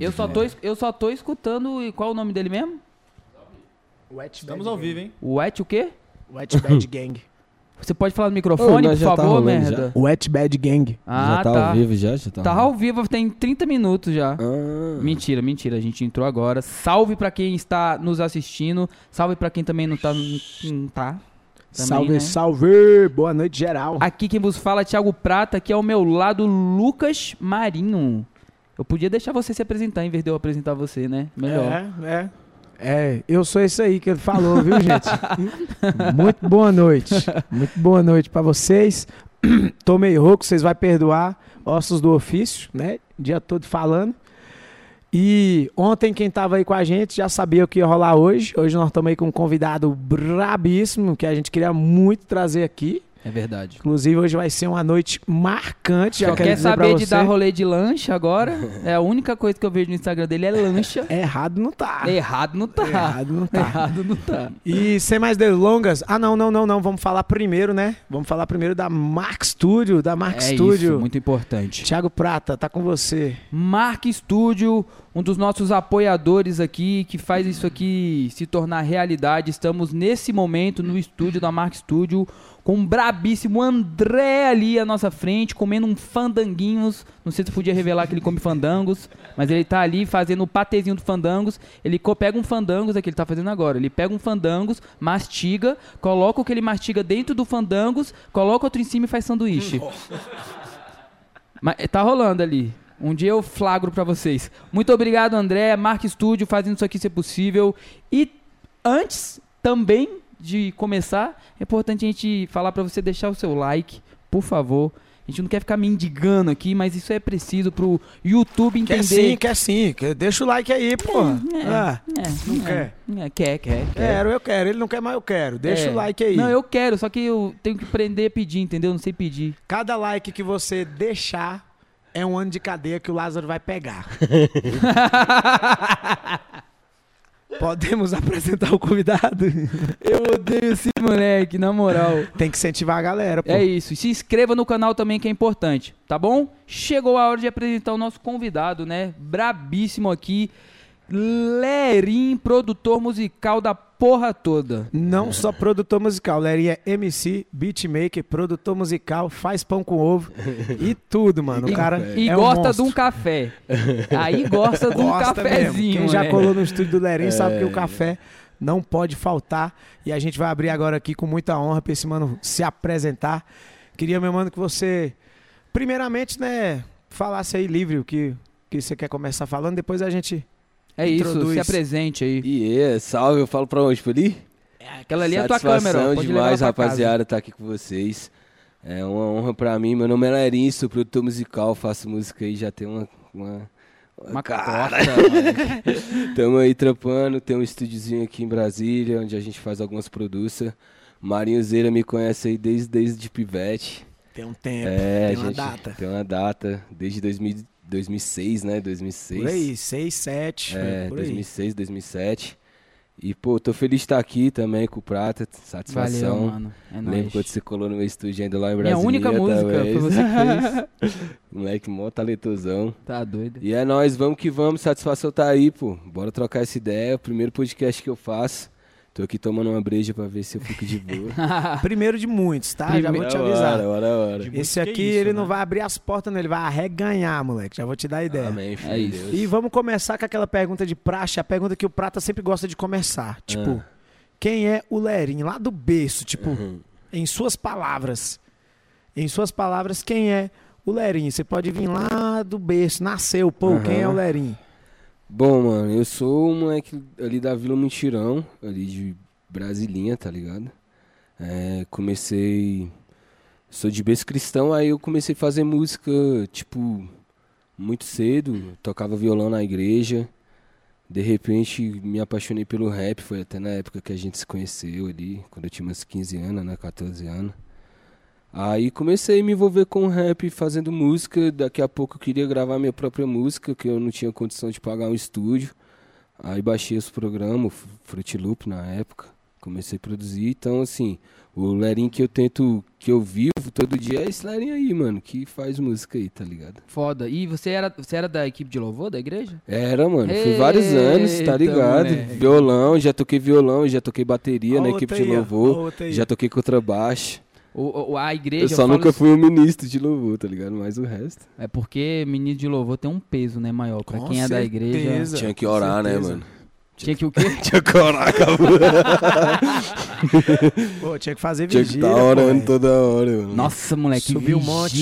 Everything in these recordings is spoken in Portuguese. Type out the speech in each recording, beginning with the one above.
doido. Eu só tô, es- eu só tô escutando. e Qual é o nome dele mesmo? Wet Estamos Bad ao Gang. vivo, hein? Wet o quê? Wet Bad Gang. Você pode falar no microfone, Ô, por nós já tá favor, rolando merda? Wet Bad Gang. Ah, já tá, tá. ao vivo já? Já tá, Tá ao vivo, tem 30 minutos já. Ah. Mentira, mentira, a gente entrou agora. Salve pra quem está nos assistindo. Salve pra quem também não tá. Não tá. Também, salve, né? salve! Boa noite, geral. Aqui quem vos fala é Thiago Prata, aqui ao meu lado Lucas Marinho. Eu podia deixar você se apresentar em vez de eu apresentar você, né? Melhor. É, é. É, eu sou esse aí que ele falou, viu, gente? Muito boa noite. Muito boa noite pra vocês. Tô meio rouco, vocês vão perdoar. Ossos do ofício, né? Dia todo falando. E ontem quem tava aí com a gente já sabia o que ia rolar hoje. Hoje nós estamos aí com um convidado brabíssimo que a gente queria muito trazer aqui. É verdade. Inclusive hoje vai ser uma noite marcante. Já Só quer saber de dar rolê de lancha agora? É a única coisa que eu vejo no Instagram dele é lancha. Errado não tá. Errado não tá. Errado não tá. Errado não tá. E sem mais delongas, ah não, não, não, não, vamos falar primeiro, né? Vamos falar primeiro da Mark Studio, da Mark É Studio. isso, muito importante. Thiago Prata, tá com você. Mark Studio, um dos nossos apoiadores aqui, que faz isso aqui se tornar realidade. Estamos nesse momento no estúdio da Mark Studio com um brabíssimo André ali à nossa frente, comendo um fandanguinhos. Não sei se podia revelar que ele come fandangos, mas ele tá ali fazendo o patezinho do fandangos. Ele pega um fandangos, é que ele tá fazendo agora. Ele pega um fandangos, mastiga, coloca o que ele mastiga dentro do fandangos, coloca outro em cima e faz sanduíche. Mas tá rolando ali. Um dia eu flagro pra vocês. Muito obrigado, André. Mark Studio fazendo isso aqui ser possível. E antes também de começar, é importante a gente falar pra você deixar o seu like, por favor. A gente não quer ficar mendigando aqui, mas isso é preciso pro YouTube Quer entender. sim, quer sim. Quer- Deixa o like aí, pô. É, Ah, é, não é, quer? é, quer, quer, quer. Quero, eu quero. Ele não quer, mas eu quero. Deixa É. o like aí. Não, eu quero, só que eu tenho que aprender a pedir, entendeu? Eu Não sei pedir. Cada like que você deixar é um ano de cadeia que o Lázaro vai pegar. Podemos apresentar o convidado? Eu odeio esse moleque, na moral. Tem que incentivar a galera, pô. É isso. E se inscreva no canal também, que é importante, tá bom? Chegou a hora de apresentar o nosso convidado, né? Brabíssimo aqui. Lerim, produtor musical da porra toda. Não só produtor musical, Lerinha é MC, beatmaker, produtor musical, faz pão com ovo e tudo, mano. O E- cara E é um gosta monstro. de um café. Aí gosta de um Gosta mesmo. cafezinho. Quem já né? colou no estúdio do Lerinho sabe É. que o café não pode faltar. E a gente vai abrir agora aqui com muita honra pra esse mano se apresentar. Queria, meu mano, que você, primeiramente, né, falasse aí livre o que, que você quer começar falando, depois a gente. É isso, Introduz. se apresente aí. E é, salve, eu falo pra onde? Por ali? Aquela ali é a tua Satisfação câmera. Pode levar demais, rapaziada, estar aqui com vocês. É uma honra pra mim. Meu nome é Lerinho, sou produtor musical, faço música aí já tem uma. uma... Uma cara. Tamo aí trampando, tem um estúdiozinho aqui em Brasília, onde a gente faz algumas produções. Marinho Zeira me conhece aí desde, desde pivete. Tem um tempo, É, tem uma gente, data. Tem uma data, desde 2000, 2006, né? 2006. Por aí, 6, 7. É, por aí. 2006, 2007. E, pô, tô feliz de estar aqui também com o Prata, satisfação. Valeu, mano. É Lembro nóis. quando você colou no meu estúdio ainda lá em Minha Brasília. única música, foi você que fez. Moleque mó talentosão. Tá doido. E é nóis, vamos que vamos, satisfação tá aí, pô. Bora trocar essa ideia, primeiro podcast que eu faço. Tô aqui tomando uma breja pra ver se eu fico de boa. Primeiro de muitos, tá? Já vou te avisar. hora, hora, hora. De- Esse Que aqui, isso, ele né? não vai abrir as portas, não. Ele vai arreganhar, moleque. Já vou te dar a ideia. Amém, filho É isso. E vamos começar com aquela pergunta de praxe, a pergunta que o Prata sempre gosta de começar. Tipo, quem é o Lerinho? Lá do berço, tipo, Uhum. em suas palavras. Em suas palavras, quem é o Lerinho? Você pode vir lá do berço, nasceu, pô, Aham. quem é o Lerinho? Bom, mano, eu sou um moleque ali da Vila Mutirão, ali de Brasilinha, tá ligado? É, comecei. Sou de berço cristão, aí eu comecei a fazer música, tipo, muito cedo. Tocava violão na igreja. De repente me apaixonei pelo rap, foi até na época que a gente se conheceu ali, quando eu tinha uns 15 anos, né, 14 anos. Aí comecei a me envolver com o rap, fazendo música. Daqui a pouco eu queria gravar minha própria música, que eu não tinha condição de pagar um estúdio. Aí baixei os programas, Fruit Loop na época, Comecei a produzir, então assim, o Lerinho que eu tento, que eu vivo todo dia é esse Lerinho aí, mano, que faz música aí, tá ligado? Foda. E você era, você era da equipe de louvor da igreja? Era, mano, fui vários anos, tá ligado? moleque. Violão, já toquei violão, já toquei bateria Ó na equipe de louvor, ó já toquei contrabaixo. O, o- a igreja. Eu só falo nunca isso- fui um ministro de louvor, tá ligado? Mas o resto. É porque menino de louvor tem um peso, né, maior. Pra Com quem é da igreja. certeza. Tinha que orar, né, certeza. mano? Tinha que o quê? Tinha que orar, acabou. Pô, tinha que fazer Tinha que vigília, estar orando pô, toda hora, mano. Nossa, moleque, Subiu um monte.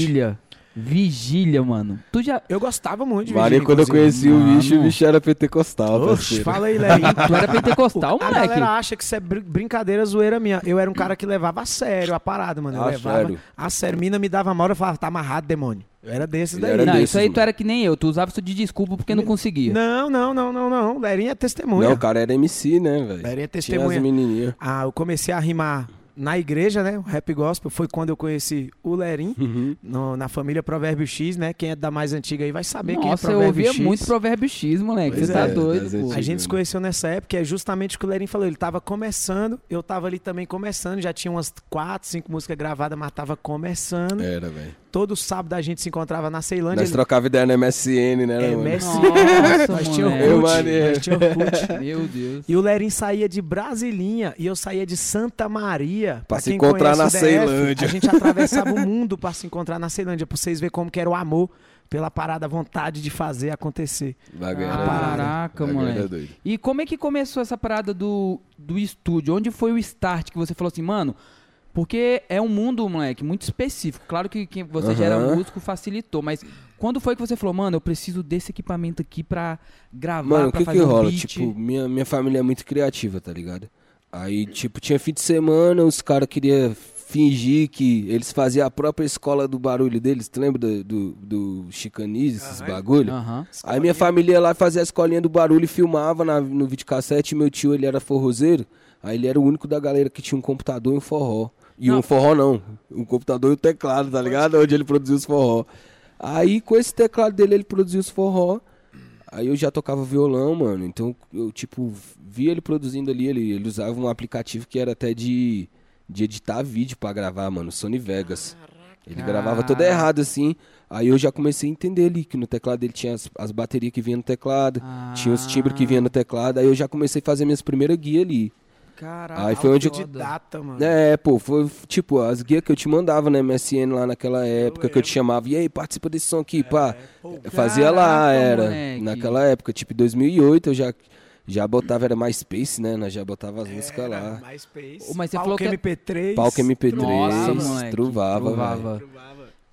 Vigília. Mano. Tu já. Eu gostava muito de Maria, vigília, quando eu conheci o Mano. bicho, o bicho era pentecostal, Oxe, fala aí, Lerinho. Tu era pentecostal, A moleque? galera acha que isso é brin- brincadeira, zoeira minha. Eu era um cara que levava a sério a parada, mano. Eu Ah, levava sério? a sério. Mina me dava mal, eu falava, tá amarrado, demônio. Eu era desses daí. era Não, desses, isso aí tu mano. era que nem eu. Tu usava isso de desculpa porque não conseguia. Não, não, não, não, não. Lerinha é testemunha. Não, o cara era MC, né, velho? Lerinha é Tinha as testemunha. menininhas. Ah, eu comecei a rimar na igreja, né? O rap gospel. Foi quando eu conheci o Lerim, Uhum. no- na família Provérbio X, né? Quem é da mais antiga aí vai saber quem é Nossa, eu Provérbio ouvia X. muito Provérbio X, moleque. Pois Você tá é, doido, pô. antigas. A gente se conheceu nessa época, é justamente o que o Lerim falou. Ele tava começando, eu tava ali também começando, já tinha umas quatro, cinco músicas gravadas, mas tava começando. Era, velho. Todo sábado a gente se encontrava na Ceilândia. Nós trocava ideia no MSN, né, É, mano? MS. Nossa, Nós. Eu, Orkut, maneiro. nós tinha Orkut. Meu Deus. E o Lerim saía de Brasilinha e eu saía de Santa Maria. Pra se quem encontrar na DF, Ceilândia. A gente atravessava o mundo pra se encontrar na Ceilândia, pra vocês verem como que era o amor pela parada, a vontade de fazer acontecer. Bagulho era Caraca, moleque. doido. E como é que começou essa parada do, do estúdio? Onde foi o start que você falou assim, mano? Porque é um mundo, moleque, muito específico. Claro que quem você já era músico facilitou, mas quando foi que você falou, mano, eu preciso desse equipamento aqui pra gravar, Mano, o pra que fazer que um rola? beat? Tipo, minha, minha família é muito criativa, tá ligado? Aí, tipo, tinha fim de semana, os caras queriam fingir que eles faziam a própria escola do barulho deles. Tu lembra do, do, do Chicanize, esses Aham. bagulho? Aham. Aí minha família ia lá fazia a escolinha do barulho e filmava na, no videocassete. Meu tio, ele era forrozeiro. Aí ele era o único da galera que tinha um computador e um forró. E Não. um forró não. Um computador e um teclado, tá ligado? Onde ele produzia os forró. Aí com esse teclado dele, ele produzia os forró. Aí eu já tocava violão, mano. Então eu, tipo, via ele produzindo ali. Ele, ele usava um aplicativo que era até de, de editar vídeo pra gravar, mano. Sony Vegas. Ele gravava todo errado assim. Aí eu já comecei a entender ali que no teclado dele tinha as, as baterias que vinha no teclado, tinha os timbres que vinha no teclado. Aí eu já comecei a fazer minhas primeiras guias ali. Caraca. Aí foi onde eu- Autodidata, mano. É, pô, foi tipo as guias que eu te mandava na MSN lá naquela época que eu te chamava. E aí, participa desse som aqui, pá. Pô, Eu fazia lá, Caraca, era. moleque. Naquela época, tipo 2008, eu já, já botava, era MySpace, né? Nós já botava as músicas lá. MySpace, mas você Palco falou que- MP3. Palco MP3, Nossa, moleque. truvava, Truvava. velho.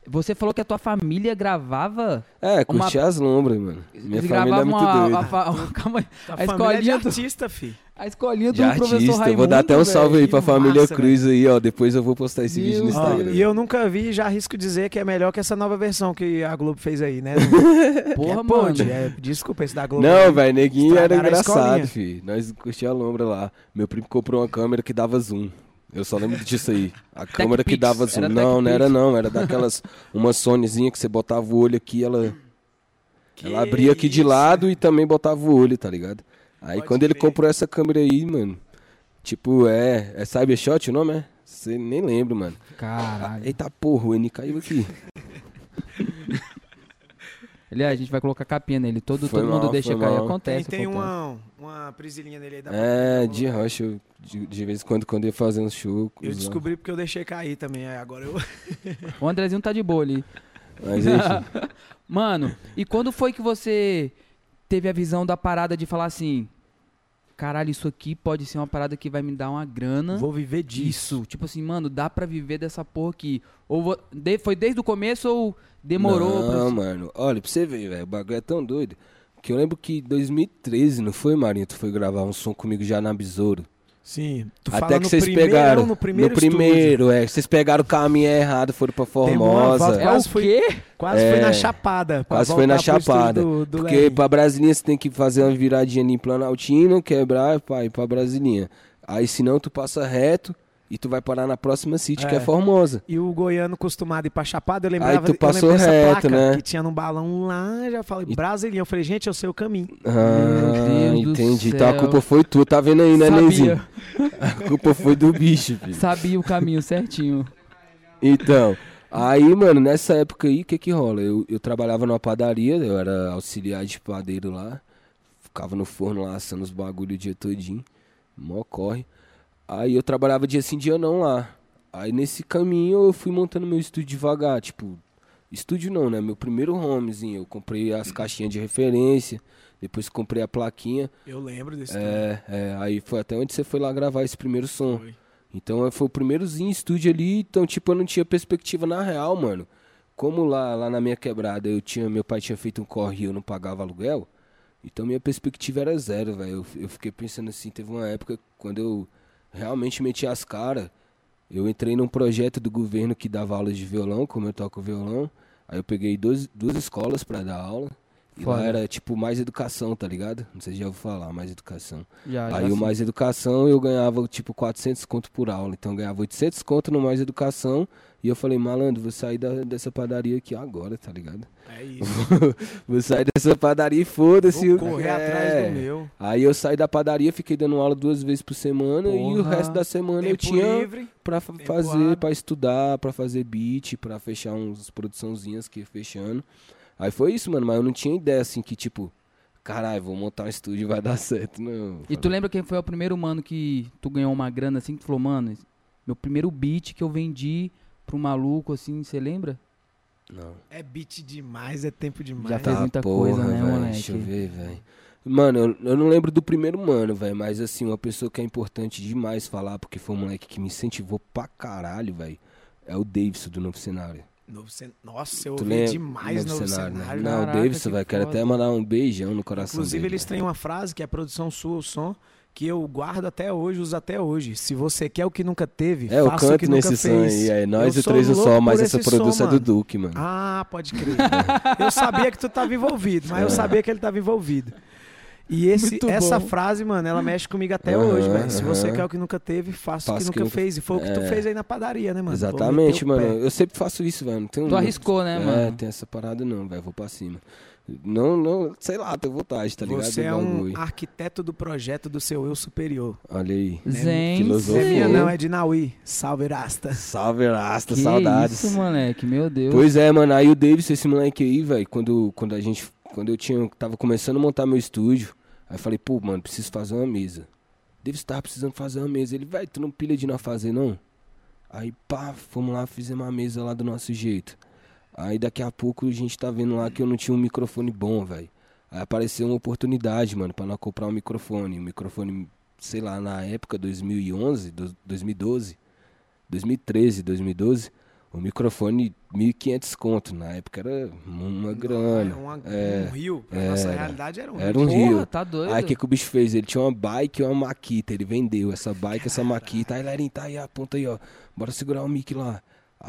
Você falou que a tua família gravava. É, Uma- curtia as lombras, mano. Minha eles família é muito a, doida. a, fa- calma aí. A, A escolinha de do- artista, fi. A escolinha do De professor artista, Raimundo. eu vou dar até um salve aí pra que família massa, Cruz aí, ó. Depois eu vou postar esse vídeo no Meu Instagram. e eu nunca vi, já arrisco dizer que é melhor que essa nova versão que a Globo fez aí, né? Porra, é mano. é, desculpa, esse da Globo. Não, velho, neguinho era engraçado, fi. Nós curtia a lombra lá. Meu primo comprou uma câmera que dava zoom. Eu só lembro disso aí. A câmera que dava zoom. Era Não, não era não. Era daquelas. Uma Sonyzinha que você botava o olho aqui, ela. Que ela abria aqui de lado e também botava o olho, tá ligado? Aí Pode quando ele crer. comprou essa câmera aí, mano. Tipo, é. É Cybershot o nome, é? Você nem lembra, mano. Caralho. eita porra, o N caiu aqui. Aliás, a gente vai colocar capinha nele. Todo, Foi todo mundo mal, deixa foi cair. mal. Acontece. Tem, tem uma, uma prisilinha nele aí da É, de rocha, eu, de, de vez em quando, quando eu ia fazer uns shows. Eu usava. descobri porque eu deixei cair também. aí Agora eu. O Andrezinho tá de boa ali. Mas. Mano, e quando foi que você teve a visão da parada de falar assim: caralho, isso aqui pode ser uma parada que vai me dar uma grana? Vou viver disso. Isso. Tipo assim, mano, dá pra viver dessa porra aqui. Ou vo- de- foi desde o começo ou demorou Não, pra. mano. Olha, pra você ver, velho. O bagulho é tão doido. Que eu lembro que em 2013, não foi, Marinho? Tu foi gravar um som comigo já na Besouro. Sim. Tu Até que vocês pegaram. No primeiro, no primeiro, é. Vocês pegaram o caminho errado, foram pra Formosa. É Quase foi- quê? Quase É, foi na Chapada. Quase foi na estúdio Chapada. do- do porque Lery. pra Brasilinha você tem que fazer uma viradinha ali em Planaltina, quebrar, pá, ir pra Brasilinha. Aí senão tu passa reto, e tu vai parar na próxima City, É. que é Formosa. E o goiano acostumado a ir pra Chapada, eu lembrava, tu eu passou dessa reto, placa né? que tinha num balão lá, já falei, E- Brasilinha. Eu falei, gente, eu sei o caminho. Ah, Deus do entendi. Então a culpa foi tu, tá vendo aí, né, Nenzinho? A culpa foi do bicho, filho. sabia o caminho certinho. Então, aí, mano, nessa época aí, o que que rola? Eu, eu trabalhava numa padaria, eu era auxiliar de padeiro lá, ficava no forno lá assando os bagulho o dia todinho, mó corre. Aí eu trabalhava dia sim, dia não lá. Aí nesse caminho eu fui montando meu estúdio devagar, tipo, estúdio não, né? Meu primeiro homezinho, eu comprei as caixinhas de referência, depois comprei a plaquinha, Eu lembro desse é, é, aí foi até onde você foi lá gravar esse primeiro som. Então foi o primeirozinho estúdio ali, então tipo eu não tinha perspectiva na real, mano. Como lá, lá na minha quebrada eu tinha, meu pai tinha feito um corre e eu não pagava aluguel, então minha perspectiva era zero, velho. Eu, eu fiquei pensando assim, teve uma época quando eu realmente meti as caras, eu entrei num projeto do governo que dava aulas de violão, como eu toco violão. Aí eu peguei dois, duas escolas pra dar aula. E lá Foda. era tipo mais educação, tá ligado? Não sei se já ouviu falar, mais educação. Já, já Aí o. Mais Educação eu ganhava tipo 400 conto por aula. Então eu ganhava 800 conto no Mais Educação. E eu falei, malandro, vou sair da- dessa padaria aqui agora, tá ligado? É isso. vou sair dessa padaria e foda-se. Vou correr É. atrás do meu. Aí eu saí da padaria, fiquei dando aula duas vezes por semana. E o Porra. resto da semana eu Tempo tinha livre. pra fazer, pra estudar, pra fazer beat, pra fechar uns produçãozinhas que ia fechando. Aí foi isso, mano. Mas eu não tinha ideia assim que tipo, caralho, vou montar um estúdio e vai dar certo, não. E tu lembra quem foi o primeiro mano que tu ganhou uma grana assim, que tu falou, mano, meu primeiro beat que eu vendi pro maluco assim, você lembra? Não. É beat demais, é tempo demais. Já fez muita coisa, né, velho, moleque? Deixa eu ver, velho. Mano, eu, eu não lembro do primeiro mano, velho, mas assim, uma pessoa que é importante demais falar, porque foi um moleque que me incentivou pra caralho, velho, é o Davidson do Novo Cenário. Novo cen... Nossa, eu Tu ouvi demais novo cenário. né? né? Não, o Caraca, Davidson, que velho, quero até mandar um beijão no coração Inclusive, dele, eles velho. têm uma frase que é produção sua, o som, que eu guardo até hoje, uso até hoje. Se você quer o que nunca teve, É, eu faça o canto que nunca nesse som fez. aí, é nós Eu e três o sol, mas essa esse produção som, é do mano. Duque, mano. Ah, pode crer. eu sabia que tu tava envolvido, mas eu É. sabia que ele tava envolvido. E esse, essa frase, mano, ela mexe comigo até Aham, hoje, velho. Se você aham. quer o que nunca teve, faça o que o que nunca nunca- fez. E foi o que tu É. fez aí na padaria, né, mano? Exatamente, mano. pé. Eu sempre faço isso, velho. Tenho Tu arriscou, né, É, mano? tem essa parada não, velho. Vou pra cima. Não, não, sei lá, tenho vontade, tá ligado? Você é um arquiteto do projeto do seu eu superior. Olha aí. Zen. filosofia. Não é minha, Sou. não, é de Naui. Salve, Rasta. Salve, Rasta, Que saudades. isso, moleque, meu Deus. Pois é, mano. Aí o Davis, esse moleque aí, velho, quando, quando a gente. Quando eu tinha. Tava começando a montar meu estúdio, aí eu falei, pô, mano, preciso fazer uma mesa. Davis tava precisando fazer uma mesa. Ele, velho, tu não pilha de não fazer, não? Aí, pá, fomos lá, fizemos uma mesa lá do nosso jeito. Aí daqui a pouco a gente tá vendo lá que eu não tinha um microfone bom, velho. Aí apareceu uma oportunidade, mano, pra nós comprar um microfone. Um microfone, sei lá, na época, 2011, do- 2012, 2013, 2012. O microfone, 1.500 conto. Na época era uma grana. Uma- É, um rio. Pra era. nossa realidade era um Era rio. um Porra, rio. tá doido. Aí o que, que o bicho fez? Ele tinha uma bike e uma maquita. Ele vendeu essa bike, essa maquita. Aí, Lerinho, tá aí, aponta aí, ó. Bora segurar o mic lá.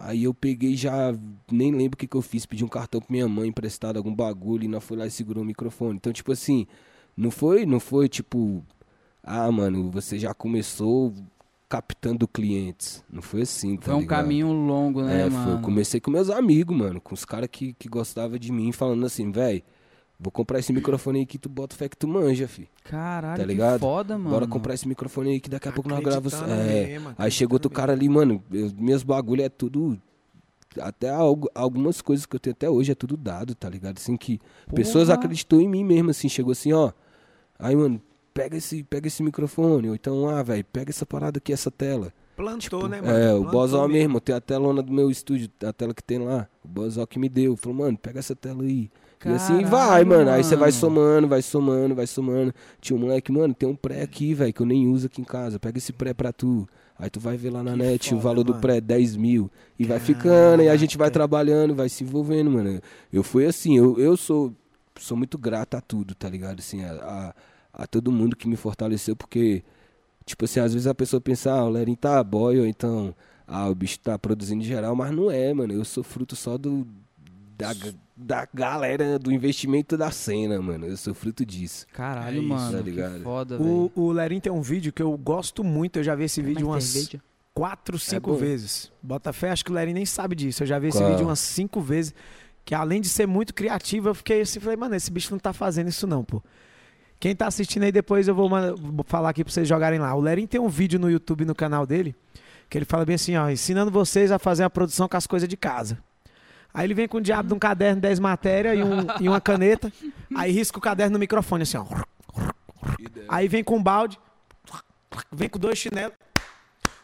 Aí eu peguei já, nem lembro o que, que eu fiz. Pedi um cartão pra minha mãe emprestado, algum bagulho. E nós foi lá e segurou o microfone. Então, tipo assim, não foi, não foi tipo, ah, mano, você já começou captando clientes. Não foi assim, tá Foi um ligado? caminho longo, né, É, foi, mano? eu comecei com meus amigos, mano, com os caras que, que gostavam de mim, falando assim, velho, vou comprar esse microfone aí que tu bota fé que tu manja, fi. Caralho, Tá que ligado? foda, mano. Bora comprar esse microfone aí que daqui a pouco nós gravamos. É, mesmo, aí chegou outro cara ali, mano, eu- meus bagulho é tudo. Até algo- algumas coisas que eu tenho até hoje é tudo dado, tá ligado? Assim que pessoas Porra. acreditou em mim mesmo, assim, chegou assim, ó. Aí, mano, pega esse, pega esse microfone, ou então, ah, velho, pega essa parada aqui, essa tela. Plantou, né, mano? É, o Bozó mesmo, tem a telona do meu estúdio, a tela que tem lá. O Bozó que me deu. Falou, mano, pega essa tela aí. E assim Caralho, vai, mano. Aí você vai somando, vai somando, vai somando. Tinha um moleque, mano, tem um pré aqui, velho, que eu nem uso aqui em casa. Pega esse pré pra tu. Aí tu vai ver lá na Que net o foda, valor do mano. pré, 10 mil. E vai ficando, e a gente vai trabalhando, vai se envolvendo, mano. Eu fui assim, eu, eu sou, sou muito grato a tudo, tá ligado? Assim, a, a, a todo mundo que me fortaleceu, porque Tipo assim, às vezes a pessoa pensa, ah, o Lerinho tá boy, ou então, ah, o bicho tá produzindo em geral, mas não é, mano. Eu sou fruto só do. Da, da galera, do investimento da cena, mano. Eu sou fruto disso. Caralho, É isso, mano. tá que ligado? foda, O, o Lerin tem um vídeo que eu gosto muito, eu já vi esse vídeo umas cerveja? quatro, cinco bom. vezes. Bota fé, acho que o Larry nem sabe disso. Eu já vi esse Qual? vídeo umas cinco vezes. Que além de ser muito criativo, eu fiquei assim, falei, mano, esse bicho não tá fazendo isso não, pô. Quem tá assistindo aí depois eu vou, vou falar aqui pra vocês jogarem lá. O Lerin tem um vídeo no YouTube, no canal dele, que ele fala bem assim, ó, ensinando vocês a fazer a produção com as coisas de casa. Aí ele vem com o diabo de um caderno, 10 matérias e, um- e uma caneta, aí risca o caderno no microfone, assim, ó. Aí vem com um balde, vem com dois chinelos.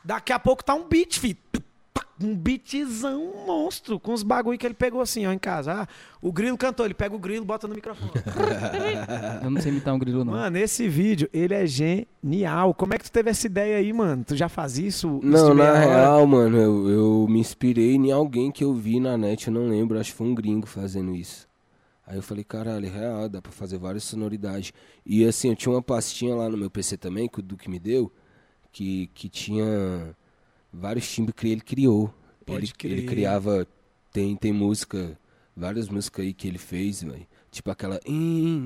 Daqui a pouco tá um beat, filho. Um beatzão monstro, com os bagulho que ele pegou assim, ó, em casa. Ah, o grilo cantou, ele pega o grilo, bota no microfone. Eu não sei imitar um grilo, não. Mano, esse vídeo, ele é genial. Como é que tu teve essa ideia aí, mano? Tu já faz isso? Não, na hora? real, mano, eu, eu me inspirei em alguém que eu vi na net, eu não lembro, acho que foi um gringo fazendo isso. Aí eu falei, caralho, é real, dá pra fazer várias sonoridades. E assim, eu tinha uma pastinha lá no meu PC também, que o Duque me deu, que, que tinha vários timbres que ele criou. Pode Ele, crer. ele criava, tem, tem música, várias músicas aí que ele fez, velho. Tipo aquela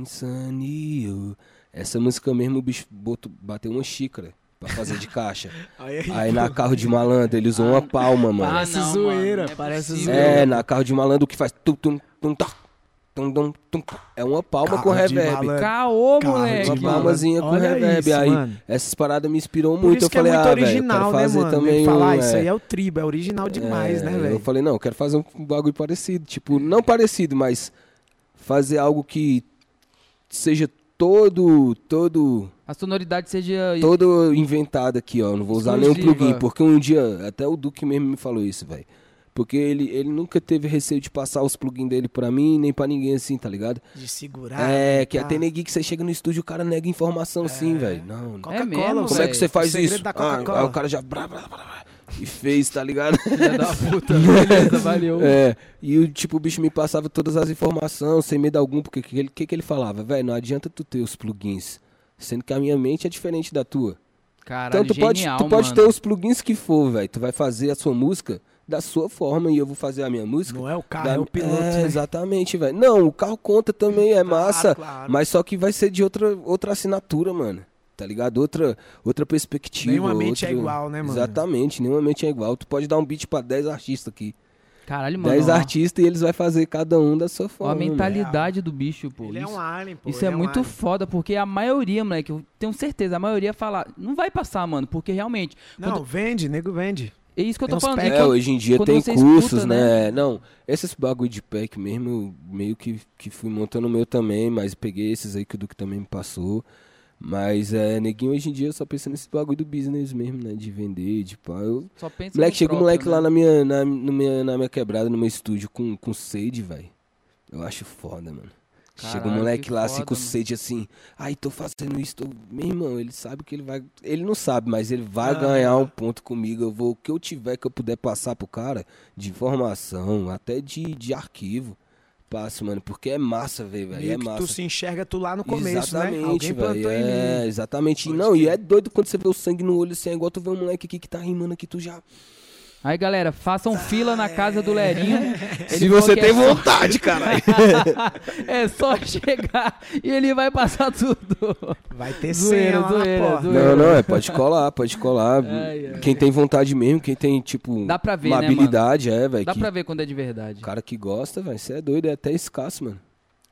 Insanio. Essa música mesmo o bicho botou, bateu uma xícara pra fazer de caixa. Aí, Aí na carro de malandro ele usou uma palma, mano. Parece Ah, zoeira, mano, é parece possível. zoeira. É, na carro de malandro o que faz tum tum tum tá. Tum, tum, tum. É uma palma Carro com reverb. Caô, moleque. Uma palmazinha com Olha reverb. isso, aí mano. essas paradas me inspirou Por muito. isso Eu que falei, é muito ah, original, quero né, fazer mano? também falar, um, "Ah, isso é, aí é o tribo, é original demais, é, né, velho? Eu falei, não, eu quero fazer um bagulho parecido. Tipo, não parecido, mas fazer algo que seja todo, todo, A sonoridade seja. todo inventado aqui, ó. Não vou usar nenhum Exclusiva. plugin, porque um dia, até o Duque mesmo me falou isso, velho. Porque ele, ele nunca teve receio de passar os plugins dele pra mim, nem pra ninguém assim, tá ligado? De segurar. é, que tá. até neguinho que você chega no estúdio, o cara nega informação assim, velho. Não, não. É Coca-Cola, mesmo, Como é velho. que você faz isso? da Ah, Coca-Cola. aí o cara já. brá, brá, brá, e fez, tá ligado? Filha da puta. Beleza, valeu. É, e o tipo, o bicho me passava todas as informações, sem medo algum, porque o que, ele- que, que ele falava? Velho, não adianta tu ter os plugins, sendo que a minha mente é diferente da tua. Caralho, então tu pode, genial, tu pode mano. ter os plugins que for, velho. Tu vai fazer a sua música da sua forma e eu vou fazer a minha música. Não é o carro, da- é o piloto, É, né? exatamente, velho. Não, o carro conta também, é massa, claro. mas só que vai ser de outra, outra assinatura, mano. Tá ligado? Outra, outra perspectiva. Nenhuma mente é outra- igual, né, mano? Exatamente, nenhuma mente é igual. Tu pode dar um beat pra 10 artistas aqui. Caralho, mano. 10 ó, artistas e eles vai fazer cada um da sua ó forma. a mano. mentalidade do bicho, pô. Ele é Isso- um alien, pô. Isso ele é um muito alien. foda, porque a maioria, moleque, eu tenho certeza, a maioria fala, não vai passar, mano, porque realmente. Não, quando- vende, nego vende. É isso que eu tô falando. é que- hoje em dia tem cursos, escuta, né? Não, esses bagulho de pack mesmo, eu meio que, que fui montando o meu também, mas peguei esses aí que o Duque também me passou. Mas é, neguinho hoje em dia só pensa nesse bagulho do business mesmo, né? De vender, de pá. Eu... Só pensa Moleque, chega um moleque né? lá na minha, na, no minha, na minha quebrada, no meu estúdio, com, com sede, velho. Eu acho foda, mano. Chega um Caralho, moleque que lá assim foda, com mano. sede assim, ai, tô fazendo isso, tô... meu irmão, ele sabe que ele vai. Ele não sabe, mas ele vai Ah. ganhar um ponto comigo. Eu vou, o que eu tiver que eu puder passar pro cara, de informação, até de, de arquivo, passo, mano, porque é massa, velho, É que massa. tu se enxerga tu lá no começo, né? exatamente, Alguém plantou em É, exatamente. Não, e crer. é doido quando você vê o sangue no olho assim, é igual tu vê um moleque aqui que tá rimando aqui, tu já. Aí, galera, façam fila na casa do Lerinho. Ele Se você que tem é só- vontade, caralho. é só chegar e ele vai passar tudo. Vai ter Zoeira, senha lá na zoeira, porta. zoeira. Não, não, é, pode colar, pode colar. Ai, ai. Quem tem vontade mesmo, quem tem, tipo, Dá pra ver, uma né, habilidade, é, velho. Dá que- pra ver quando é de verdade. O cara que gosta, velho, você é doido, é até escasso, mano.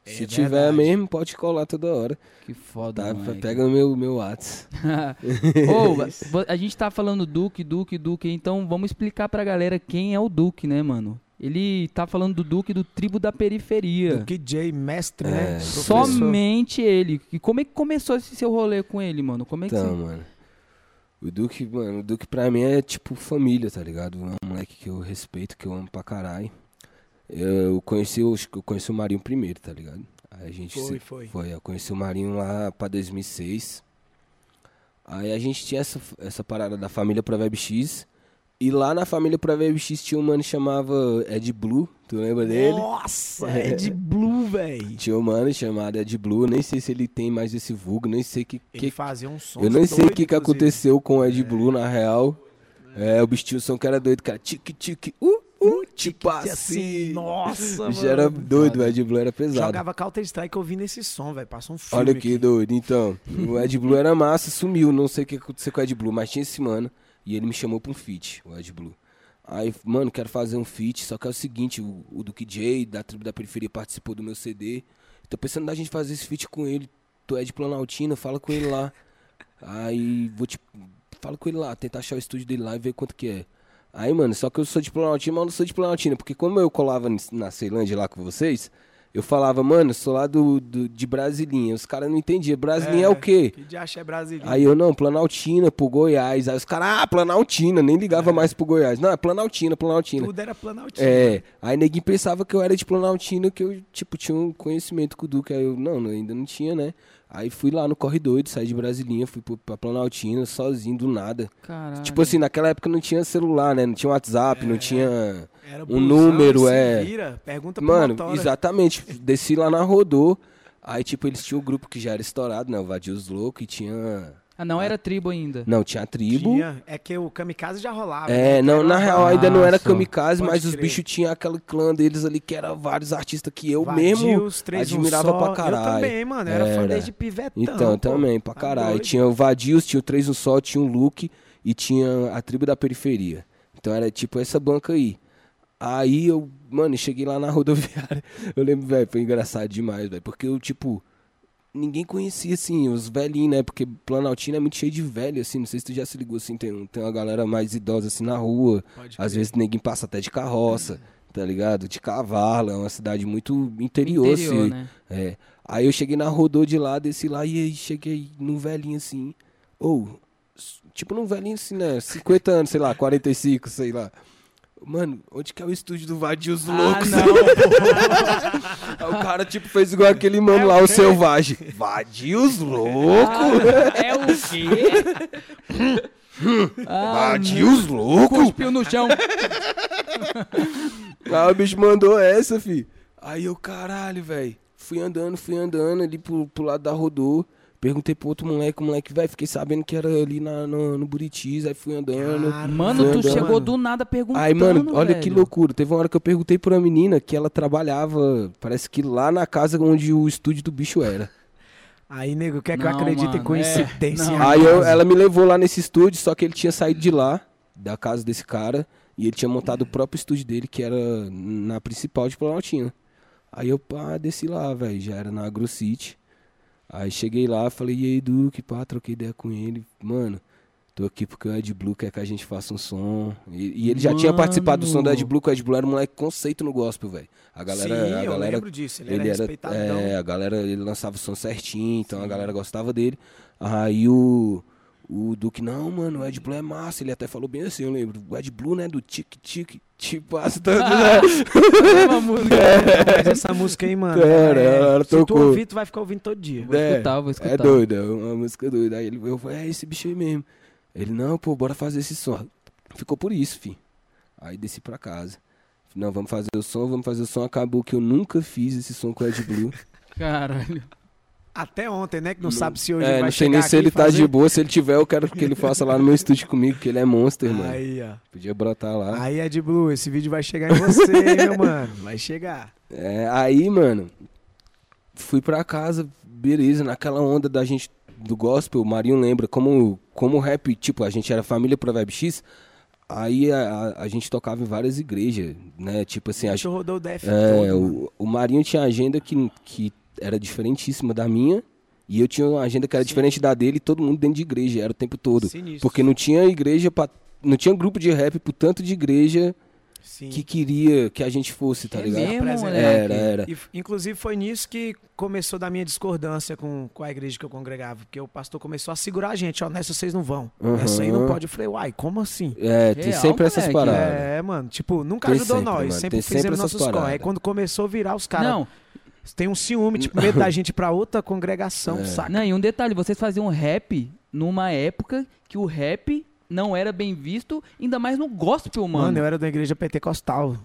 É Se tiver verdade. mesmo, pode colar toda hora. Que foda, Tá? Pega o meu, meu Whats. Ô, vo- a gente tá falando Duque, Duque, Duque, então vamos explicar pra galera quem é o Duque, né, mano? Ele tá falando do Duque do Tribo da Periferia. Do DJ, mestre, É, né? Professor. Somente ele. E como é que começou esse seu rolê com ele, mano? Como é que Então, você... mano. O Duque, mano, o Duque pra mim é tipo família, tá ligado? É um moleque que eu respeito, que eu amo pra caralho. Eu conheci, eu conheci o Marinho primeiro, tá ligado? Aí a gente Foi, se- foi. Foi, eu conheci o Marinho lá pra 2006. Aí a gente tinha essa, essa parada da família Provérbio X. E lá na família Provérbio X tinha um mano que chamava Ed Blue, tu lembra dele? Nossa, é de blue, velho. Tinha um mano chamado Ed Blue, nem sei se ele tem mais esse vulgo, nem sei que, Ele que fazia um som. eu nem sei o que, que aconteceu com o Ed Blue na real. É, o bicho tinha um som que era doido, cara. Tique, tique, uh, uh, tipo assim. assim. Nossa, mano. era doido, o Ed Blue era pesado. Jogava Counter-Strike ouvindo esse som, velho. Passou um filme. Olha que aqui. doido. Então, o Ed Blue era massa, sumiu. Não sei o que aconteceu com o Ed Blue, mas tinha esse mano E ele me chamou pra um feat, o Ed Blue. Aí, mano, quero fazer um feat, só que é o seguinte, o, o Duke J, da tribo da periferia, participou do meu CD. Tô pensando da gente fazer esse feat com ele. Tu é de Planaltina, fala com ele lá. Aí vou te. Fala com ele lá, tentar achar o estúdio dele lá e ver quanto que é. Aí, mano, só que eu sou de Planaltina, mas eu não sou de Planaltina, porque como eu colava na Ceilândia lá com vocês, eu falava, mano, sou lá do, do- de Brasilinha. Os caras não entendiam. Brasilinha é, o quê? Que de axé brasileiro. Aí eu, não, Planaltina, pro Goiás. Aí os caras, ah, Planaltina, nem ligava mais pro Goiás. Não, é Planaltina, Planaltina. Tudo era planaltina. É, aí neguinho pensava que eu era de Planaltina, que eu, tipo, tinha um conhecimento com o Duque. Aí eu, não, ainda não tinha, né? Aí fui lá no Corre Doido, saí de Brasilinha, fui pra Planaltina, sozinho, do nada. Caralho. Tipo assim, naquela época não tinha celular, né? Não tinha WhatsApp, não tinha... Era um busão, número, é. Vira, pergunta pro Mano, motora. exatamente. Desci lá na Rodô. Aí, tipo, eles tinham o grupo que já era estourado, né? O Vadios Louco e tinha... Ah, não era tribo ainda. Não, tinha tribo. Tinha, é que o kamikaze já rolava. É, né? não, Era na real ainda não era kamikaze, Pode mas os crer. bichos tinham aquele clã deles ali que era vários artistas que eu Vadios, mesmo Três um admirava Só. pra caralho. Eu também, mano. Eu era fã Era. desde pivetão. Então, pô. também, pra Tá caralho. Tinha o Vadios, tinha o 3 no Sol, tinha o Luke e tinha a tribo da periferia. Então era tipo essa banca aí. Aí eu, mano, cheguei lá na rodoviária. Eu lembro, velho, foi engraçado demais, velho. Porque eu, tipo, ninguém conhecia, assim, os velhinhos, né? Porque Planaltina é muito cheio de velho, assim. Não sei se tu já se ligou, assim. Tem, tem uma galera mais idosa, assim, na rua. Pode Às crer. vezes ninguém passa até de carroça, tá ligado? De cavalo. É uma cidade muito interior, Interior, assim. né? É. Aí eu cheguei na rodô de lá, desci lá e aí cheguei num velhinho assim. Ou, s- tipo num velhinho assim, né? 50 anos, sei lá, 45, sei lá. Mano, onde que é o estúdio do Vadios Loucos? Ah, Aí o cara, tipo, fez igual aquele mano lá, o Selvagem. Vadios Louco? é o quê? ah, Vadios Louco? cuspiu no chão. Aí o bicho mandou essa, fi. Aí eu, caralho, velho. Fui andando, fui andando ali pro, pro lado da rodô. Perguntei pro outro moleque, o moleque, velho, fiquei sabendo que era ali na, no, no Buritis, aí fui andando. Caralho, Mano, tu andando. chegou do nada perguntando, Aí, mano, olha que velho. loucura. Teve uma hora que eu perguntei pra uma menina que ela trabalhava, parece que lá na casa onde o estúdio do bicho era. Aí, nego, quer que eu Não, acredite mano, em coincidência? é, não. Aí eu- ela me levou lá nesse estúdio, só que ele tinha saído de lá, da casa desse cara, e ele tinha montado o próprio estúdio dele, que era na principal de Planaltina. Aí eu, pá, desci lá, velho, já era na AgroCity. Aí cheguei lá, falei, e aí, Duque, pá, troquei ideia com ele. Mano, tô aqui porque o Ed Blue quer que a gente faça um som. E, e ele já tinha Mano. participado do som do Ed Blue, que o Ed Blue era um moleque conceito no gospel, velho. A galera, Sim, a eu galera lembro disso. Ele, ele era era, respeitadão. é, a galera, ele lançava o som certinho, então a galera gostava dele. Aí o, o Duque, não, mano, o Ed Blue é massa. Ele até falou bem assim, eu lembro. O Ed Blue, né, do tic tic, te passa tanto, né? Uma música. Mas essa música aí, mano. Cara, é- ela se tu tocou. ouvir, tu vai ficar ouvindo todo dia. Vou escutar, vou escutar. É doido, é uma música doida. Aí ele, eu falei, é esse bicho aí mesmo. Ele, não, pô, bora fazer esse som. Ficou por isso, fi. Aí desci pra casa. Não, vamos fazer o som, vamos fazer o som. Acabou que eu nunca fiz esse som com o Ed Blue. Caralho. Até ontem, né? Que não, sabe se hoje É, vai não sei chegar nem se ele e tá fazer. de boa. Se ele tiver, eu quero que ele faça lá no meu estúdio comigo, que ele é monster, mano. Aí, ó. Podia brotar lá. Aí, Ed Blue, esse vídeo vai chegar em você, meu mano. Vai chegar. É, aí, mano, fui pra casa, beleza, naquela onda da gente do gospel, o Marinho lembra, como, como o rap, tipo, a gente era família Provérbio X, aí a, a, a gente tocava em várias igrejas, né? Tipo assim, a, eu rodou o DF é, todo. o, o Marinho tinha agenda que, que era diferentíssima da minha, e eu tinha uma agenda que era Sim. diferente da dele, e todo mundo dentro de igreja, era o tempo todo. Sinistro. Porque não tinha igreja pra, não tinha grupo de rap pro tanto de igreja Sim. que queria que a gente fosse, tá É ligado? mesmo, Apresentar. moleque? Era, era. E, inclusive foi nisso que começou da minha discordância com, com a igreja que eu congregava. Porque o pastor começou a segurar a gente, ó, nessa vocês não vão. Uhum. Nessa aí não pode. Eu falei, uai, como assim? É, tem Real, sempre essas paradas. É, mano, tipo, nunca Tem ajudou sempre, nós. mano, Sempre tem sempre fizemos essas nossos corre. Aí quando começou a virar, os caras Não, tem um ciúme, tipo, medo da gente pra outra congregação, É. saca? não, e um detalhe, vocês faziam rap numa época que o rap não era bem visto, ainda mais no gospel, mano. Mano, eu era da igreja pentecostal.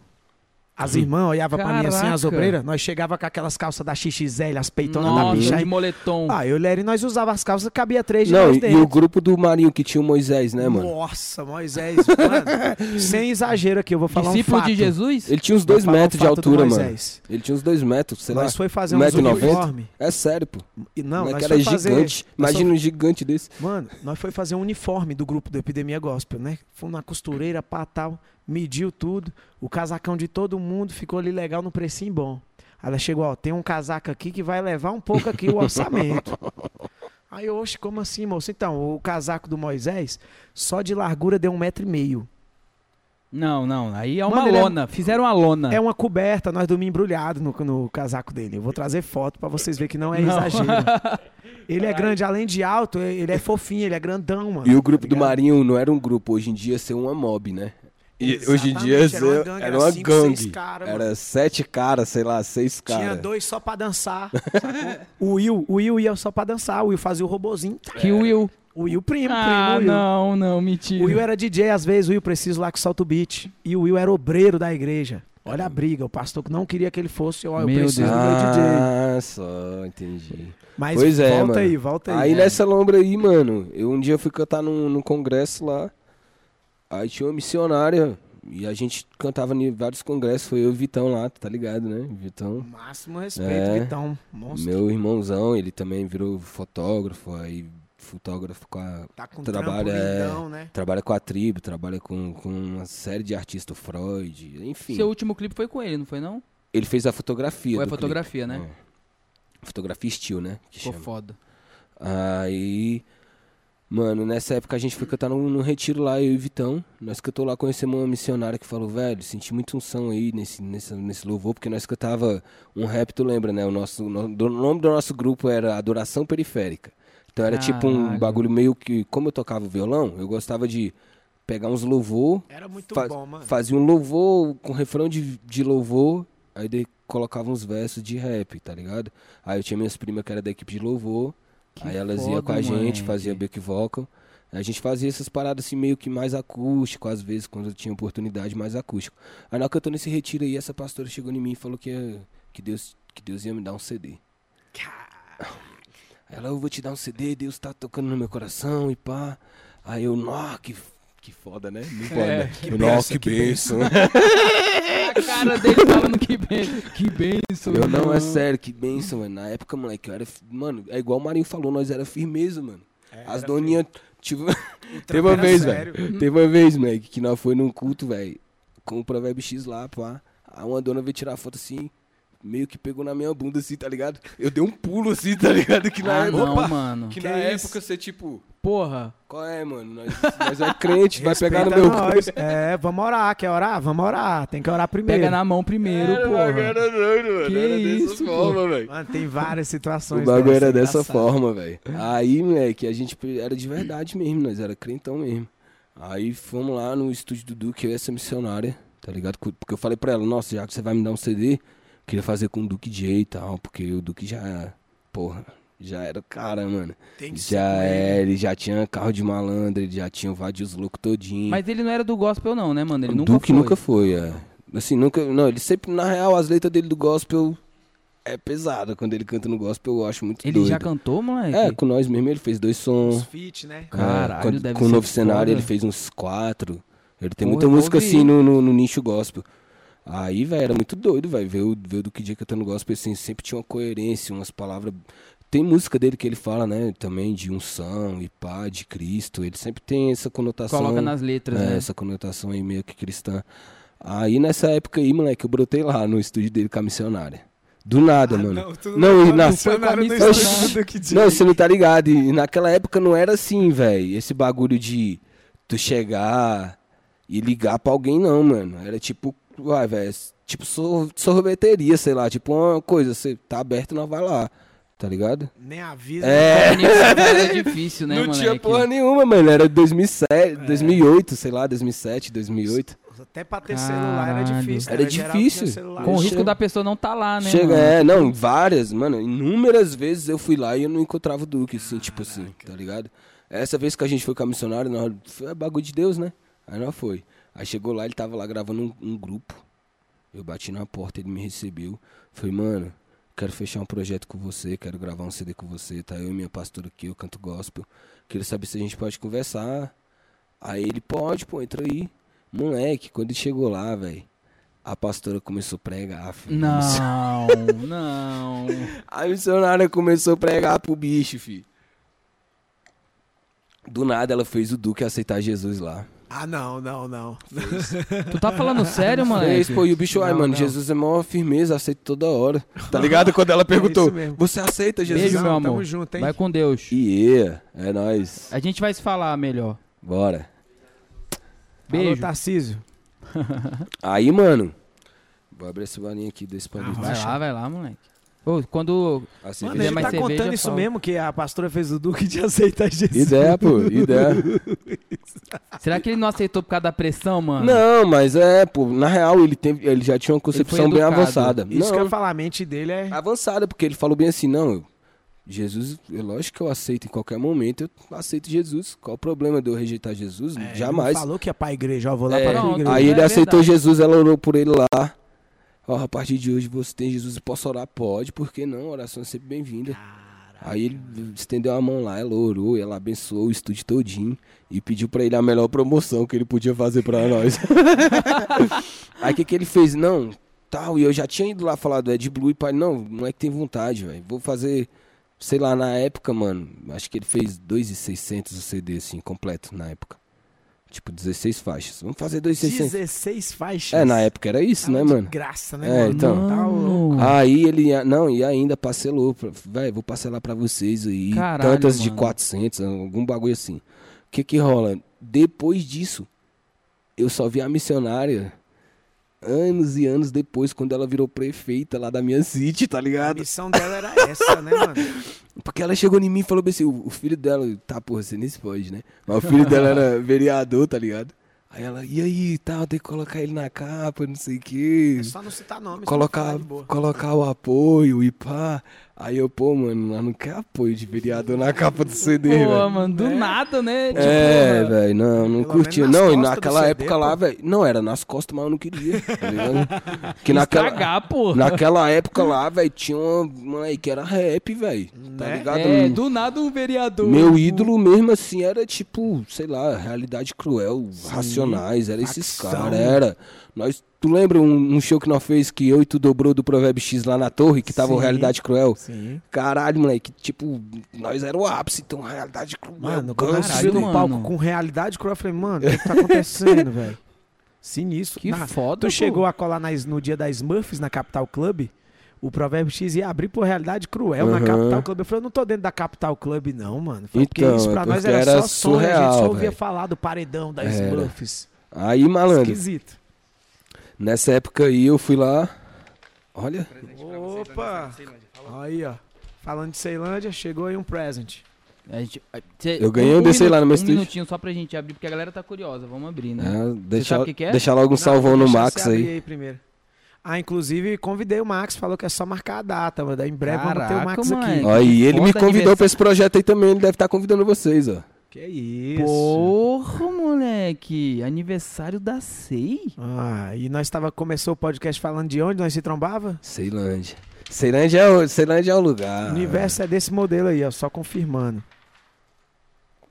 As irmãs olhavam pra mim assim, as obreiras. Nós chegava com aquelas calças da XXL, as peitonas da bicha. de Aí, moletom. ah, eu e o Lery, nós usava as calças, cabia três de Não, nós e, e o grupo do Marinho que tinha o Moisés, né, mano? Nossa, Moisés, mano. sem exagero aqui, eu vou falar Discípulo um fato. de Jesus? Ele tinha uns dois falar um metros de altura, mano. Ele tinha uns dois metros, sei lá. Nós foi fazer um metro e uniforme. É sério, pô. E Não, Não, nós era foi fazer... gigante. nós Imagina um gigante desse. Mano, nós foi fazer um uniforme do grupo do Epidemia Gospel, né? Fomos na costureira, pá, tal, mediu tudo. O casacão de todo mundo ficou ali legal no precinho bom. Aí ela chegou, ó, tem um casaco aqui que vai levar um pouco aqui o orçamento. Aí, eu, oxe, como assim, moço? Então, o casaco do Moisés, só de largura deu um metro e meio. Não, não. Aí é uma Mano, é- lona. Fizeram uma lona. É uma coberta, nós dormimos embrulhado no, no casaco dele. Eu vou trazer foto pra vocês verem que não é Não. exagero. Ele é grande, além de alto, ele é fofinho, ele é grandão, mano. E o grupo tá do? Marinho não era um grupo, hoje em dia ia ser uma mob, né? E hoje em Exatamente, dia era ser- uma gangue, era era uma cinco, seis gangue. cara, era sete caras, sei lá, seis Tinha caras. dois só pra dançar. o Will, o Will ia só pra dançar. O Will fazia o robozinho. Que o Will. O Will primo, Ah, primo. Will. não, não, mentira. O Will era DJ, às vezes o Will preciso lá que solta o beat. E o Will era obreiro da igreja. Olha a briga, o pastor não queria que ele fosse, ó, eu Meu preciso Deus. do meu DJ. Ah, só, entendi. Mas Pois é, volta mano. aí, volta aí. Aí É. nessa lombra aí, mano, eu um dia fui cantar num, num congresso lá. Aí tinha uma missionária. E a gente cantava em vários congressos. Foi eu e o Vitão lá, tá ligado, né? Vitão. Máximo respeito, É. Vitão. Monstro. Meu irmãozão, ele também virou fotógrafo. Aí fotógrafo com a. Tá com Trabalha, trampo é. lindão, né? Trabalha com a tribo, trabalha com, com uma série de artistas, Freud, enfim. Seu último clipe foi com ele, não foi não? Ele fez a fotografia. Ou é do fotografia, clipe. né? É. Fotografia estilo, né? Que Ficou chama. foda. Aí, mano, nessa época a gente foi cantar num, num retiro lá, eu e o Vitão. Nós cantou lá, conhecemos uma missionária que falou, velho, senti muito unção aí nesse, nesse, nesse louvor, porque nós cantava um rap, tu lembra, né? O, nosso, o no- do- nome do nosso grupo era Adoração Periférica. Então era tipo um Caralho. bagulho meio que, como eu tocava violão, eu gostava de pegar uns louvor, Era muito Faz- bom, mano. fazia um louvor com refrão de, de louvor, aí daí colocava uns versos de rap, tá ligado? Aí eu tinha minhas primas que era da equipe de louvor, Que aí elas foda, iam com a gente, moleque. fazia back vocal. A gente fazia essas paradas assim meio que mais acústico, às vezes, quando eu tinha oportunidade, mais acústico. Aí na hora que eu tô nesse retiro aí, essa pastora chegou em mim e falou que, que, Deus, que Deus ia me dar um CD. Aí Ela, eu vou te dar um CD, Deus tá tocando no meu coração e pá. Aí eu, nó, que, que foda, né? Não pode, É, né? que nó, benção, que que benção. A cara dele falando que benção. Que benção. Eu não, é sério, que benção, mano. Na época, moleque, eu era. Mano, é igual o Marinho falou, nós era firmeza, mano. As doninhas. Tipo, teve uma vez, velho. Teve uma vez, moleque, que nós foi num culto, velho, com o Provérbio X lá, pá. Aí uma dona veio tirar foto assim, meio que pegou na minha bunda assim, tá ligado? Eu dei um pulo assim, tá ligado? Que na Ah, época. não, mano. Que, Que na isso? época você, tipo, Porra. qual é, mano? Nós, nós é crente, vai pegar no meu nós. É, vamos orar. Quer orar? Vamos orar. Tem que orar primeiro. Pega na mão primeiro, Era, porra. o bagulho era doido, mano. Que era isso, dessa forma, velho. Mano, tem várias O situações. bagulho era dessa, dessa engraçado. forma, velho. Aí, moleque, a gente era de verdade mesmo, nós era crentão mesmo. Aí fomos lá no estúdio do Duque, eu e essa missionária, tá ligado? Porque eu falei pra ela, nossa, já que você vai me dar um CD, queria fazer com o Duque J e tal, porque o Duque já, porra, já era o cara, mano. Tem que Já com é, ele. ele já tinha carro de malandro, ele já tinha vários loucos todinho. Mas ele não era do gospel, não, né, mano? Ele o nunca Duque foi. nunca foi, é. Assim, nunca, não, ele sempre, na real, as letras dele do gospel é pesada. Quando ele canta no gospel, eu acho muito Ele doido. já cantou, moleque? É, com nós mesmo ele fez dois sons. Os feat, né? Caralho, É, com, deve com o novo cenário foda. ele fez uns quatro. Ele tem Porra, muita música ouvir. assim no, no, no nicho gospel. Aí, velho, era muito doido, velho. Ver o, ver o Duque Dia cantando gospel assim, sempre tinha uma coerência, umas palavras. Tem música dele que ele fala, né, também de unção e pá, de Cristo. Ele sempre tem essa conotação. Coloca nas letras, é, né? essa conotação aí meio que cristã. Aí nessa época aí, moleque, eu brotei lá no estúdio dele com a missionária. Do nada, mano. tu Não, e na- J. Não, você não tá ligado. E naquela época não era assim, velho. Esse bagulho de tu chegar e ligar pra alguém, não, mano. Era tipo, vai, velho. Tipo sor sorveteria, sei lá. Tipo uma coisa, você tá aberto, nós vai lá. Tá ligado? Nem avisa. É. Comunicação era difícil, né, não moleque? tinha porra nenhuma, mano. Era 2007, 2008, sei lá, 2007, 2008. Até pra ter celular era Caralho. difícil. Era né? Difícil. Com o Chega- risco da pessoa não tá lá, né, Chega, mano? é, não, várias, mano, inúmeras vezes eu fui lá e eu não encontrava o Duque, assim, tipo assim, tá ligado? Essa vez que a gente foi com a missionária, nós, foi bagulho de Deus, né? Aí nós foi. Aí chegou lá, ele tava lá gravando um, um grupo. Eu bati na porta, ele me recebeu. Falei, mano, quero fechar um projeto com você, quero gravar um CD com você. Tá eu e minha pastora aqui, eu canto gospel. Queria saber se a gente pode conversar. Aí ele, pode, pô, entra aí. Moleque, quando ele chegou lá, velho, a pastora começou a pregar, filho. Não, não. A missionária começou a pregar pro bicho, filho. Do nada ela fez o Duque aceitar Jesus lá. Ah, não, não, não. Tu tá falando sério, Fez, moleque? pô, e o bicho, ai, mano, não. Jesus é maior firmeza, aceita toda hora. Tá ligado? Quando ela perguntou, isso mesmo. você aceita Jesus? Beijo, Não, meu amor. Tamo junto, hein? Vai com Deus. Yeah, é nóis. A gente vai se falar melhor. Bora. Alô, Beijo. Tarcísio. Aí, mano, vou abrir esse balinho aqui desse palito. Ah, Vai lá, vai lá, moleque. Ô, quando. Assim, Mano, ele mais tá cerveja, contando isso fala. mesmo, que a pastora fez o Duque de aceitar Jesus. Ideia, pô, ideia. Será que ele não aceitou por causa da pressão, mano? Não, mas é, pô, na real ele, tem, ele já tinha uma concepção bem avançada. Isso não, que eu ia falar, a mente dele é... avançada, porque ele falou bem assim, não, Jesus, é lógico que eu aceito em qualquer momento, eu aceito Jesus. Qual o problema de eu rejeitar Jesus? É, ele Jamais. não falou que ia pra igreja, ó, vou lá É, pra Pronto. igreja. Aí ele É aceitou verdade. Jesus, ela orou por ele lá. Ó, a partir de hoje você tem Jesus e posso orar? Pode, por que não? Oração é sempre bem-vinda. Aí ele estendeu a mão lá, ela orou, ela abençoou o estúdio todinho e pediu pra ele a melhor promoção que ele podia fazer pra nós. Aí o que, que ele fez? Não, tal, e eu já tinha ido lá falar do Ed Blue e pai, não, não é que tem vontade, velho. Vou fazer, sei lá, na época, mano, acho que ele fez 2,600 o CD, assim, completo, na época. Tipo, 16 faixas. Vamos fazer 2,600. 16 faixas. É, na época era isso, Tava né, de mano? graça, né, É, mano? então. Tá louco. Aí ele, não, e ainda parcelou, vai, vou parcelar pra vocês aí, Caralho, tantas de mano. 400, algum bagulho assim. O que que rola? Depois disso, eu só vi a missionária anos e anos depois, quando ela virou prefeita lá da minha city, tá A ligado? missão dela era essa, né, mano? Porque ela chegou em mim e falou assim, o, filho dela, tá, porra, você nem se pode, né? Mas o filho dela era vereador, tá ligado? Aí ela, e aí, tal, tem que colocar ele na capa, não sei o quê. É só não citar nome. colocar, colocar o apoio e pá. Aí eu, pô, mano, nós não quer apoio de vereador na capa do CD, Pô, mano, do É. nada, né? Tipo, É, velho, não, não curtia. Não, e naquela CD, época lá, velho. Não, era nas costas, mas eu não queria, tá ligado? Que naquela, Estragar, pô. naquela época lá, velho, tinha uma, uma aí que era rap, velho. Tá Né? ligado? É, do nada um vereador. Meu ídolo mesmo assim era tipo, sei lá, realidade cruel, racionais, era esses caras, era. Nós, tu lembra um, um show que nós fez que eu e tu dobrou do Provérbio X lá na torre, que tava o Sim. Realidade Cruel? Sim. Caralho, moleque, tipo, nós era o ápice, então realidade cruel. Mano, quando eu no mano. palco com realidade cruel, eu falei, mano, o que, que tá acontecendo, velho? Sinistro. Que Na- foda, Tu pô. chegou a colar nas- no dia das Smurfs na Capital Club? O Provérbio X ia abrir por realidade cruel na Aham. Capital Club. Eu falei, eu não tô dentro da Capital Club, não, mano. Falei, porque Então, isso pra é nós era, era só sonho, a gente surreal, só ouvia velho. falar do paredão das Era. Smurfs. Aí, malandro, Esquisito. Nessa época aí eu fui lá. Olha, Opa! Aí, ó. Falando de Ceilândia, chegou aí um present. A gente- a- cê- Eu ganhei um desse aí lá no meu Um estúdio. minutinho só pra gente abrir, porque a galera tá curiosa. Vamos abrir, né? é, deixa, sabe o que que é? deixa logo um salvão Não, no deixa Max abrir aí. primeiro. Ah, inclusive convidei o Max, falou que é só marcar a data, mano. Em breve vamos ter o Caraca, Max aqui. moleque. Ó, e ele me Foda convidou pra esse projeto aí também, ele deve estar convidando vocês, ó. Que isso. Porra, moleque. Aniversário da SEI? Ah, e nós tava, começou o podcast falando de onde nós se trombava? Ceilândia. Ceilândia é o, Ceilândia é o lugar. O universo é desse modelo aí, ó, só confirmando.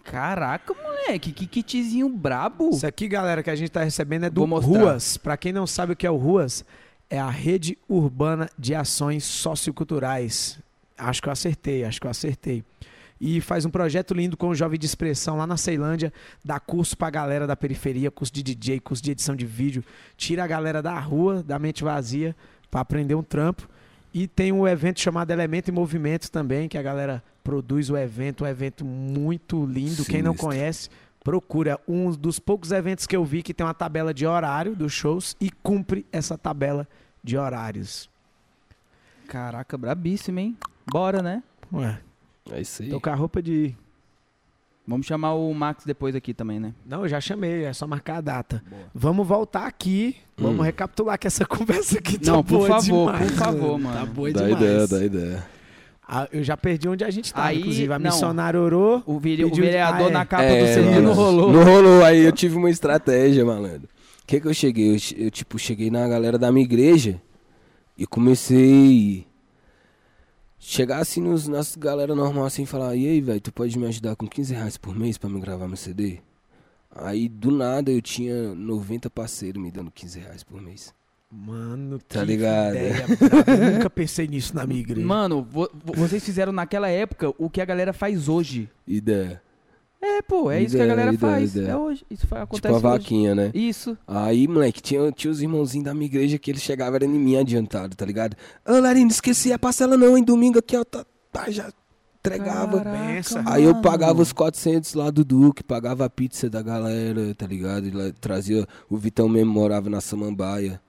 Caraca, moleque. Que kitzinho brabo. Isso aqui, galera, que a gente tá recebendo é do. RUAS. Pra quem não sabe o que é o RUAS, é a Rede Urbana de Ações Socioculturais. Acho que eu acertei, acho que eu acertei. E faz um projeto lindo com o Jovem de Expressão lá na Ceilândia, dá curso pra galera da periferia, curso de DJ, curso de edição de vídeo, tira a galera da rua, da mente vazia, pra aprender um trampo. E tem um evento chamado Elemento em Movimento também, que a galera produz o evento, um evento muito lindo. Quem não Sinistro. conhece, procura um dos poucos eventos que eu vi que tem uma tabela de horário dos shows e cumpre essa tabela de horários. Caraca, brabíssimo, hein? Bora, né? Ué, É isso aí. tô com a roupa de. Vamos chamar o Max depois aqui também, né? Não, eu já chamei, é só marcar a data. Boa. Vamos voltar aqui. Vamos Hum. recapitular que essa conversa aqui tá Não, por boa favor, demais, por favor, mano. Tá boa Dá demais. ideia, dá ideia. Ah, eu já perdi onde a gente tá, Aí, inclusive. A não. missionária orou. O, vere- o vereador Ah, é. na capa É, do CD não rolou. Não rolou, aí eu tive uma estratégia, malandro. que que eu cheguei? Eu, eu, tipo, cheguei na galera da minha igreja e comecei chegar assim nos, nas galera normal assim e falar, e aí, velho, tu pode me ajudar com 15 reais por mês pra me gravar meu CD? Aí, do nada, eu tinha 90 parceiros me dando 15 reais por mês. Mano, Tá que ligado? ideia. Eu nunca pensei nisso na minha igreja. Mano, vo- vo- vocês fizeram naquela época o que a galera faz hoje. Ideia. É, pô, é isso que a galera ideia, faz. ideia. É hoje. Isso fa- Tipo acontece a hoje. vaquinha, né? Isso. Aí, moleque, tinha, tinha os irmãozinhos da minha igreja que eles chegavam, era em mim adiantado, tá ligado? Ô, Larino, não esqueci a parcela não, hein? Domingo aqui, ó, tá, tá, já entregava. Pensa. Aí eu pagava os 400 lá do Duque, pagava a pizza da galera, tá ligado? E lá trazia, o Vitão mesmo morava na Samambaia,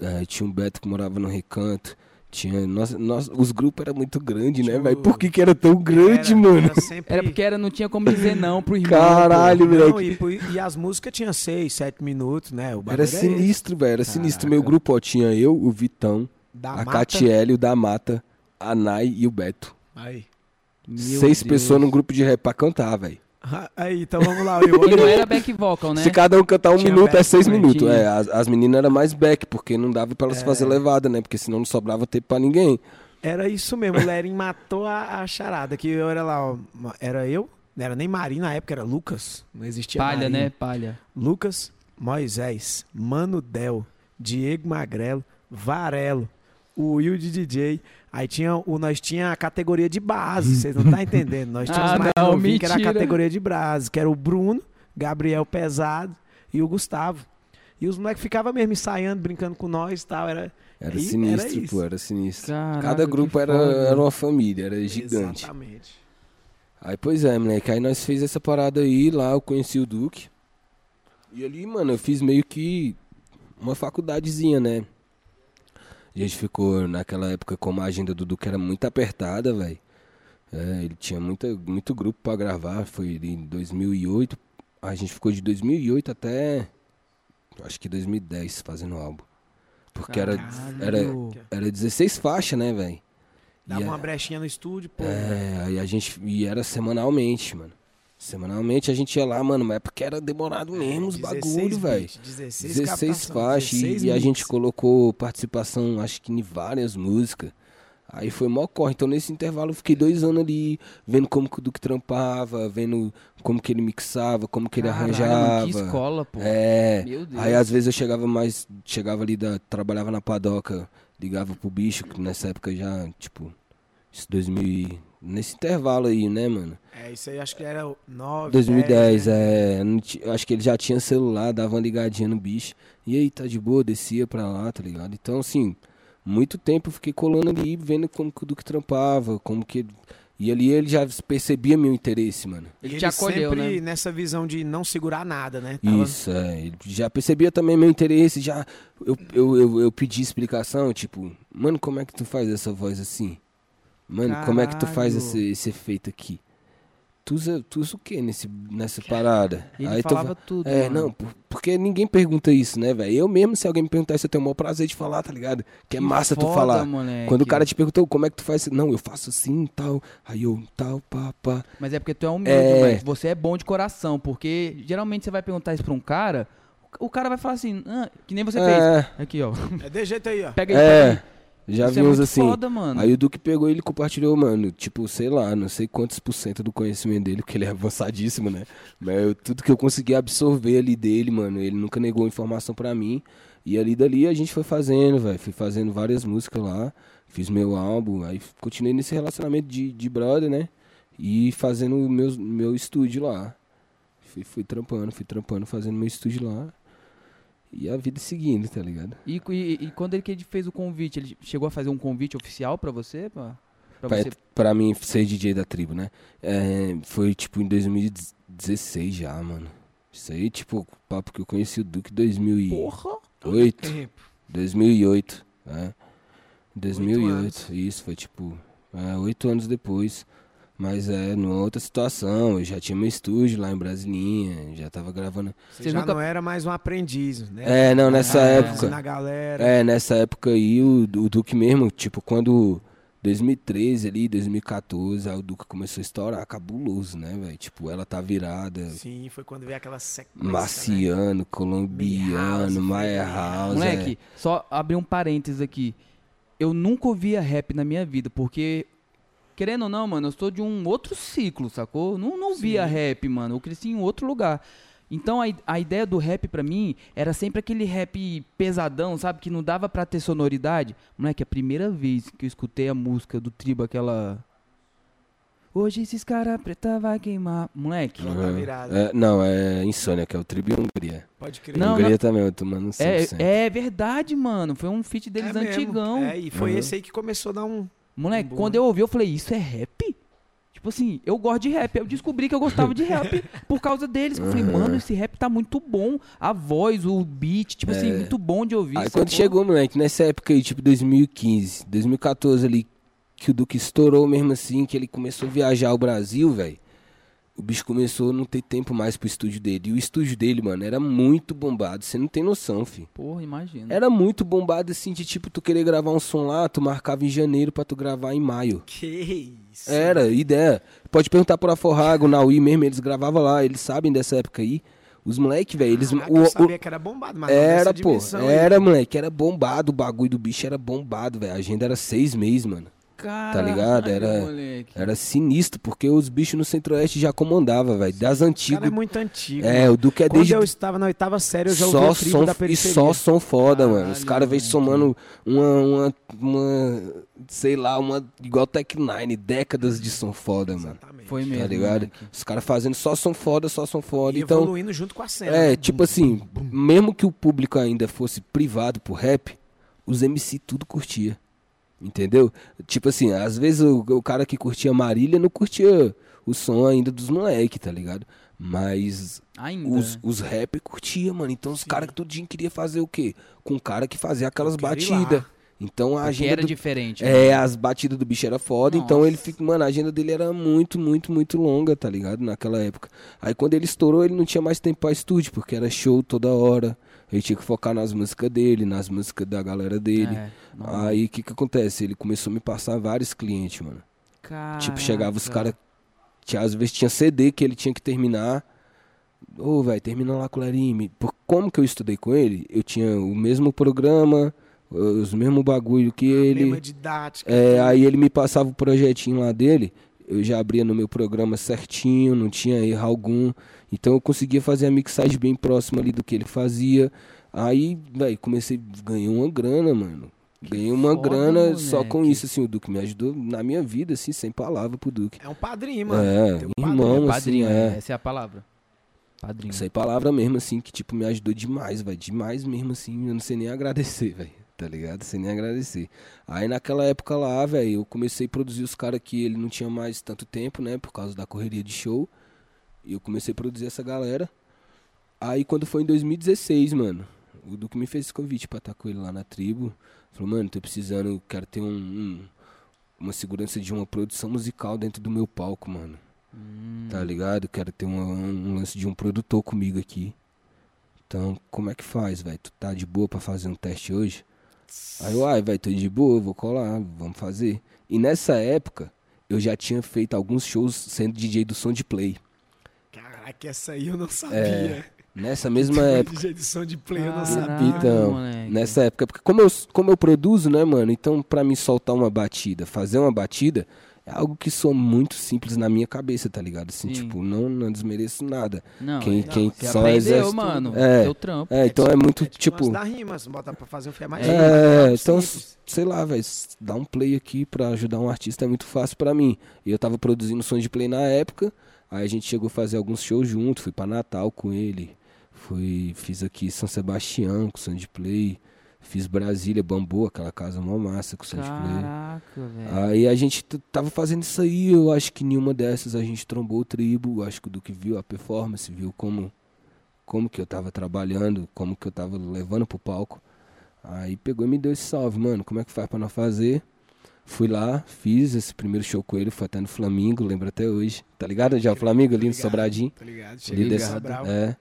é, tinha um Beto que morava no Recanto, tinha, nossa, nossa, os grupos eram muito grandes, né, velho? Por que que era tão grande, Era- mano? Era, sempre... Era porque era, não tinha como dizer não pro irmão. Caralho, moleque. e, e as músicas tinham 6, 7 minutos, né? Era sinistro, velho, era sinistro. Caraca. Meu grupo, ó, tinha eu, o Vitão, Da a. Catiele, o da Mata, a Nai e o Beto. Aí. Meu Seis Deus. pessoas num grupo de rap pra cantar, velho. Ah, Aí, então vamos lá. Eu, E não era back vocal, né? Se cada um cantar um Tinha minuto, é back seis também, minutos. É, as, as meninas eram mais back, porque não dava pra elas É. fazer levada, né? Porque senão não sobrava tempo pra ninguém. Era isso mesmo, o Lerin matou a, a charada. Que eu era lá, ó, era eu, não era nem Marinho na época, era Lucas. Não existia Palha, Marinho. né? Palha. Lucas, Moisés, Mano Del, Diego Magrelo, Varelo, o Will de DJ. Aí tinha o, nós tinha a categoria de base, vocês não tá entendendo. Nós tínhamos Ah, mais não, novinho, que era a categoria de base, que era o Bruno, Gabriel Pesado e o Gustavo. E os moleques ficavam mesmo ensaiando, brincando com nós e tal. Era, Era Aí, sinistro, era pô, era sinistro. Caraca, Cada grupo era, foda. era uma família, era gigante. Exatamente. Aí, pois é, moleque. Aí nós fez essa parada aí, lá eu conheci o Duque. E ali, mano, eu fiz meio que uma faculdadezinha, né? A gente ficou naquela época, como a agenda do Duque era muito apertada, velho. É, ele tinha muita, muito grupo pra gravar. Foi em 2008. A gente ficou de 2008 até. Acho que 2010 fazendo álbum. Porque era, era, era 16 faixas, né, velho? Dava E uma é- brechinha no estúdio, pô. é, aí a gente. E era semanalmente, mano. Semanalmente a gente ia lá, mano, mas é porque era demorado mesmo os 16 bagulho, velho. beats, 16, 16 captação, faixas. 16 E, e a gente colocou participação, acho que em várias músicas. Aí foi mó corre. Então nesse intervalo eu fiquei dois anos ali, vendo como que o Duque trampava, vendo como que ele mixava, como que ele Caralho, arranjava. Que escola, pô. É. Meu Deus. Aí às vezes eu chegava mais, chegava ali da, trabalhava na padoca, ligava pro bicho, que nessa época já, tipo, isso 2000, e- nesse intervalo aí, né, mano? É, isso aí acho que era 9, 2010, 10, né? é, acho que ele já tinha celular, dava uma ligadinha no bicho, e aí, tá de boa, descia pra lá, tá ligado? Então, assim, muito tempo eu fiquei colando ali, vendo como que o Duque trampava, como que ele... E ali ele já percebia meu interesse, mano. Ele E te acolheu, sempre né? nessa visão de não segurar nada, né? Tava- Isso, é. Ele já percebia também meu interesse, já. Eu, eu, eu, eu pedi explicação, tipo, mano, como é que tu faz essa voz assim? Mano, como é que tu faz Caralho. esse, esse efeito aqui? Tu usa, tu usa o que nesse, nessa parada? Ele Aí tu falava fa- tudo. É, mano. não, por- porque ninguém pergunta isso, né, velho? Eu mesmo, se alguém me perguntar isso, eu tenho o maior prazer de falar, tá ligado? Que é massa tu foda, falar. moleque. Quando o cara te perguntou como é que tu faz, não, eu faço assim tal, aí eu tal, pá, pá. Mas é porque tu é humilde, É. mas você é bom de coração. Porque geralmente você vai perguntar isso pra um cara, o cara vai falar assim, ah, que nem você fez. É, Aqui, ó. É de jeito aí, ó. Pega aí, pega é, aí. Já Isso é vimos muito assim. foda. Aí o Duque pegou e ele compartilhou, mano, tipo, sei lá, não sei quantos por cento do conhecimento dele, porque ele é avançadíssimo, né? Mas eu- tudo que eu consegui absorver ali dele, mano, ele nunca negou informação pra mim. E ali dali a gente foi fazendo, velho. Fui fazendo várias músicas lá, fiz meu álbum, aí continuei nesse relacionamento de, de brother, né? E fazendo o meu, meu estúdio lá. Fui, fui trampando, fui trampando, fazendo meu estúdio lá. E a vida seguindo, tá ligado? E, e- e quando ele que ele fez o convite, ele chegou a fazer um convite oficial pra você? Pra, pra Pra, você... pra mim ser DJ da tribo, né? É, foi tipo em 2016 já, mano. Isso aí, tipo, papo que eu conheci o Duque em 2008. Porra! Tempo. 2008, é. Oito 2008, isso, foi tipo, é, oito anos depois. Mas é, numa outra situação, eu já tinha meu estúdio lá em Brasilinha, já tava gravando. Você Vocês já nunca- não era mais um aprendiz, né? É, não, nessa Ah, época. Na galera. É, nessa época aí, o, o Duque mesmo, tipo, quando 2013 ali, 2014, aí o Duca começou a estourar, cabuloso, né, velho? Tipo, ela tá virada. Sim, foi quando veio aquela sequência. Né? Marciano, colombiano, Maya House. Moleque, é. só abrir um parênteses aqui. Eu nunca ouvia rap na minha vida, porque querendo ou não, mano, eu sou de um outro ciclo, sacou? Não, não via rap, mano. Eu cresci em outro lugar. Então a, a ideia do rap pra mim era sempre aquele rap pesadão, sabe? Que não dava pra ter sonoridade. Moleque, a primeira vez que eu escutei a música do Tribo, aquela. Hoje esses caras preta vai queimar. Moleque. Uhum. É, não, é Insônia, que é o Tribo e Hungria. Pode crer. Não, Hungria não... também, eu tô tomando é, é verdade, mano. Foi um feat deles é antigão. É, e foi uhum. esse aí que começou a dar um. Moleque, um quando eu ouvi, eu falei, isso é rap? Tipo assim, eu gosto de rap. Eu descobri que eu gostava de rap por causa deles. Eu falei, mano, esse rap tá muito bom. A voz, o beat, tipo assim, é. assim, muito bom de ouvir. Aí quando chegou, moleque, nessa época aí, tipo 2015, 2014 ali, que o Duque estourou mesmo assim, que ele começou a viajar ao Brasil, velho o bicho começou a não ter tempo mais pro estúdio dele. E o estúdio dele, mano, era muito bombado. Você não tem noção, fi. Porra, imagina. Era muito bombado, assim, de tipo, tu querer gravar um som lá, tu marcava em janeiro pra tu gravar em maio. Que isso? Era, ideia. Pode perguntar pro Aforrago, Naui mesmo, eles gravavam lá, eles sabem dessa época aí. Os moleque, velho, eles. Ah, o, eu sabia o, que era bombado, mas Era, pô. Era, aí. moleque, era bombado. O bagulho do bicho era bombado, velho. A agenda era seis meses, mano. Caralho, tá ligado? Era, era sinistro, porque os bichos no Centro-Oeste já comandavam, velho. Das antigas. O cara é muito antigo. É, mano. o Duque é Quando desde. eu estava na oitava série, eu já só ouvi som, da periferia. E só som foda, Caralho, mano. Os caras vêm somando uma, uma, uma. Sei lá, uma. Igual Tech Nine, décadas de som foda, mano. Foi mesmo. Tá ligado? Moleque. Os caras fazendo só som foda, só som foda. E então, evoluindo junto com a cena. É, né? tipo assim, mesmo que o público ainda fosse privado pro rap, os MC tudo curtia. Entendeu? Tipo assim, às vezes o, o, cara que curtia Marília não curtia o som ainda dos moleques, tá ligado? Mas ainda, os, né? os rap curtia, mano. Então os caras que todo dia queria fazer o quê? Com o cara que fazia aquelas batidas. Então a Porque agenda. era do... diferente. Né? É, as batidas do bicho era foda. Nossa. Então ele fica. Mano, a agenda dele era muito, muito, muito longa, tá ligado? Naquela época. Aí quando ele estourou, ele não tinha mais tempo pra estúdio, porque era show toda hora. Ele tinha que focar nas músicas dele, nas músicas da galera dele. É, Aí o que que acontece? Ele começou a me passar vários clientes, mano. Caraca. Tipo, chegava os caras. Às vezes tinha CD que ele tinha que terminar. Ô, oh, velho, termina lá com o. Por como que eu estudei com ele? Eu tinha o mesmo programa, os mesmos bagulho que a ele. Mesma didática. É, aí ele me passava o projetinho lá dele. Eu já abria no meu programa certinho, não tinha erro algum. Então eu conseguia fazer a mixagem bem próxima ali do que ele fazia. Aí, velho, comecei a ganhar uma grana, mano. Ganhei uma Foda, grana moleque. só com isso, assim, o Duque me ajudou na minha vida, assim, sem palavra pro Duque. É um padrinho, mano. É, um irmão, padrinho, assim, padrinho, é. Essa é a palavra. Padrinho. Essa é palavra mesmo, assim, que, tipo, me ajudou demais, velho. Demais mesmo, assim, eu não sei nem agradecer, velho. Tá ligado? Sem nem agradecer. Aí naquela época lá, velho, eu comecei a produzir os caras que ele não tinha mais tanto tempo, né? Por causa da correria de show. E eu comecei a produzir essa galera. Aí quando foi em 2016, mano, o Duque me fez esse convite pra estar com ele lá na tribo. Falou, mano, tô precisando, quero ter um, um uma segurança de uma produção musical dentro do meu palco, mano. Hum. Tá ligado? Quero ter uma, um lance de um produtor comigo aqui. Então, como é que faz, velho? Tu tá de boa pra fazer um teste hoje? Aí eu, ai, velho, tô de boa, vou colar, vamos fazer. E nessa época, eu já tinha feito alguns shows sendo DJ do som de play. Caraca, essa aí eu não sabia. É, nessa mesma época. DJ de som de play eu não sabia. Então, moleque. nessa época, porque como eu, como eu produzo, né, mano? Então, pra me soltar uma batida, fazer uma batida, é algo que soa muito simples na minha cabeça, tá ligado? Assim, Sim. tipo, não, não desmereço nada. Não, quem, não, quem você só exerce. mano. É, teu trampo. É, então é, muito, é tipo. tipo... rima, se botar pra fazer um fé mais É, é então, sei lá, velho, dar um play aqui pra ajudar um artista é muito fácil pra mim. E eu tava produzindo som de play na época, aí a gente chegou a fazer alguns shows junto, fui pra Natal com ele, fui, fiz aqui São Sebastião com som de play. Fiz Brasília, Bambu, aquela casa mó massa com o Caraca, velho. Aí a gente tava fazendo isso aí, eu acho que nenhuma dessas a gente trombou o tribo, acho que o Duque viu a performance, viu como, como que eu tava trabalhando, como que eu tava levando pro palco. Aí pegou e me deu esse salve, mano, como é que faz pra nós fazer? Fui lá, fiz esse primeiro show com ele, foi até no Flamengo, lembro até hoje. Tá ligado já o Flamengo ali no Sobradinho? Tá ligado, ali dessa, É.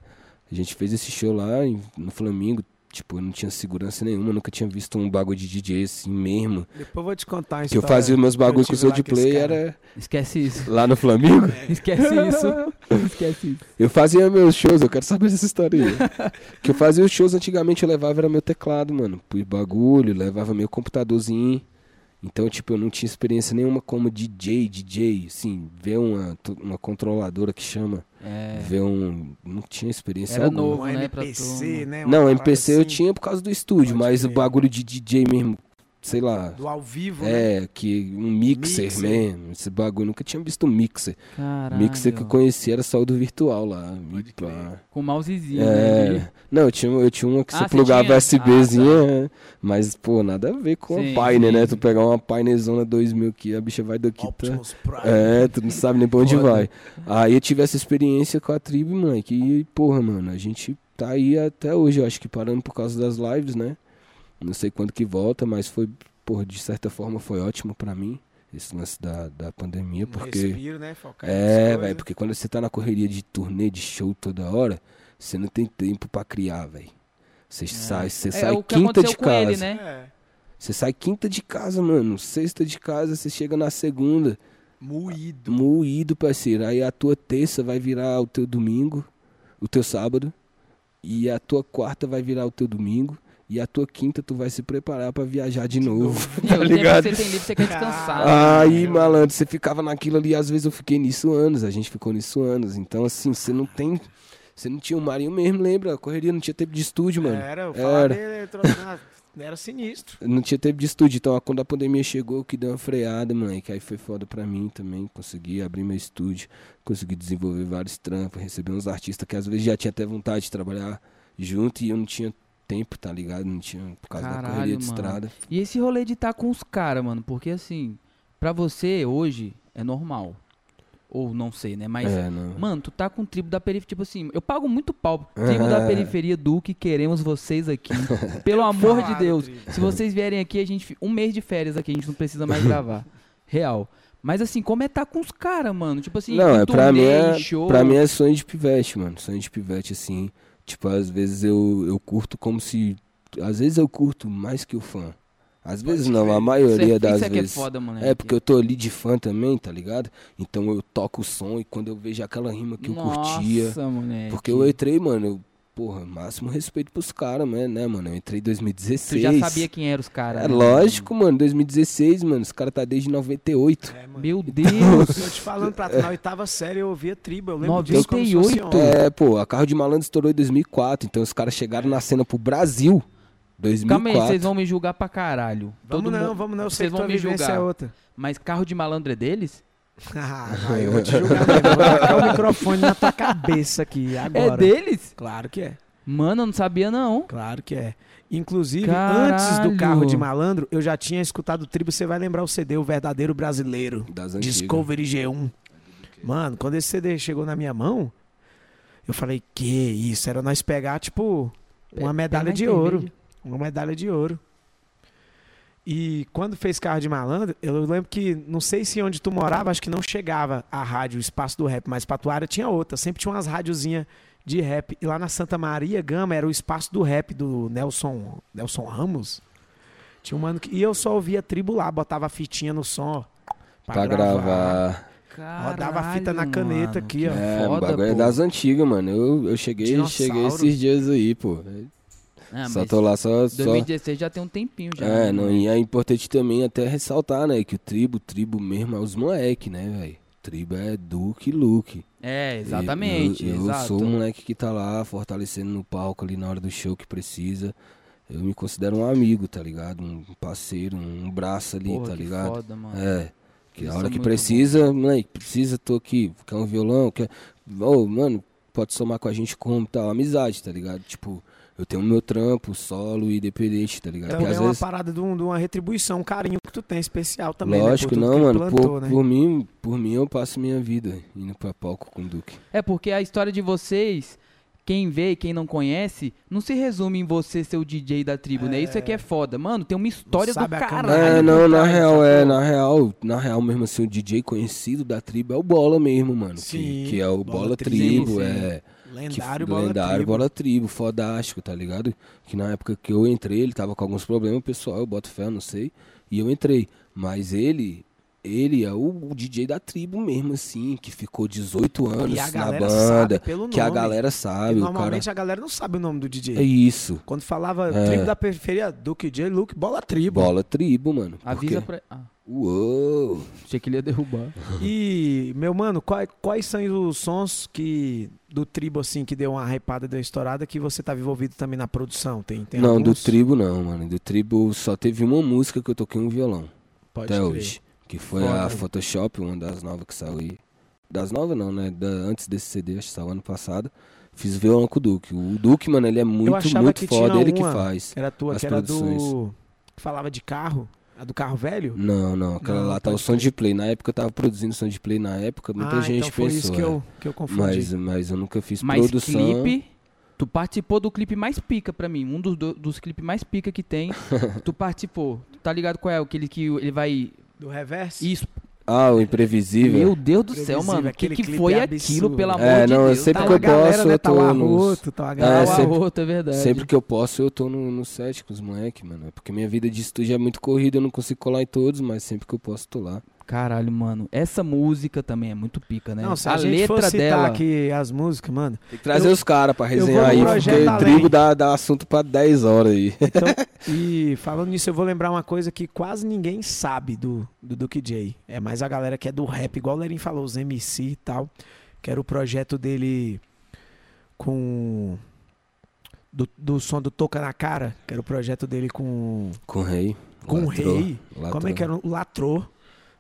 A gente fez esse show lá no Flamengo, Tipo, eu não tinha segurança nenhuma, nunca tinha visto um bagulho de DJ assim mesmo. Depois eu vou te contar Que eu fazia os meus bagulhos com o com esse Play, cara. era Esquece isso. lá no Flamengo. Esquece isso. Esquece isso. Eu fazia meus shows, eu quero saber dessa história aí. que eu fazia os shows antigamente, eu levava era meu teclado, mano. Pro bagulho, levava meu computadorzinho. Então, tipo, eu não tinha experiência nenhuma como DJ, DJ, assim, ver uma, uma controladora que chama, É. ver um. Não tinha experiência Era alguma. novo, né, MPC, né? Não, MPC eu assim, tinha por causa do estúdio, Pode mas o crer. bagulho de DJ mesmo, sei lá. Do ao vivo, né? É, que um mixer, Mixer. mesmo. Esse bagulho, nunca tinha visto um mixer. Caralho. Mixer que eu conhecia era só o do virtual lá. Com mousezinho, né? É. Não, eu tinha, eu tinha uma que Ah, você plugava tinha? USBzinha, é, mas, pô, nada a ver com Sim, a Pioneer, né? Tu pegar uma Pioneerzona 2000 que a bicha vai daqui, tá... Prime. É, tu não sabe nem pra onde Foda. vai. Aí eu tive essa experiência com a tribo, moleque. E, porra, mano, a gente tá aí até hoje. Eu acho que parando por causa das lives, né? Não sei quando que volta, mas foi, porra, de certa forma foi ótimo pra mim. Esse lance da, da pandemia, porque. respiro, né? Focar É, velho, porque quando você tá na correria de turnê, de show toda hora, você não tem tempo pra criar, velho. Você sai, você É sai o que quinta de com casa. ele, né? É, Você sai quinta de casa, mano. Sexta de casa, você chega na segunda, moído. moído, parceiro. Aí a tua terça vai virar o teu domingo, o teu sábado. E a tua quarta vai virar o teu domingo. E a tua quinta tu vai se preparar pra viajar de, novo. E tá que ligado? você tem livre, você quer descansar. Aí, Ah, malandro, você ficava naquilo ali, às vezes eu fiquei nisso anos, a gente ficou nisso anos. Então, assim, você não tem. Você não tinha o Marinho mesmo, lembra? A correria não tinha tempo de estúdio, mano. Era, eu falava Era. dele, ah, era sinistro. Não tinha tempo de estúdio. Então, quando a pandemia chegou, que deu uma freada, moleque. Aí foi foda pra mim também. Consegui abrir meu estúdio, consegui desenvolver vários trampos, receber uns artistas que às vezes já tinha até vontade de trabalhar junto e eu não tinha tempo, tá ligado? Não tinha, por causa da Caralho, correria de mano. estrada. E esse rolê de estar com os caras, mano, porque assim, pra você hoje é normal. Ou não sei, né? Mas, é, não. mano, tu tá com tribo da periferia. Tipo assim, eu pago muito pau. Tribo da periferia Duque, queremos vocês aqui. Pelo amor de Deus. Se vocês vierem aqui, a gente. Um mês de férias aqui, a gente não precisa mais gravar. Real. Mas assim, como é tá com os caras, mano? Tipo assim, Não, é pra mim é, show. pra mim é sonho de pivete, mano. Sonho de pivete, assim. Tipo, às vezes eu, eu curto como se. Às vezes eu curto mais que o fã. Às vezes não, a maioria é, das é é vezes. foda, mano. É, porque eu tô ali de fã também, tá ligado? Então eu toco o som e quando eu vejo aquela rima que eu curtia. Nossa, moleque. Porque eu entrei, mano, eu, porra, máximo respeito pros caras, né, né, mano? Eu entrei em Tu 2016. já sabia quem eram os caras. É né, lógico, mano, 2016, mano, os caras tá desde 98. É, mano? Meu Deus. Eu te falando, pra tu, na oitava série eu ouvia tribo, eu lembro disso como se 98? fosse ontem. É, pô, a Carro de Malandro estourou em 2004, então os caras chegaram na cena pro Brasil. 2004. Calma aí, vocês vão me julgar pra caralho. Vamos Todo não, mundo- vamos não, Vocês vão me vivência julgar. é outra. Mas carro de malandro é deles? Ah, vai, eu vou te julgar mesmo. Eu vou tacar o microfone na tua cabeça aqui, agora. É deles? Claro que é, Mano, eu não sabia não. claro que é. Inclusive, Caralho. antes do Carro de Malandro, eu já tinha escutado o Tribo, você vai lembrar o CD, O Verdadeiro Brasileiro, Das antigas. Discovery G1. Mano, quando esse CD chegou na minha mão, eu falei, que isso, era nós pegar, tipo, uma É, medalha de ouro. Uma medalha de ouro. E quando fez Carro de Malandro, eu lembro que, não sei se onde tu morava, acho que não chegava a rádio, o espaço do rap, mas pra tua área tinha outra. Sempre tinha umas rádiozinhas de rap. E lá na Santa Maria Gama era o espaço do rap do Nelson, Nelson Ramos. Tinha um mano que. E eu só ouvia tribo lá, botava a fitinha no som. ó, Pra gravar. Rodava a fita na caneta mano, aqui, ó. É, o foda, bagulho é pô. das antigas, mano. Eu, eu cheguei, Dinossauro. cheguei esses dias aí, pô. Ah, só tô lá, só. só... 2016 já tem um tempinho já. É, né, não, e é importante também até ressaltar, né, que o tribo, tribo mesmo é os moleque, né, velho? Tribo é Duque e Luke. É, exatamente. Eu, eu exato. sou um moleque que tá lá fortalecendo no palco ali na hora do show que precisa. Eu me considero um amigo, tá ligado? Um parceiro, um braço ali, Porra, tá que ligado? foda, mano. É. Que Isso a hora é que muito precisa, moleque, precisa, tô aqui. Quer um violão? Quer. Ô, mano, pode somar com a gente como tal. Amizade, tá ligado? Tipo, eu tenho o meu trampo, solo e independente, tá ligado? Também Porque é uma vezes. parada de, um- de uma retribuição, um carinho que tu tem especial também. Lógico, né, por tudo não, mano. plantou, por, né? por mim, por mim, eu passo minha vida indo pra palco com o Duque. É porque a história de vocês, quem vê e quem não conhece, não se resume em você ser o DJ da tribo, né? Isso aqui é foda. Mano, tem uma história do caralho. É, não, na real, é, sacou? na real, na real mesmo assim, o DJ conhecido da tribo é o Bola mesmo, mano. Sim, que, que é o Bola Bola, Tribo, Tribo, sim. é. Lendário que, Bola lendário Tribo. Bola Tribo, fodástico, tá ligado? Que na época que eu entrei, ele tava com alguns problemas pessoal, eu boto fé, eu não sei. E eu entrei. Mas ele, ele é o, o DJ da tribo mesmo, assim, que ficou 18 anos E a na banda. pelo nome. Que a galera E sabe, o cara. normalmente a galera não sabe o nome do DJ. É isso. Quando falava É. tribo da periferia, Duke J, Luke, Bola Tribo. Bola Tribo, mano. Avisa Porque... pra. Ah, Uou! achei que ele ia derrubar. E, meu mano, quais, quais são os sons que do tribo, assim, que deu uma hypada, deu uma estourada, que você tava envolvido também na produção? Tem, tem não, do alguns? tribo não, mano. Do tribo só teve uma música que eu toquei um violão. Pode até crer. hoje. Que foi Foda. a Photoshop, uma das novas que saiu aí. Das novas não, né? Da- antes desse CD, acho que saiu ano passado. Fiz violão com o Duque. O Duque, mano, ele é muito, muito foda. Ele que faz. Era tua, As que era do... produções. falava de carro? A do carro velho? Não, não. Aquela Não, lá tá o som de play. Na época eu tava produzindo som de play na época. Muita ah, gente então foi pensou. isso que é. eu, que eu confundi. mas, mas eu nunca fiz Mas produção. clipe. Tu participou do clipe mais pica pra mim. Um dos, do- dos clipes mais pica que tem. tu participou. Tu tá ligado qual é? Aquele que ele vai. Do reverse? Isso. Ah, o Imprevisível. Meu Deus do céu, mano. O que, que foi é aquilo, absurdo. pelo amor É, de não, eu Deus? sempre tá que eu galera, posso, né? eu Tá tô Arroto, tá uma É, sempre- arroto, é verdade. Sempre que eu posso, eu tô no, no set com os moleques, mano. É Porque minha vida de estúdio é muito corrida, eu não consigo colar em todos, mas sempre que eu posso, tô lá. Caralho, mano. Essa música também é muito pica, né? Não, se a, a, gente for letra citar dela. aqui as músicas, mano. Tem que trazer Eu- os caras pra resenhar aí, porque Além. tribo dá, dá assunto pra 10 horas aí. Então, e falando nisso, eu vou lembrar uma coisa que quase ninguém sabe do, do Duke J. É mais a galera que é do rap, igual o Lerin falou, os MC e tal. Que era o projeto dele com. Do, do som do Toca na Cara, que era o projeto dele com. Com o rei. Com o Rei. latrou. Como é que era? O Latrô.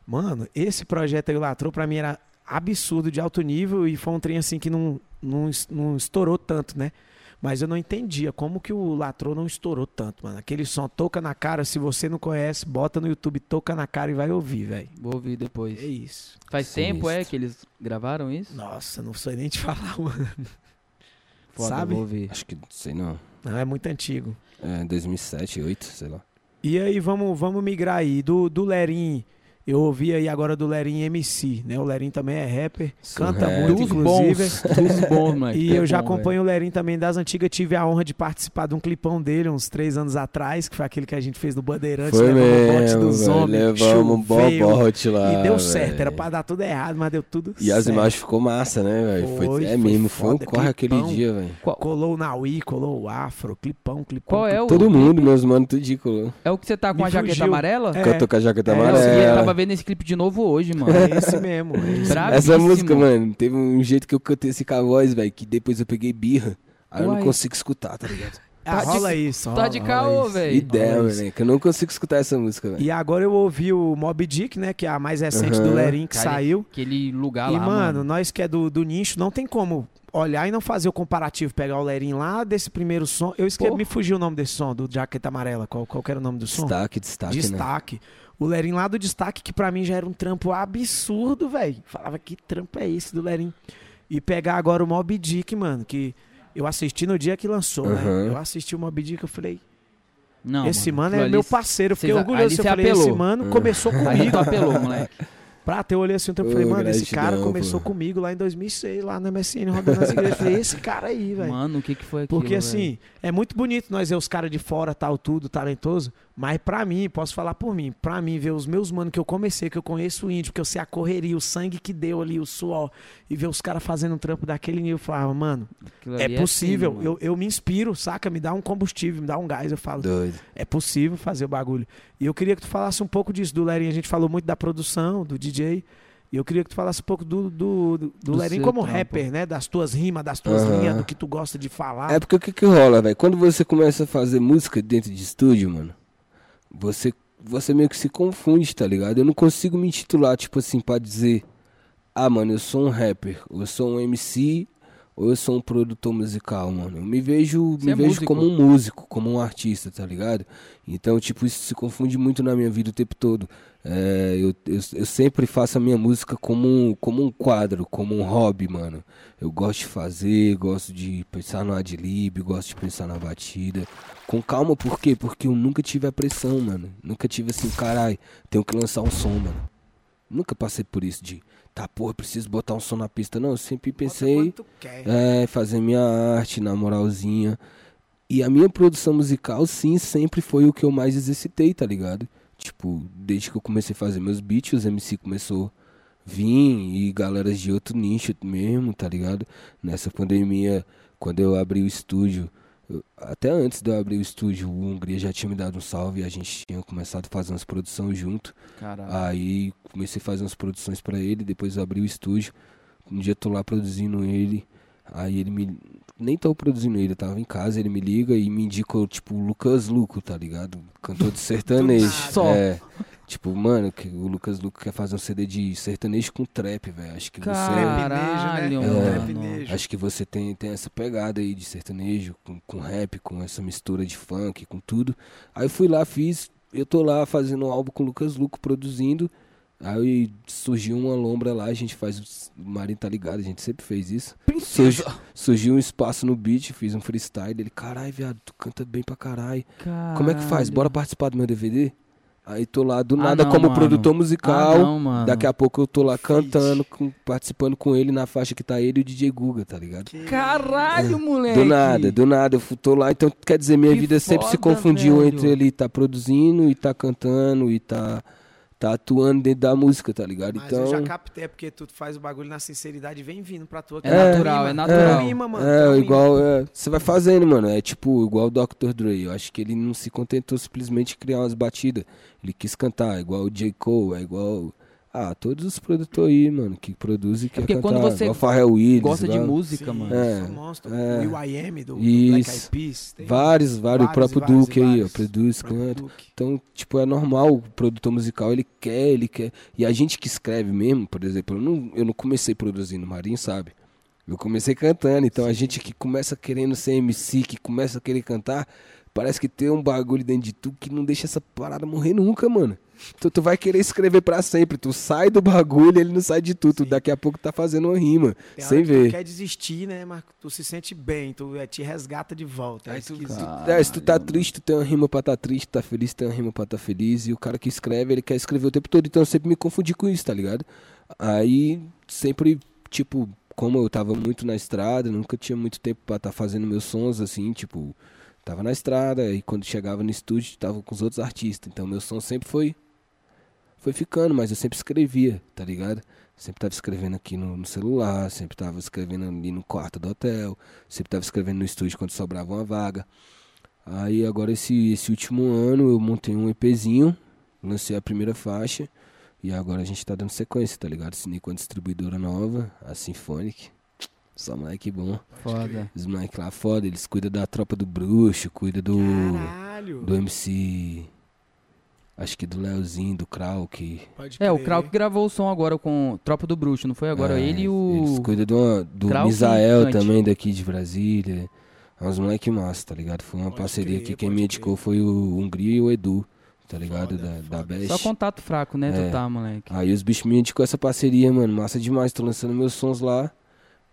Mano, esse projeto aí, o Latrô, pra mim era absurdo de alto nível e foi um trem assim que não, não, não estourou tanto, né? Mas eu não entendia como que o Latrô não estourou tanto, mano. Aquele som toca na cara, se você não conhece, bota no YouTube, toca na cara e vai ouvir, velho. Vou ouvir depois. É isso. Faz Sinistro. tempo, é, que eles gravaram isso? Nossa, não sei nem te falar, mano. Foda, Sabe? Vou ouvir. Acho que, sei não. Não, é muito antigo. É, 2007, 2008, sei lá. E aí, vamos, vamos migrar aí. Do, do Lerim, eu ouvi aí agora do Lerim MC, né? O Lerim também é rapper, Sou canta muito, Dos inclusive. bons. Dos bons, moleque. E É eu já bom, acompanho o Lerim também das antigas. Tive a honra de participar de um clipão dele uns três anos atrás, que foi aquele que a gente fez no Bandeirantes, Foi levamos o bote mesmo, dos velho, homens, levamos um choveu, bobote lá, E deu certo, era pra dar tudo errado, mas deu tudo E as certo. imagens ficou massa, né, velho? Foi, Foi, É foi mesmo, foi um foda, corre aquele clipão. dia, velho. Colou o Naui, colou o Afro, clipão, clipão. qual é o. Todo mundo, meus manos, tudo de colou. É o que você tá com Me a jaqueta fugiu. amarela? É. Que eu tô com a jaqueta É, e amarela. Vendo esse clipe de novo hoje, mano. É esse mesmo. É esse. Brabo. Essa música, mano, teve um jeito que eu cantei esse com a voz, velho, que depois eu peguei birra. Aí eu Uai. não consigo escutar, tá ligado? Ah, Tá de- rola isso. tá rola- de rola caô, isso. velho. Ideia, isso. velho, que eu não consigo escutar essa música, velho. E agora eu ouvi o Mob Dick, né? Que é a mais recente do Aham. Lerim que Cara, saiu. Aquele lugar e, lá, mano, mano. nós que é do, do nicho, não tem como olhar e não fazer o comparativo, pegar o Lerim lá desse primeiro som. Eu esqueci, me fugiu o nome desse som, do Jaqueta Amarela. Qual, qual que era o nome do som? Destaque, destaque, né? O Lerim lá do destaque, que pra mim já era um trampo absurdo, velho. Falava que trampo é esse do Lerim. E pegar agora o Mob Dick, mano, que eu assisti no dia que lançou, né? Aham. Eu assisti o Mob Dick, eu falei, Não, esse mano, aquilo é ali- meu parceiro. Eu fiquei orgulhoso. Eu falei, apelou. esse mano Hum. começou comigo. tu apelou, moleque. Prata, eu olhei assim, eu Ô, falei, mano, esse cara começou pô. comigo lá em 2006, lá na MSN, rodando as igrejas. Eu falei, esse cara aí, velho. Mano, o que que foi aquilo, Porque assim, é muito bonito nós ver os caras de fora, tal, tudo, talentoso. Mas pra mim, posso falar por mim, pra mim, ver os meus manos que eu comecei, que eu conheço o índio, que eu sei a correria, o sangue que deu ali, o suor, e ver os caras fazendo um trampo daquele nível, eu falava, mano, é possível. assim, eu, mano. eu me inspiro, saca? Me dá um combustível, me dá um gás. Eu falo, Doido. é possível fazer o bagulho. E eu queria que tu falasse um pouco disso do Lerinho. A gente falou muito da produção, do DJ. E eu queria que tu falasse um pouco do, do, do, do seu como trampo. rapper, né? Das tuas rimas, das tuas Aham. linhas, do que tu gosta de falar. É porque o que que rola, velho? Quando você começa a fazer música dentro de estúdio, mano, você, você meio que se confunde, tá ligado? Eu não consigo me intitular, tipo assim, pra dizer, ah, mano, eu sou um rapper, eu sou um MC, ou eu sou um produtor musical, mano. Eu me vejo, Você me é vejo músico. como um músico, como um artista, tá ligado? Então, tipo, isso se confunde muito na minha vida o tempo todo. É, eu, eu, eu sempre faço a minha música como um, como um quadro, como um hobby, mano. Eu gosto de fazer, gosto de pensar no adlib, gosto de pensar na batida. Com calma, por quê? Porque eu nunca tive a pressão, mano. Nunca tive assim, carai, tenho que lançar um som, mano. Nunca passei por isso de, tá, porra, preciso botar um som na pista. Não, eu sempre pensei, é, fazer minha arte na moralzinha. E a minha produção musical, sim, sempre foi o que eu mais exercitei, tá ligado? Tipo, desde que eu comecei a fazer meus beats, os MC começou a vir e galera de outro nicho mesmo, tá ligado? Nessa pandemia, quando eu abri o estúdio, eu- até antes de eu abrir o estúdio, o Hungria já tinha me dado um salve e a gente tinha começado a fazer umas produções junto. Caralho. Aí comecei a fazer umas produções pra ele, depois eu abri o estúdio. Um dia eu tô lá produzindo ele, aí ele me. Nem tô produzindo ele, eu tava em casa, ele me liga e me indica, tipo, o Lucas Luco, tá ligado? Cantor de sertanejo. Só. É. Tipo, mano, que o Lucas Luco quer fazer um CD de sertanejo com trap, velho. Acho que você. Caralho, né? É. mano. Trapnejo. Acho que você tem, tem essa pegada aí de sertanejo, com, com rap, com essa mistura de funk, com tudo. Aí eu fui lá, fiz, eu tô lá fazendo um álbum com o Lucas Luco, produzindo. Aí surgiu uma lombra lá, a gente faz, o Marinho tá ligado, a gente sempre fez isso. Surgi- surgiu um espaço no beat, fiz um freestyle, ele, carai, viado, tu canta bem pra caralho. Como é que faz? Caralho. Bora participar do meu DVD? Aí tô lá do Ah, nada não, como mano. produtor Ah, musical. não, mano. Daqui a pouco eu tô lá Feat. cantando, com- participando com ele na faixa que tá ele e o DJ Guga, tá ligado? Que Caralho, moleque. Do nada, do nada, eu tô lá, então quer dizer, minha Que vida sempre se foda, confundiu velho. entre ele tá produzindo e tá cantando e tá, tá atuando dentro da música, tá ligado? Mas então, eu já captei, é porque tu faz o bagulho na sinceridade e vem vindo pra tua. É cara. natural, Rima, é natural. tu rima, mano, é, igual, é, você vai fazendo, mano, é tipo, igual o Dr. Dre, eu acho que ele não se contentou simplesmente de criar umas batidas, ele quis cantar, é igual o J. Cole, é igual, ah, todos os produtores aí, mano, que produzem e quer porque cantar, quando você igual Pharrell Williams, Gosta de igual- música, Sim, mano. É, sou monstro. é. O I.M. do, do Isso. Black Eyed Peas. tem Vários, vários, o próprio vários, Duke aí, ó, vários. produz, canta. Duke. Então, tipo, é normal o produtor musical, ele quer, ele quer. E a gente que escreve mesmo, por exemplo, eu não, eu não comecei produzindo, o Marinho sabe. Eu comecei cantando, então a gente que começa querendo ser MC, que começa a querer cantar, parece que tem um bagulho dentro de tu que não deixa essa parada morrer nunca, mano. Tu, tu vai querer escrever pra sempre, tu sai do bagulho, ele não sai de tu, tu Sim. daqui a pouco tá fazendo uma rima, Tem sem que ver. Tu quer desistir, né, mas tu se sente bem, tu é, te resgata de volta. É Aí tu-. Caralho, É, se tu tá triste, tu tem uma rima pra tá triste, tá feliz, tu tem uma rima pra tá feliz. E o cara que escreve, ele quer escrever o tempo todo. Então eu sempre me confundi com isso, tá ligado? Aí, sempre, tipo, como eu tava muito na estrada, nunca tinha muito tempo pra tá fazendo meus sons, assim, tipo, tava na estrada. E quando chegava no estúdio, tava com os outros artistas. Então meu som sempre foi, foi ficando, mas eu sempre escrevia, tá ligado? Sempre tava escrevendo aqui no, no celular, sempre tava escrevendo ali no quarto do hotel, sempre tava escrevendo no estúdio quando sobrava uma vaga. Aí agora esse, esse último ano eu montei um EPzinho, lancei a primeira faixa e agora a gente tá dando sequência, tá ligado? Assinei com a distribuidora nova, a Symphonic. Só moleque bom. Foda. Os moleques lá foda, eles cuidam da tropa do bruxo, cuidam do, Caralho. do MC. Acho que do Leozinho, do Krauk. Pode É, o. Krauk gravou o som agora com Tropa do Bruxo, não foi agora? É, ele e Eles o. cuidam do, uma- do Krauk Misael também daqui de Brasília. É uns moleque massa, tá ligado? Foi uma Pode parceria crer, que quem me indicou foi o Hungria e o Edu, tá ligado? Foda, da, da foda. Best. Só contato fraco, né, É. tu tá, moleque? Aí os bichos me indicou essa parceria, mano. Massa demais. Tô lançando meus sons lá,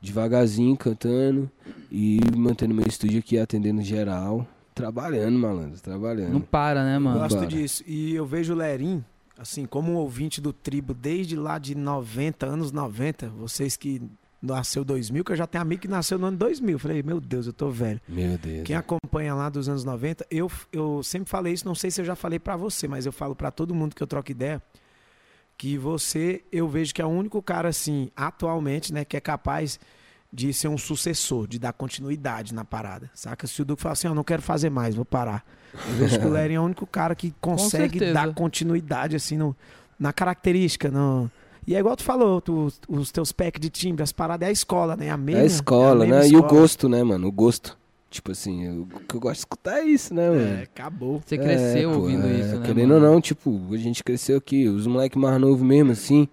devagarzinho, cantando. E mantendo meu estúdio aqui, atendendo geral. Trabalhando, malandro, trabalhando. Não para, né, Eu mano? gosto Bora. disso. E eu vejo o Lerim, assim, como um ouvinte do Tribo desde lá de 90, anos 90. Vocês que nasceu 2000, que eu já tenho amigo que nasceu no ano 2000. Falei, meu Deus, eu tô velho. Meu Deus. Quem acompanha lá dos anos 90, eu, eu sempre falei isso, não sei se eu já falei pra você, mas eu falo pra todo mundo que eu troco ideia, que você, eu vejo que é o único cara, assim, atualmente, né, que é capaz de ser um sucessor, de dar continuidade na parada, saca? Se o Duque fala assim, ó, não quero fazer mais, vou parar. Eu vejo que o Leren é o único cara que consegue dar continuidade, assim, no, na característica, no... E é igual tu falou, tu- os teus packs de timbre, as paradas é a escola, né? A mesma, É a escola, a mesma né? E o escola. gosto, né, mano? O gosto. Tipo assim, eu- o que eu gosto de escutar é isso, né, mano? É, acabou. Você cresceu É, pô, ouvindo é, isso, né? Querendo mano? ou não, tipo, a gente cresceu aqui, os moleques mais novos mesmo, assim.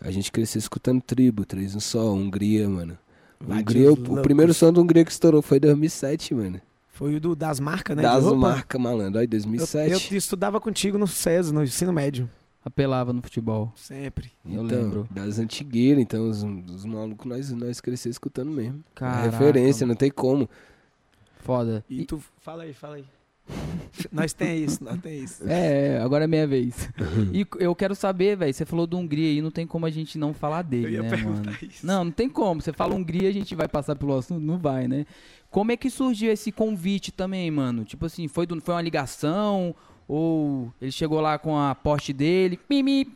A gente cresceu escutando tribo, três no sol, Hungria, mano. Hungria, o, primeiro som do Hungria que estourou foi em 2007, mano. Foi o do, das marcas, né? das marcas, malandro, aí Eu, 2007. eu estudava contigo no SES, no ensino médio. Apelava no futebol. Sempre. eu então, lembro. Das antigueiras, então os, os malucos nós, nós crescemos escutando mesmo. É Caraca, referência, não tem como. Foda. E, E tu. Fala aí, fala aí. Nós tem isso, nós tem isso. É, agora é minha vez. E eu quero saber, velho, você falou do Hungria aí, não tem como a gente não falar Eu dele, ia né, perguntar mano? isso. Não, não tem como. Você fala Hungria, a gente vai passar pelo assunto, não vai, né? Como é que surgiu esse convite também, mano? Tipo assim, foi, do- foi uma ligação? Ou ele chegou lá com a Porsche dele? Mimi.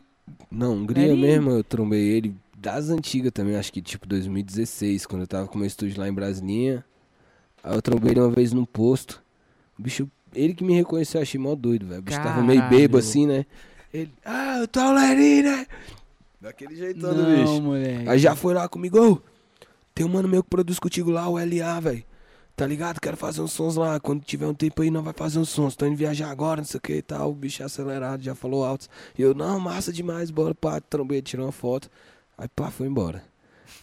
Não, Hungria mesmo, eu trombei ele das antigas também, acho que tipo 2016, quando eu tava com meu estúdio lá em Brasilinha. Aí eu trombei ele uma vez num posto. O bicho, ele que me reconheceu, eu achei mó doido, velho. O bicho tava meio Caralho. bebo assim, né? Ele, ah, eu tô né? Daquele jeitão do bicho. Moleque. Aí já foi lá comigo, ô, tem um mano meu que produz contigo lá, o LA, velho. Tá ligado? Quero fazer uns sons lá. Quando tiver um tempo aí, não vai fazer uns sons. Tô indo viajar agora, não sei o que e tal. O bicho é acelerado, já falou alto. E eu, não, massa demais, bora, pá, trombei, tirou uma foto. Aí, pá, foi embora.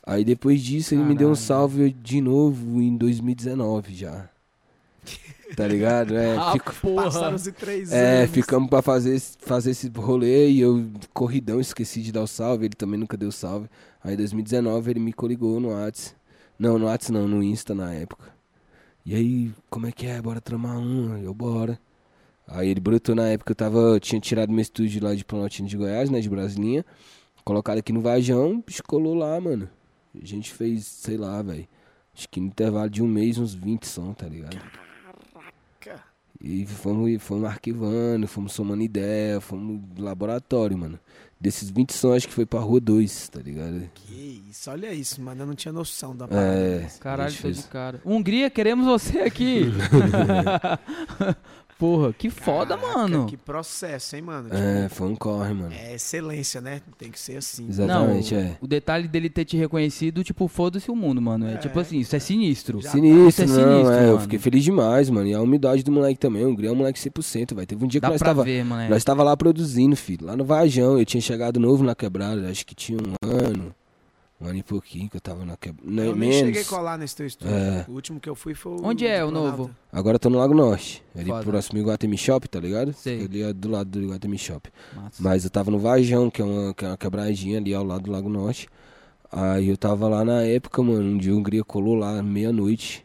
Aí depois disso, ele me deu um Caralho. salve de novo em 2019 já. Tá ligado? É, Ah, fico- porra. Passaram-se três é, anos. ficamos pra fazer, esse- fazer esse rolê e eu, corridão, esqueci de dar o salve, ele também nunca deu salve. Aí em 2019 ele me coligou no Whats. Não, no Whats não, no Insta na época. E aí, como é que é? Bora tramar um? Eu, bora. Aí ele brotou na época, eu tava, eu tinha tirado meu estúdio lá de Planaltina de Goiás, né, de Brasilinha. Colocado aqui no Vajão, colou lá, mano. A gente fez, sei lá, velho. Acho que no intervalo de um mês, uns 20 som, tá ligado? E fomos, fomos arquivando, fomos somando ideia, fomos no laboratório, mano. Desses 20 sons, acho que foi pra rua 2, tá ligado? Que isso, olha isso, mano. Eu não tinha noção da parada. É. Caralho, tô de cara. Hungria, queremos você aqui. Porra, que foda, Caraca, mano. Que processo, hein, mano? É, foi um corre, mano. É excelência, né? Tem que ser assim. Exatamente, Não, é. O detalhe dele ter te reconhecido, tipo, foda-se o mundo, mano. É, É. tipo assim, isso é sinistro. Já- Sinistro, Isso é não, sinistro, é. Eu fiquei feliz demais, mano. E a humildade do moleque também. O Hungria é um moleque 100%, vai. Teve um dia que Dá nós pra tava, ver, mano. é. nós tava lá produzindo, filho. Lá no Vajão. Eu tinha chegado novo na quebrada, acho que tinha um ano. Um ano e pouquinho que eu tava na quebrada. Eu nem menos. cheguei a colar nesse teu estúdio. É. O último que eu fui foi o. Onde é o Planalto. novo? Agora eu tô no Lago Norte. Ali Foda. próximo do Iguatemi Shop, tá ligado? Sei. Ali é do lado do Iguatemi Shop. Massa. Mas eu tava no Vajão, que é uma, que é uma quebradinha ali ao lado do Lago Norte. Aí eu tava lá na época, mano. Um dia o Hungria colou lá, meia-noite.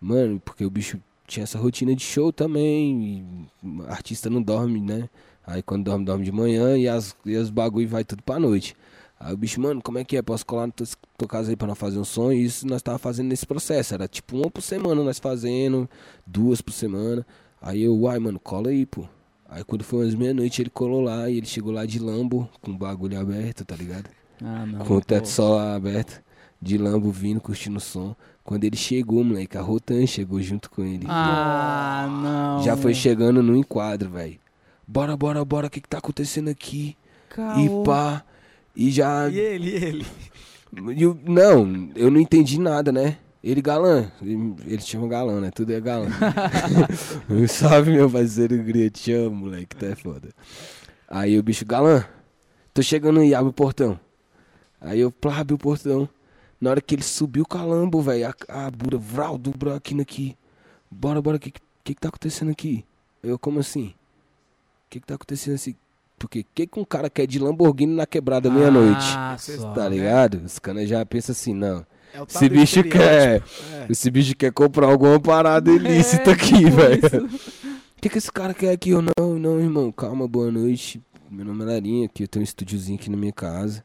Mano, porque o bicho tinha essa rotina de show também. e artista não dorme, né? Aí quando dorme, dorme de manhã e as, e as bagulho vai tudo pra noite. Aí o bicho, mano, como é que é? Posso colar na tua, tua casa aí pra nós fazer um som? E isso nós tava fazendo nesse processo. Era tipo uma por semana nós fazendo, duas por semana. Aí eu, uai, mano, cola aí, pô. Aí quando foi umas meia-noite ele colou lá e ele chegou lá de Lambo, com o bagulho aberto, tá ligado? Ah, não. com o teto pô. solar aberto, de Lambo vindo, curtindo o som. Quando ele chegou, moleque, a Rotan chegou junto com ele. Ah, não. Já foi chegando no enquadro, velho. Bora, bora, bora, o que que tá acontecendo aqui? Caô. E pá. E já. E ele, e ele. Eu- não, eu não entendi nada, né? Ele galã, ele, ele chama galã, né? Tudo é galã. Salve, meu parceiro Gria, te amo, moleque, tá é foda. Aí o bicho, galã, tô chegando aí, abre o portão. Aí eu, plá, abri o portão. Na hora que ele subiu o calambo, velho, a, a bura, vral, buraquinho aqui. Bora, bora, o que, que que tá acontecendo aqui? Eu, como assim? O que que tá acontecendo assim? Porque que que um cara quer de Lamborghini na quebrada meia-noite? Ah. Tá ligado? Os caras já pensam assim, não. É o Esse bicho quer. É. Esse bicho quer comprar alguma parada ilícita aqui, velho. O que, que esse cara quer aqui? Eu, não, não, irmão, calma, boa noite. Meu nome é Larinha, aqui eu tenho um estúdiozinho aqui na minha casa.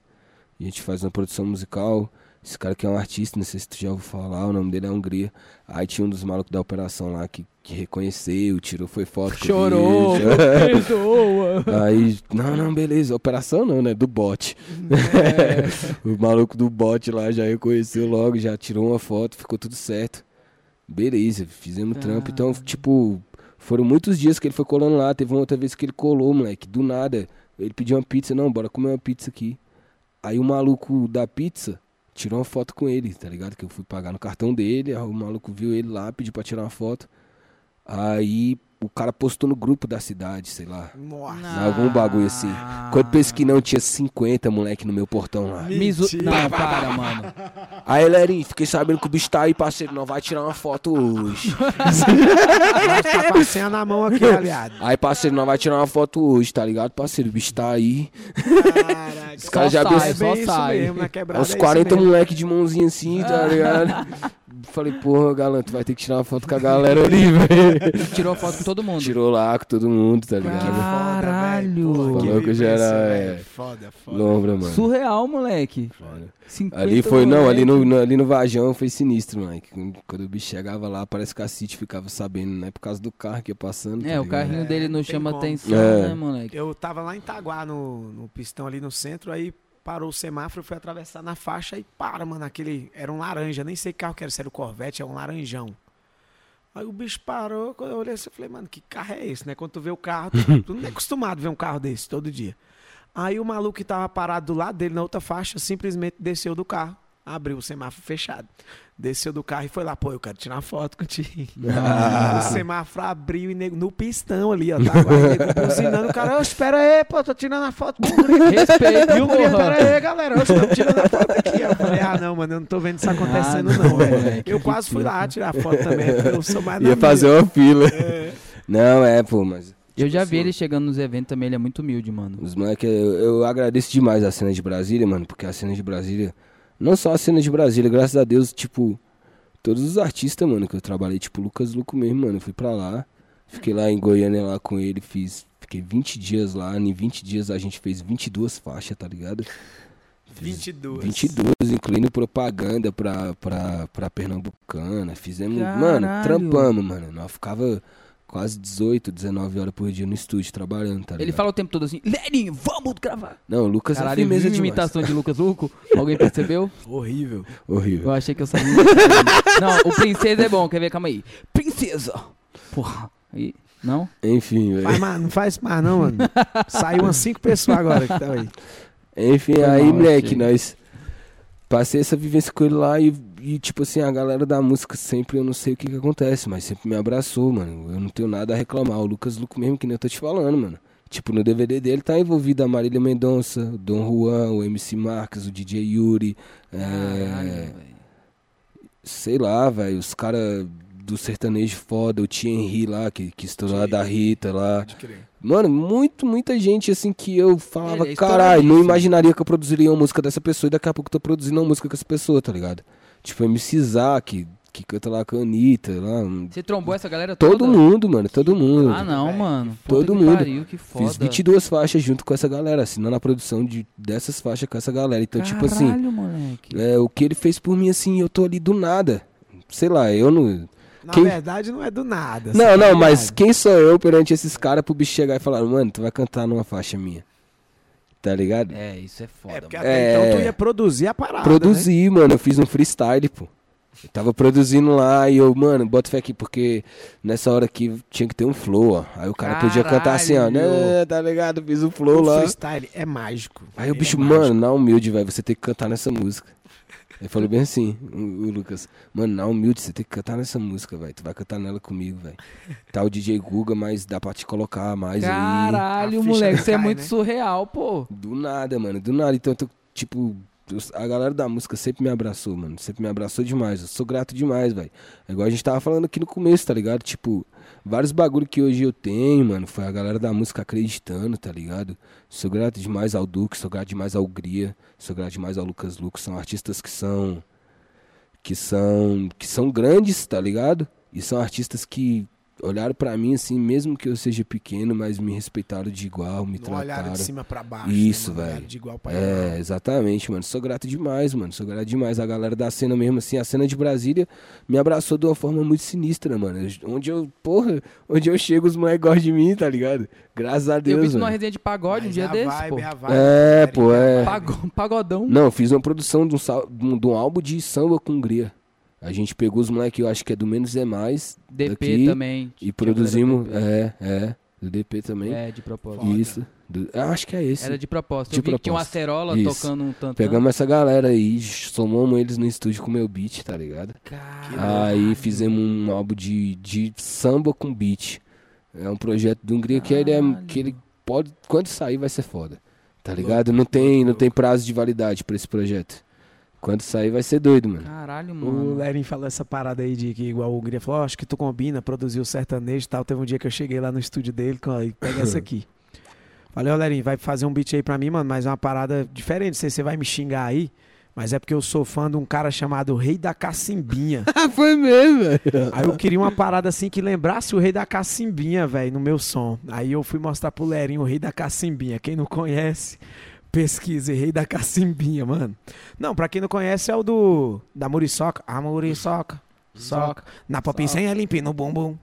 A gente faz uma produção musical. Esse cara aqui é um artista, não sei se tu já ouviu falar, o nome dele é Hungria. Aí tinha um dos malucos da operação lá que, que reconheceu, tirou, foi foto Chorou, perdoa. Aí, não, não, beleza, operação não, né? Do bot. É. o maluco do bot lá já reconheceu logo, já tirou uma foto, ficou tudo certo. Beleza, fizemos trampo. Então, tipo, foram muitos dias que ele foi colando lá. Teve uma outra vez que ele colou, moleque, do nada. Ele pediu uma pizza, não, bora comer uma pizza aqui. Aí o maluco da pizza tirou uma foto com ele, tá ligado? Que eu fui pagar no cartão dele, aí o maluco viu ele lá, pediu pra tirar uma foto. Aí o cara postou no grupo da cidade, sei lá. Nossa. Algum bagulho assim. Quando eu pensei que não, tinha 50 moleque no meu portão lá. Mentira. Não, para, mano. Aí, Lerinho, fiquei sabendo que o bicho tá aí, parceiro. Não vai tirar uma foto hoje. Nós tá a mão aqui, aliado. Aí, parceiro, não vai tirar uma foto hoje, tá ligado, parceiro? O bicho tá aí. Caraca. Os caras já sai, É pensam. só bem isso sai. mesmo, na quebrada Uns é isso 40 mesmo. moleque de mãozinha assim, tá ligado? falei, porra, galã, tu vai ter que tirar uma foto com a galera ali, velho. Tirou foto com todo mundo. Tirou lá com todo mundo, tá ligado? foda, Caralho. Porra, Falou que já vivência, era, velho. é. Foda, foda. Lombra, mano. Surreal, moleque. Foda. 50 Ali foi, não, ali moleque. no, no- ali no Vajão foi sinistro, mano. que Quando o bicho chegava lá, parece que a City ficava sabendo, né? Por causa do carro que ia passando. É, tá o ligado? carrinho É, dele não chama como. atenção, É. né, moleque? Eu tava lá em Itaguá, no, no pistão ali no centro, aí parou o semáforo, foi atravessar na faixa e para, mano, aquele, era um laranja, nem sei que carro que era, se era o Corvette, é um laranjão. Aí o bicho parou, quando eu olhei assim, eu falei, mano, que carro é esse, né? Quando tu vê o carro, tu, tu não é acostumado a ver um carro desse todo dia. Aí o maluco que tava parado do lado dele, na outra faixa, simplesmente desceu do carro, abriu o semáforo fechado. Desceu do carro e foi lá, pô, eu quero tirar foto contigo. Ah. O semáforo abriu e nego, no pistão ali, ó. Tá buzinando. O cara, "Ô, espera aí, pô, tô tirando a foto com o Guri. Respeita, E o Guri, porra. pera aí, galera, eu estou tirando a foto aqui. Eu falei, ah, não, mano, eu não tô vendo isso acontecendo, Ah, não, não, velho. moleque, Eu quase fui lá tirar foto também, porque eu sou mais Ia fazer minha. uma fila. Não, é, pô, mas. Eu tipo já assim, vi ele chegando nos eventos também, ele é muito humilde, mano. Os moleques, eu, eu agradeço demais a cena de Brasília, mano, porque a cena de Brasília. Não só a cena de Brasília, graças a Deus, tipo, todos os artistas, mano, que eu trabalhei, tipo, Lucas Luco mesmo, mano, eu fui pra lá. Fiquei lá em Goiânia lá com ele, fiz. Fiquei 20 dias lá, em 20 dias a gente fez 22 faixas, tá ligado? Fiz 22. 22, incluindo propaganda pra, pra, pra Pernambucana. Fizemos, Caralho. mano, trampamos, mano. Nós ficava quase 18, 19 horas por dia no estúdio trabalhando, tá ligado? Ele fala o tempo todo assim, Lenin, vamos gravar. Não, o Lucas é Caralho, firmeza viu demais. imitação de Lucas Luco? Alguém percebeu? Horrível. Horrível. Eu achei que eu sabia. não, o princesa é bom, quer ver? Calma aí. Princesa! Porra. Aí, não? Enfim, velho. Faz mais, não faz mais, não, mano. Saiu umas cinco pessoas agora que tá aí. Enfim, Foi aí, mal, moleque, achei. nós passei essa vivência com ele lá e, e, tipo assim, a galera da música sempre, eu não sei o que que acontece, mas sempre me abraçou, mano. Eu não tenho nada a reclamar. O Lucas Luco mesmo, que nem eu tô te falando, mano. Tipo, no DVD dele tá envolvido a Marília Mendonça, o Dom Juan, o MC Marques, o DJ Yuri, Caralho, é, velho. sei lá, velho, os caras do sertanejo foda, o Tia Henry lá, que, que estourou lá da Rita lá. Mano, muito, muita gente assim que eu falava, Ele é caralho, não estouradíssimo. imaginaria que eu produziria uma música dessa pessoa e daqui a pouco tô produzindo uma música com essa pessoa, tá ligado? Tipo, MC Zack, que canta lá com a Anitta, lá. Você trombou essa galera toda? Todo mundo, mano, todo mundo. Ah, não, mano. Todo que mundo. Pariu, que foda. Fiz 22 faixas junto com essa galera, assinando a produção de, dessas faixas com essa galera. Então, tipo assim, Caralho, moleque. é, o que ele fez por mim, assim, eu tô ali do nada. Sei lá, eu não. Na Quem- verdade, não é do nada. Não, tá não, mas quem sou eu perante esses caras pro bicho chegar e falar, mano, tu vai cantar numa faixa minha. Tá ligado? É, isso é foda. É, porque mano. até É. então tu ia produzir a parada. né? Produzi, mano, eu fiz um freestyle, pô. Eu tava produzindo lá e eu, mano, bota fé aqui, porque nessa hora aqui tinha que ter um flow, ó. Aí o cara podia cantar assim, ó, né, Caralho. tá ligado? Fiz o O flow lá. freestyle é mágico. Aí o É bicho, mágico. mano, na humilde, velho, você tem que cantar nessa música. Ele falou bem assim, o, o Lucas, mano, na humilde, você tem que cantar nessa música, velho. Tu vai cantar nela comigo, velho. Tá o DJ Guga, mas dá pra te colocar mais aí. Caralho, A ficha moleque, isso é muito né? surreal, pô. Do nada, mano, do nada. Então, eu tô, tipo, a galera da música sempre me abraçou, mano. Sempre me abraçou demais. Eu sou grato demais, velho. É igual a gente tava falando aqui no começo, tá ligado? Tipo, vários bagulho que hoje eu tenho, mano, foi a galera da música acreditando, tá ligado? Sou grato demais ao Duque, sou grato demais ao Gria, sou grato demais ao Lucas Lucas. São artistas que são. que são. que são grandes, tá ligado? E são artistas que olharam pra mim assim, mesmo que eu seja pequeno, mas me respeitaram de igual, me Não olharam trataram. de cima pra baixo. Isso, né, velho. Olharam De igual pra É, igual. exatamente, mano. Sou grato demais, mano. Sou grato demais. A galera da cena mesmo, assim, a cena de Brasília me abraçou de uma forma muito sinistra, mano. Eu- Onde eu, porra, onde eu chego, os moleques gostam de mim, tá ligado? Graças a Eu vi Deus, isso numa mano. resenha de pagode um Mas dia é a desse, vibe, pô. É, a vibe, É, cara, pô, é. vibe. Pago- pagodão. Não, fiz uma produção de um, sal- de um, de um álbum de samba com gria. A gente pegou os moleques, eu acho que é do Menos é Mais, DP daqui, também. e produzimos. É, é. Do DP também. do DP. É, de propósito. Isso. Do- eu acho que é esse. Era de propósito. De Eu vi que tinha uma propósito. acerola Isso. tocando um tanto. Pegamos essa galera aí, somamos eles no estúdio com o meu beat, tá ligado? Aí fizemos um álbum de, de samba com beat. É um projeto de Hungria que ele, é, Caralho. que ele pode. Quando sair vai ser foda. Tá ligado? Não tem, não tem prazo de validade pra esse projeto. Quando sair vai ser doido, mano. Caralho, O mano. Lerin falou essa parada aí de que igual o Gria falou, "Ó, acho que tu combina, produziu sertanejo e tal. Teve um dia que eu cheguei lá no estúdio dele, com, aí, pega essa aqui. Falei, ó, Lerin, vai fazer um beat aí pra mim, mano, mas é uma parada diferente. Não sei se você vai me xingar aí, Mas é porque eu sou fã de um cara chamado Rei da Cacimbinha. Ah, foi mesmo, velho. Aí eu queria uma parada assim que lembrasse o Rei da Cacimbinha, velho, no meu som. Aí eu fui mostrar pro Lerinho o Rei da Cacimbinha. Quem não conhece, pesquise Rei da Cacimbinha, mano. Não, pra quem não conhece é o do da Muriçoca. A Muriçoca. Soca. Na popinha sem é limpinho, no bumbum.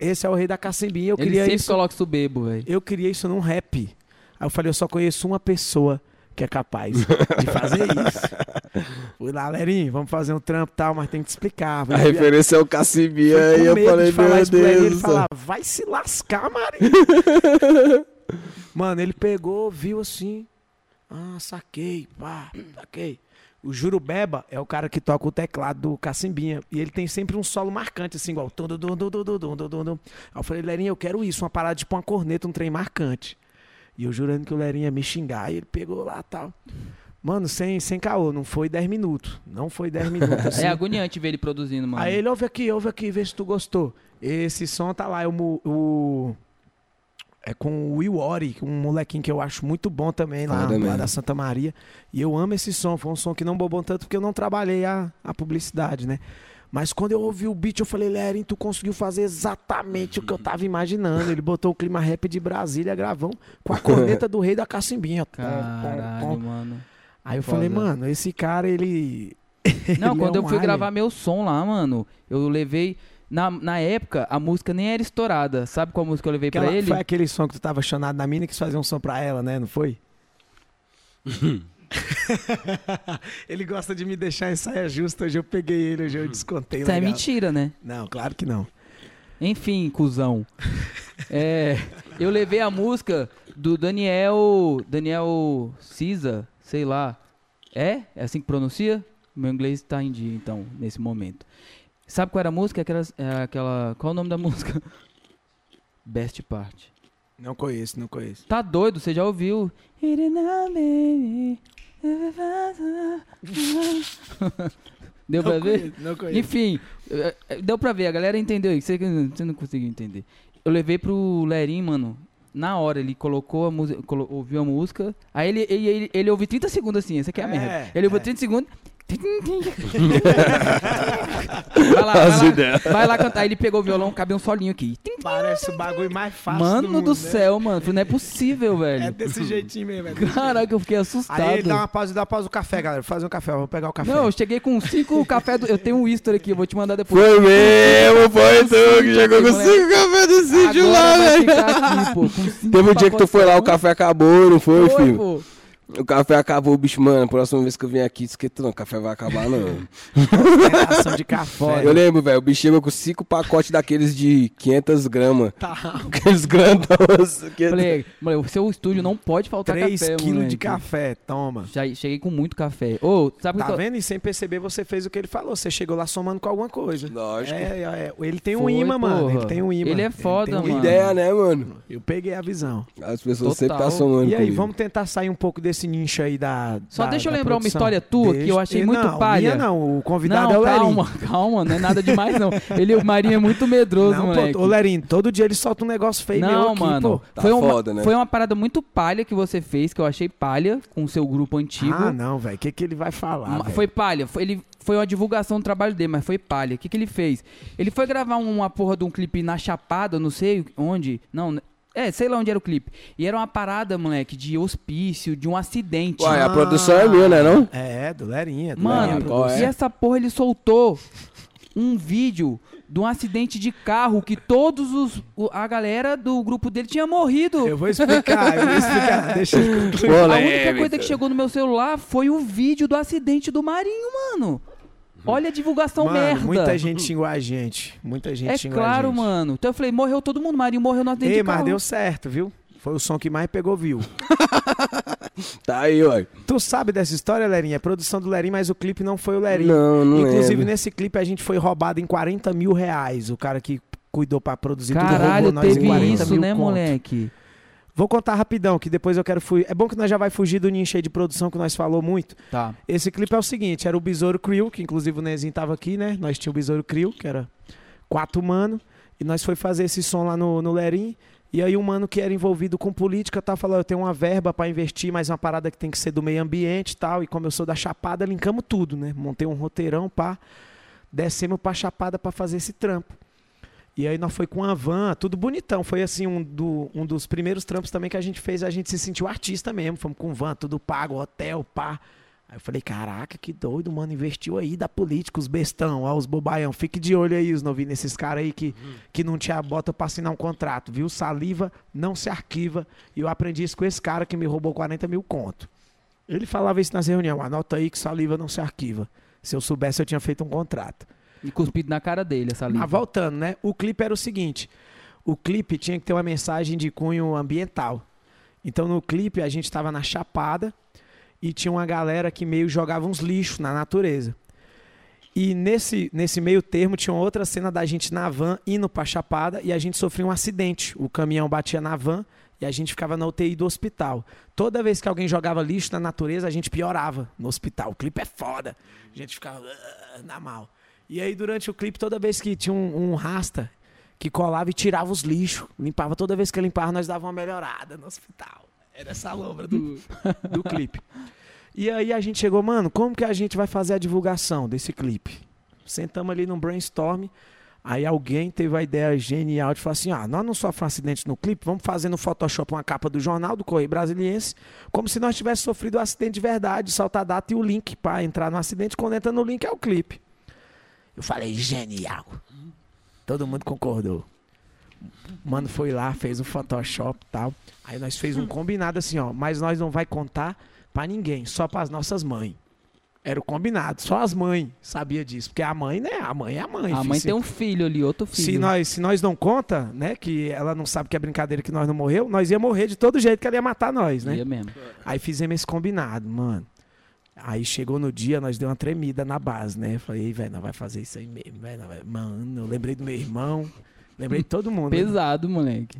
Esse é o Rei da Cacimbinha. Eu Ele queria sempre isso. coloca isso bebo, velho. Eu queria isso num rap. Aí eu falei, eu só conheço uma pessoa que é capaz de fazer isso. Fui lá, Lerinho, vamos fazer um trampo e tal, mas tem que te explicar. A referência é o Cacimbinha e eu falei, de falar meu Deus. ele céu. falar, vai se lascar, Marinho. Mano, ele pegou, viu assim. Ah, saquei, pá, saquei. O Jurubeba é o cara que toca o teclado do Cacimbinha. E ele tem sempre um solo marcante, assim, igual. Dum, dum, dum, dum, dum, dum, dum, dum. Aí eu falei, Lerinha, eu quero isso, uma parada tipo uma corneta, um trem marcante. E eu jurando que o Lerinha ia me xingar. E ele pegou lá tal. Mano, sem, sem caô, não foi 10 minutos. Não foi 10 minutos. Assim. É agoniante ver ele produzindo, mano. Aí ele ouve aqui, ouve aqui, vê se tu gostou. Esse som tá lá, eu, o, é com o Will Ori, um molequinho que eu acho muito bom também lá, Foda lá da Santa Maria. E eu amo esse som, foi um som que não bobou tanto porque eu não trabalhei a, a publicidade, né? Mas quando eu ouvi o beat, eu falei, Lerin, tu conseguiu fazer exatamente o que eu tava imaginando. Ele botou o clima rap de Brasília, gravão, com a corneta do rei da cacimbinha. Pom, Caralho, pom. mano. Aí eu Foda. falei, mano, esse cara, ele. Não, ele quando é eu um fui alien. gravar meu som lá, mano, eu levei. Na, na época, a música nem era estourada. Sabe qual música eu levei pra Aquela- ele? Foi aquele som que tu tava chonado na mina e quis fazer um som pra ela, né? Não foi? ele gosta de me deixar em saia justa. Hoje eu peguei ele, hoje eu descontei. Isso é mentira, né? Não, claro que não. Enfim, cuzão. É, eu levei a música do Daniel. Daniel Cisa, sei lá. É? É assim que pronuncia? Meu inglês tá em dia, então, nesse momento. Sabe qual era a música? Aquela, é aquela, qual o nome da música? Best Part. Não conheço, não conheço. Tá doido, você já ouviu? Deu pra não ver? Conheço, não conheço. Enfim, eh, eh, deu pra ver, a galera entendeu isso. Você, não- conseguiu entender. Eu levei pro Lerim, mano. Na hora, ele colocou a música, ouviu a música. Aí ele, ele, ele, ele ouviu 30 segundos assim, essa aqui é a É, merda. Ele ouviu é. 30 segundos. Vai lá, vai lá, vai lá cantar. Aí ele pegou o violão, cabe um solinho aqui. Parece o bagulho mais fácil Mano do, mundo, do né? céu, mano. Falei, Não é possível, velho. É desse jeitinho mesmo. É desse Caraca, eu fiquei assustado. Aí ele dá uma pausa e dá uma pausa do café, galera. Fazer um café, eu vou pegar o café. Não, eu cheguei com cinco café. Do... Eu tenho um history aqui, eu vou te mandar depois. Foi mesmo, foi tu que chegou com cinco cafés do sítio lá, vai velho. Teve um dia que tu foi lá, o café acabou, não foi, Foi, filho? pô. O café acabou, bicho, mano. Próxima vez que eu vim aqui, esquenta não, o café vai acabar, não. Ostentação de café. Eu lembro, velho, o bicho chegou com cinco pacotes daqueles de 500 gramas. Tá. Aqueles grandões. que- Falei, moleque, o seu estúdio não pode faltar 3 café, quilos moleque. de café, toma. Já cheguei com muito café. Ô, sabe Tá que vendo? E sem perceber, você fez o que ele falou. Você chegou lá somando com alguma coisa. Lógico. É, é, é. Ele tem um Foi, imã, mano. Ele tem um imã. Ele é foda, tem um mano. Ideia, né, mano? Eu peguei a visão. As pessoas Total. sempre tá somando E aí, comigo. vamos tentar sair um pouco desse nicho aí da. Só da- deixa eu lembrar uma produção. história tua que eu achei E muito não, palha. Minha não, o convidado não, é o Lerinho. calma, calma, não é nada demais não. Ele, o Marinho é muito medroso, Não, moleque. pô, ô todo dia ele solta um negócio feio meu Não, aqui, mano. pô. Tá foi, uma, foda, né? foi uma parada muito palha que você fez, que eu achei palha com o seu grupo antigo. Ah, não, velho. O que, que ele vai falar? Ma- velho? foi palha, foi, ele, foi uma divulgação do trabalho dele, mas foi palha. O que, que ele fez? Ele foi gravar uma porra de um clipe na Chapada, não sei onde. Não, é, sei lá onde era o clipe. E era uma parada, moleque, de hospício, de um acidente. Uai, a produção é minha, né, não? É, do Lerinha. Do Mano, Lerinha, qual é? e essa porra ele soltou um vídeo de um acidente de carro que todos os o- a galera do grupo dele tinha morrido. Eu vou explicar, eu vou explicar. Deixa eu... Pô, A única coisa que chegou no meu celular foi o vídeo do acidente do Marinho, mano. Olha a divulgação Mano, merda. muita gente xingou a gente. Muita gente É xingou claro, a gente. mano. Então eu falei, morreu todo mundo, Marinho morreu no acidente Ei, de carro. mas deu certo, viu? Foi o som que mais pegou view. Tá aí, uai. Tu sabe dessa história, Lerinha? É produção do Lerinho, mas o clipe não foi o Lerinho. Não, não Inclusive, lembro. nesse clipe a gente foi roubado em 40 mil reais. O cara que cuidou pra produzir Caralho, tudo roubou nós em teve 40 isso, mil né, conto. moleque? Vou contar rapidão, que depois eu quero fugir. É bom que nós já vai fugir do nicho aí de produção que nós falou muito. Tá. Esse clipe é o seguinte, era o Besouro Crew, que inclusive o Nezinho tava aqui, né? Nós tínhamos o Besouro Crew, que era quatro mano. E nós foi fazer esse som lá no, no Lerim. E aí um mano que era envolvido com política tá falando, eu tenho uma verba pra investir, mas uma parada que tem que ser do meio ambiente e tal. E como eu sou da Chapada, linkamos tudo, né? Montei um roteirão, pá. Descemos pra Chapada pra fazer esse trampo. E aí nós foi com a van, tudo bonitão. Foi assim um, do- um dos primeiros trampos também que a gente fez, a gente se sentiu artista mesmo. Fomos com van, tudo pago, hotel, pá. Aí eu falei, caraca, que doido, mano. Investiu aí da política, os bestão, ó, os bobaião. Fique de olho aí, os novinhos, nesses caras aí que, que não te bota pra assinar um contrato, viu? Saliva não se arquiva. E eu aprendi isso com esse cara que me roubou 40 mil conto. Ele falava isso nas reuniões, anota aí que saliva não se arquiva. Se eu soubesse, eu tinha feito um contrato. E cuspido na cara dele, essa linha. Mas voltando, né? O clipe era o seguinte: o clipe tinha que ter uma mensagem de cunho ambiental. Então no clipe a gente estava na Chapada e tinha uma galera que meio jogava uns lixos na natureza. E nesse, nesse meio termo tinha outra cena da gente na van indo pra Chapada e a gente sofreu um acidente. O caminhão batia na van e a gente ficava na UTI do hospital. Toda vez que alguém jogava lixo na natureza, a gente piorava no hospital. O clipe é foda. A gente ficava "Ah", na mal. E aí, durante o clipe, toda vez que tinha um, um rasta que colava e tirava os lixos, limpava, toda vez que limpava, nós dava uma melhorada no hospital. Era essa lombra do, do clipe. E aí a gente chegou, mano, como que a gente vai fazer a divulgação desse clipe? Sentamos ali num brainstorm. Aí alguém teve a ideia genial de falar assim: ah, nós não sofremos acidente no clipe, vamos fazer no Photoshop uma capa do jornal do Correio Brasiliense, como se nós tivéssemos sofrido um acidente de verdade, solta a data e o link para entrar no acidente. Quando entra no link é o clipe. Eu falei, genial. Todo mundo concordou. Mano foi lá, fez o Photoshop e tal. Aí nós fez um combinado assim, ó, mas nós não vai contar pra ninguém, só para as nossas mães. Era o combinado, só as mães sabia disso, porque a mãe, né? A mãe é a mãe. A filho. mãe Se- tem um filho ali, outro filho. se nós, se nós não conta, né, que ela não sabe que é brincadeira que nós não morreu, nós ia morrer de todo jeito que ela ia matar nós, né? Ia mesmo. Aí fizemos esse combinado, mano. Aí chegou no dia, nós deu uma tremida na base, né? Falei, "Ei, velho, nós vai fazer isso aí mesmo, velho. nós vai-" Mano, eu lembrei do meu irmão, lembrei de todo mundo. né? Pesado, moleque.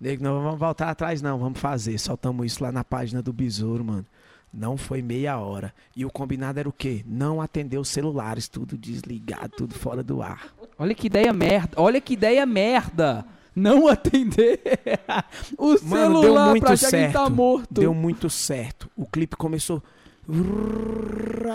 Nego, não vamos voltar atrás, não, vamos fazer. Soltamos isso lá na página do Besouro, mano. Não foi meia hora. E o combinado era o quê? Não atender os celulares, tudo desligado, tudo fora do ar. Olha que ideia merda. Olha que ideia merda. Não atender o Mano, celular deu muito pra achar que certo. tá morto. Deu muito certo. O clipe começou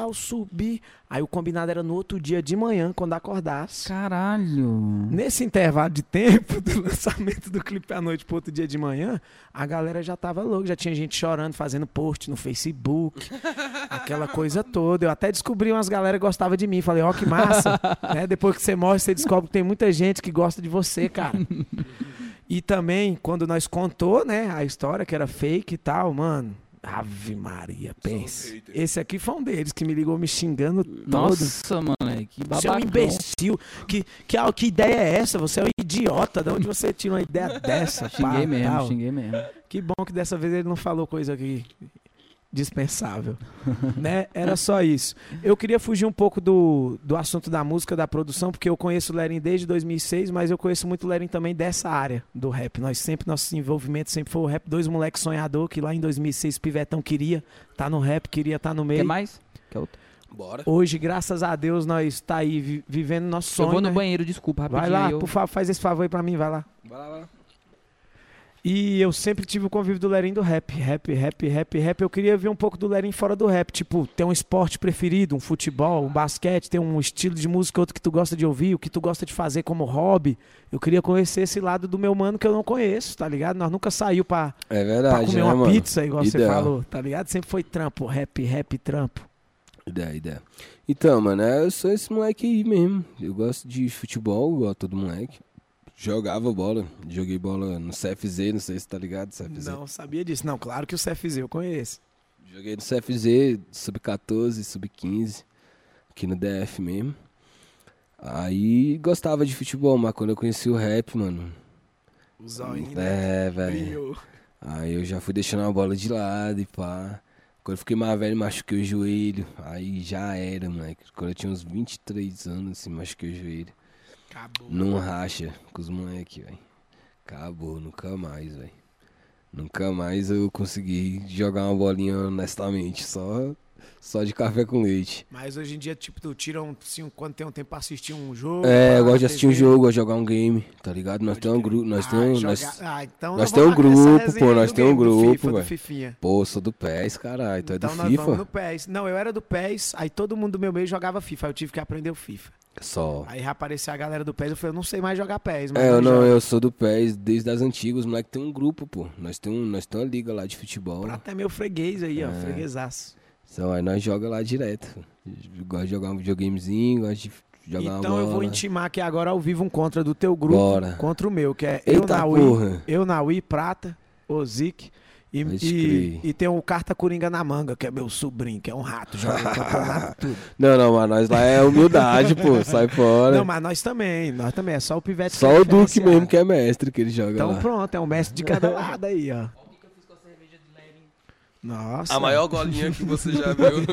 ao subir. Aí o combinado era no outro dia de manhã, quando acordasse. Caralho. Nesse intervalo de tempo do lançamento do clipe à noite pro outro dia de manhã, a galera já tava louca, já tinha gente chorando, fazendo post no Facebook, aquela coisa toda. Eu até descobri umas galera que gostava de mim. Falei, ó, que massa. né? Depois que você morre, você descobre que tem muita gente que gosta de você, cara. E também, quando nós contou, né, a história que era fake e tal, mano. Ave Maria, pense. Esse aqui foi um deles que me ligou me xingando todo. Nossa, moleque. Você é um babacão. imbecil. Que, que, ah, que ideia é essa? Você é um idiota. De onde você tira uma ideia dessa? pá, Xinguei mesmo, tal? xinguei mesmo. Que bom que dessa vez ele não falou coisa aqui dispensável. né? Era só isso. Eu queria fugir um pouco do, do assunto da música, da produção, porque eu conheço o Lerin desde 2006, mas eu conheço muito o Lerin também dessa área do rap. Nós sempre, nosso envolvimento sempre foi o rap. Dois moleques sonhador que lá em 2006 o Pivetão queria tá no rap, queria estar no meio. Quer mais? Quer outro? Bora. Hoje, graças a Deus, nós tá aí vi- vivendo nosso sonho. eu vou no né? banheiro, desculpa, rapidinho. Vai lá, eu... por favor, faz esse favor aí pra mim, vai lá. Vai lá, vai lá. E eu sempre tive o convívio do Lerin do rap, rap, rap, rap, rap. Eu queria ver um pouco do Lerin fora do rap. Tipo, ter um esporte preferido, um futebol, um basquete, ter um estilo de música, outro que tu gosta de ouvir, o que tu gosta de fazer como hobby. Eu queria conhecer esse lado do meu mano que eu não conheço, tá ligado? Nós nunca saiu pra, É pra verdade, comer né, uma mano? pizza, igual você falou, tá ligado? Sempre foi trampo, rap, rap, trampo. Ideia, ideia. Então, mano, é, eu sou esse moleque aí mesmo. Eu gosto de futebol, igual todo moleque. Jogava bola. Joguei bola no CFZ, não sei se tá ligado, CFZ. Não sabia disso. Não, claro que o CFZ eu conheço. Joguei no CFZ, sub-14, sub-15, aqui no DF mesmo. Aí gostava de futebol, mas quando eu conheci o rap, mano. O Zóio, né? É, velho. Aí eu já fui deixando a bola de lado e pá. Quando eu fiquei mais velho, machuquei o joelho. Aí já era, moleque. Quando eu tinha uns 23 anos, assim, machuquei o joelho. Acabou. Não racha com os moleques, velho. Acabou, nunca mais, velho. Nunca mais eu consegui jogar uma bolinha honestamente. Só Só de café com leite. Mas hoje em dia, tipo, tu tira um, assim, quando tem um tempo pra assistir um jogo. É, eu gosto de assistir um jogo, gosto de jogar um game, tá ligado? Nós temos um grupo, nós Ah, temos. Nós... Ah, então nós temos um grupo, pô, nós temos um grupo, velho. Pô, sou do PES, caralho. Tu é então do nós FIFA? vamos no PES. Não, eu era do PES, aí todo mundo do meu meio jogava FIFA, aí eu tive que aprender o FIFA. Só. Aí apareceu a galera do PES, eu falei, eu não sei mais jogar PES, É, eu não, joga. eu sou do PES desde as antigas, os moleques tem um grupo, pô. Nós temos nós tem uma liga lá de futebol. Prata é meu freguês aí, ó, É. freguesaço. Então aí nós joga lá direto. Eu Gosto de jogar um videogamezinho, gosto de jogar Então eu vou intimar aqui agora ao vivo um contra do teu grupo Bora. contra o meu, que é eu, Eita Naui, porra. eu, Naui, Prata, Ozik. E, e, e tem o Carta Coringa na manga, que é meu sobrinho, que é um rato, joga campeonato tudo. Não, não, mas nós lá é humildade, pô. Sai fora. Não, mas nós também, nós também, é só o Pivete que Só é o Duque mesmo que é mestre que ele joga Então lá. pronto, é um mestre de cada lado aí, ó. Nossa. A maior golinha que você já viu.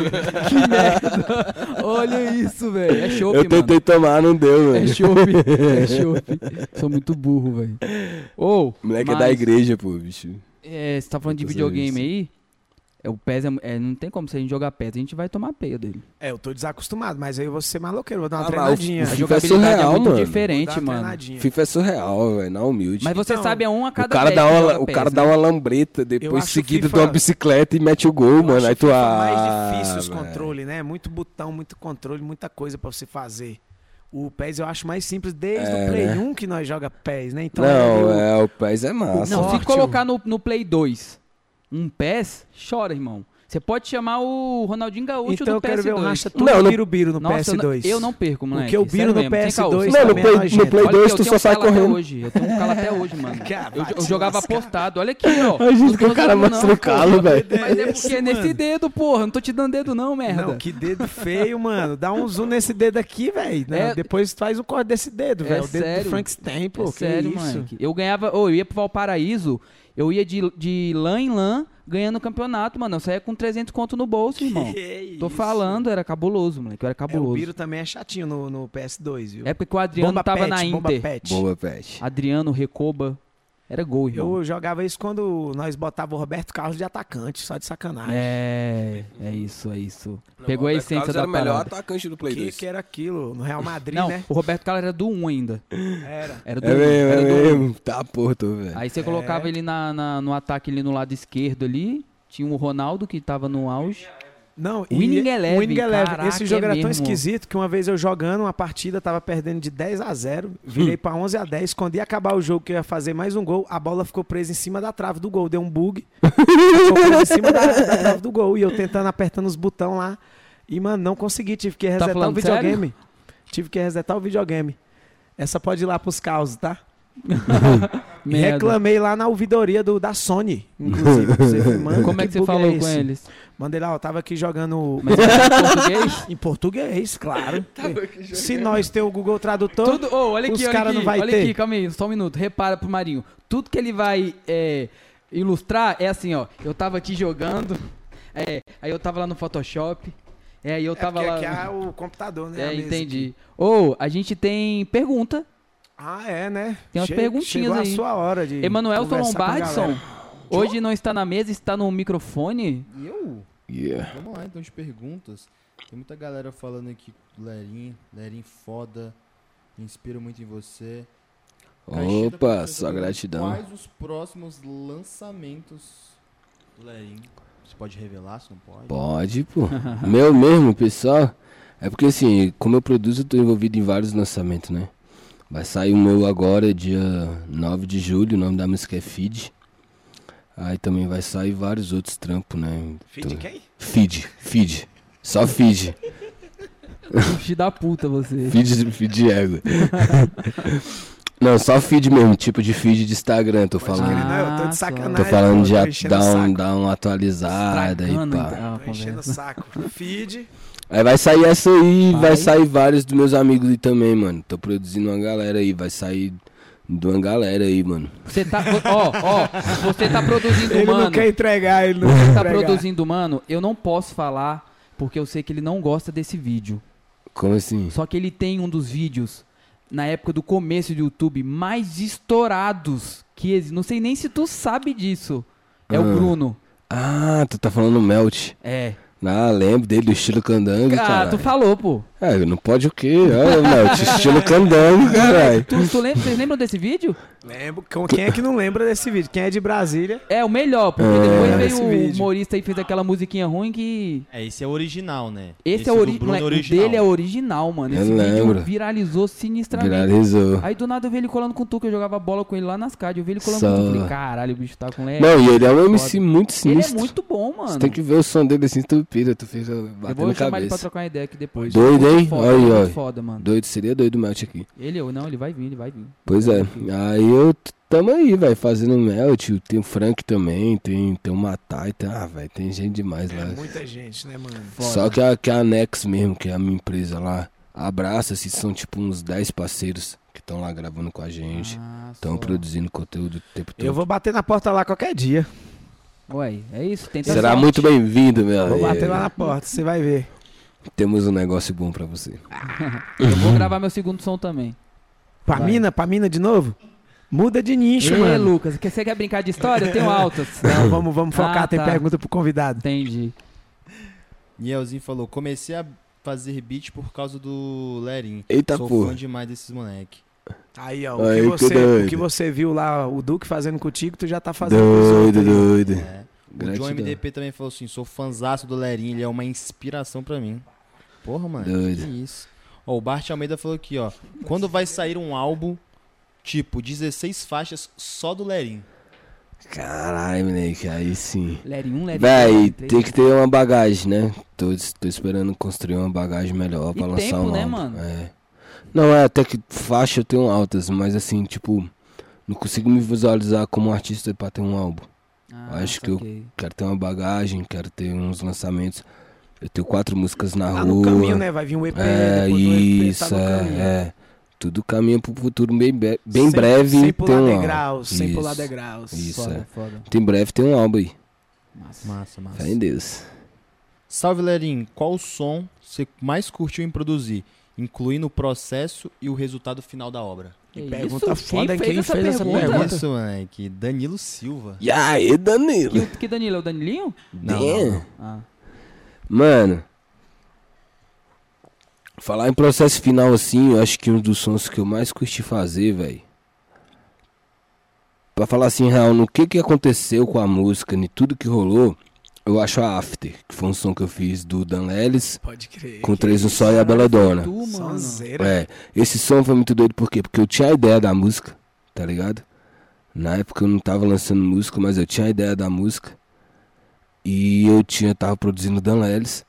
Olha isso, velho. É chopp, eu mano. tentei tomar, não deu, É velho. chopp. É chopp. Sou muito burro, velho. Ô, Moleque é mas, da igreja, pô, bicho. É, você tá falando de videogame aí? É, o PES é, é- não tem como se a gente jogar PES, a gente vai tomar peia dele. É, eu tô desacostumado, mas aí eu vou ser maloqueiro, vou dar uma Ah, mas o- treinadinha. o A FIFA jogabilidade é, surreal, muito mano. Diferente, mano. treinadinha. FIFA é surreal, velho, na humilde. Mas você Então, sabe a um a cada o cara, 10 dá uma, o PES, cara né? dá uma lambreta, depois seguido FIFA- de uma bicicleta e mete o gol, Eu mano. acho Aí o tu FIFA ah, mais difícil os controles, né? Muito botão, muito controle, muita coisa pra você fazer. O PES eu acho mais simples desde É, o Play né? 1 que nós joga PES, né? Então Não, eu- é, o PES é massa. Não, se colocar no, no Play 2 um PES, chora, irmão. Você pode chamar o Ronaldinho Gaúcho Então do eu quero ver o PS2. racha tudo Não, no- birubiru no Nossa, eu não- PS2. Eu não perco, moleque. Porque eu biro no mesmo, sem PS2 caô. Não, no Play, é no. Play Olha que 2 eu tu só sai correndo. hoje. Eu tenho um calo até hoje, mano. Cara, Eu, eu jogava apostado. Olha aqui, ó. A gente que o cara mostra o calo, velho. Mas é porque é nesse dedo, porra. Não tô te dando dedo, não, merda. Não, que dedo feio, mano. Dá um zoom nesse dedo aqui, velho. É- Depois faz o corte desse dedo, É velho. O dedo sério. do Frankenstein, pô. é sério, isso? mano. Eu ganhava. Eu ia pro Valparaíso, eu ia de, de lã em lã ganhando campeonato, mano. Eu saía com 300 conto no bolso, irmão. Que Tô isso? falando, era cabuloso, moleque. Eu era É, o cabuloso. Biro também é chatinho no, no PS2, viu? Época que o Adriano bomba tava pet, na bomba Inter. pet. Boa, Pet. Adriano, Recoba. Era gol, irmão. Eu jogava isso quando nós botava o Roberto Carlos de atacante, só de sacanagem. É, é isso, é isso. Pegou a essência da era o melhor atacante do Play que, 2. que era aquilo? No Real Madrid, Não, né? o Roberto Carlos era do 1 ainda. Era. Era do É 1. mesmo, era é do 1. mesmo. Tá, porra, tô, velho. Aí você É. colocava ele na, na- no ataque ali no lado esquerdo ali. Tinha o Ronaldo que tava no auge. Não, Winning Eleven, Winning Eleven. caraca, Esse jogo é era tão mesmo. esquisito que uma vez eu jogando uma partida, tava perdendo de 10 a 0, virei pra 11 a 10, quando ia acabar o jogo que eu ia fazer mais um gol, a bola ficou presa em cima da trave do gol, deu um bug. ficou presa em cima da, da trave do gol e eu tentando apertando os botões lá. E mano, não consegui, tive que resetar o Tá falando videogame. Tive que resetar o videogame. Essa pode ir lá pros causos, tá? Reclamei lá na ouvidoria do, da Sony, inclusive. você mano, Como é que você falou com esse? eles? Mandei lá, eu tava aqui jogando Mas em português? em português, claro. Se nós ter o Google Tradutor, Tudo, ô, olha os aqui, olha cara aqui, não vai olha ter. aqui, calma aí, só um minuto. Repara pro Marinho. Tudo que ele vai é, ilustrar é assim, ó. Eu tava aqui jogando, é, aí eu tava lá no Photoshop, é, aí eu é tava porque lá... aqui é o computador, né? É, entendi. aqui. Ô, a gente tem pergunta. Ah, é, né? Tem umas Che- perguntinhas chegou aí. a sua hora de Emanuel Lombardson, hoje não está na mesa, está no microfone. E eu? Yeah. Vamos lá então de perguntas. Tem muita galera falando aqui, Lerin, Lerin foda, me inspiro muito em você. Da Opa, só gratidão. Quais os próximos lançamentos do Lerin? Você pode revelar, se não pode? Pode, pô. Meu mesmo, pessoal. É porque assim, como eu produzo, eu tô envolvido em vários lançamentos, né? Vai sair o meu agora, dia 9 de julho, o nome da música é Feed. Aí também vai sair vários outros trampos, né? Feed Tô- quem? Feed, feed. Só feed. Filho da puta você. Feed, feed ego. Não, só feed mesmo, tipo de feed de Instagram, tô Pode falando. crer, não, eu tô Ah, de só. sacanagem. Tô falando de tô dar, um, dar uma atualizada e Estragando pá. a Tô enchendo o saco. Feed. Aí vai sair essa aí, vai, Vai. sair vários dos meus amigos aí também, mano. Tô produzindo uma galera aí, vai sair de uma galera aí, mano. Você tá, ó, ó, você tá produzindo, Ele mano. não quer entregar, ele não Você quer tá entregar. produzindo, mano. Eu não posso falar porque eu sei que ele não gosta desse vídeo. Como assim? Só que ele tem um dos vídeos na época do começo do YouTube mais estourados que. Não sei nem se tu sabe disso. É Ah. o Bruno. Ah, tu tá falando Melt. É. Ah, lembro dele do estilo candango, Ah, cara. tu falou, pô. É, não pode o quê? Olha, meu, estilo candango, caralho. Tu, tu lembra, vocês lembram desse vídeo? Lembro. Quem é que não lembra desse vídeo? Quem é de Brasília? É, o melhor, porque É. depois Esse veio o vídeo. humorista e fez aquela musiquinha ruim que. É, esse é o original, né? Esse, é do o ori- o original. dele é original, mano. Eu Esse vídeo lembro. viralizou sinistramente. Viralizou. Aí do nada eu vi ele colando com tu, que eu jogava bola com ele lá nas cards. Eu vi ele colando Só. com tu. Eu falei, caralho, o bicho tá com leve. Não, e ele é um MC muito ele é sinistro. muito bom, mano. Você tem que ver o som dele assim, tu pira, tu fez Eu batendo vou chamar ele pra cabeça. trocar uma ideia aqui depois. Doido, Muito hein? Foda, Olha aí, olha. foda, mano. Doido, seria doido o melt aqui. Ele, eu não, ele vai vir, ele vai vir. Pois é. Aí eu tamo aí, velho, fazendo melt. Tem o Frank também, tem, tem o Matai, tem, ah, velho, tem gente demais lá. É muita gente, né, mano? Foda. Só que a, que a Nex mesmo, que é a minha empresa lá, abraça-se, são tipo uns 10 parceiros que estão lá gravando com a gente. Ah, Estão só. produzindo conteúdo o tempo todo. Eu vou bater na porta lá qualquer dia. Ué, é isso, tenta Será sorte. muito bem-vindo, meu. Vou bater lá na porta, você vai ver. Temos um negócio bom pra você. Eu vou gravar meu segundo som também. Pra Vai. mina, pra mina de novo? Muda de nicho, Ei, mano. Lucas, quer- você quer brincar de história? Eu tenho altas. Não, vamos, vamos focar, Ah, tem tá. pergunta pro convidado. Entendi. Nielzinho falou, comecei a fazer beat por causa do Lerin. Eita Sou porra. fã demais desses moleque. Aí, ó, o, Aí, que você, doido. o que você viu lá, o Duque fazendo contigo, tu já tá fazendo com os Doido, outros aí. doido. É. O John Gratidão. MDP também falou assim, sou fanzaço do Lerin, ele é uma inspiração pra mim. Porra, mano, Doido. que isso. Ó, o Bart Almeida falou aqui, ó, quando vai sair um álbum, tipo, 16 faixas só do Lerin? Caralho, moleque, aí sim. Lere 1, Lere Véi, 2, três. tem que ter uma bagagem, né? Tô, tô esperando construir uma bagagem melhor pra E lançar tempo, um né, álbum. mano? É. Não, é até que faixa eu tenho altas, mas assim, tipo, não consigo me visualizar como artista pra ter um álbum. Ah, acho que eu- saquei. Quero ter uma bagagem, quero ter uns lançamentos. Eu tenho quatro músicas na Tá rua. no caminho, né? Vai vir um EP, É, depois do EP, isso, tá no é, caminho. é. Tudo caminha pro futuro bem, be- bem Sem- breve. Sem tem pular um degraus, sem Isso. pular degraus. Isso, Foda, é. foda. Tem breve tem um álbum aí. Massa. Massa, massa. Fé em Deus. Salve, Lerin, qual som você mais curtiu em produzir, incluindo o processo e o resultado final da obra? Que pergunta isso? foda, Quem quem fez essa fez essa pergunta? pergunta? Isso, moleque, Danilo Silva. E aí, Danilo? Que, que Danilo? É o Danilinho? Não, não, Ah. Mano, falar em processo final assim, eu acho que um dos sons que eu mais curti fazer, velho. Pra falar assim, real, no que que aconteceu com a música, e tudo que rolou, eu acho a After, que foi um som que eu fiz do Dan Lelis, Pode crer. com Três no Sol e a Bela Dona. Tu, mano. Sonzeira. É, esse som foi muito doido, por quê? Porque eu tinha a ideia da música, tá ligado? Na época eu não tava lançando música, mas eu tinha a ideia da música. E eu tinha, tava produzindo Dan Lelis.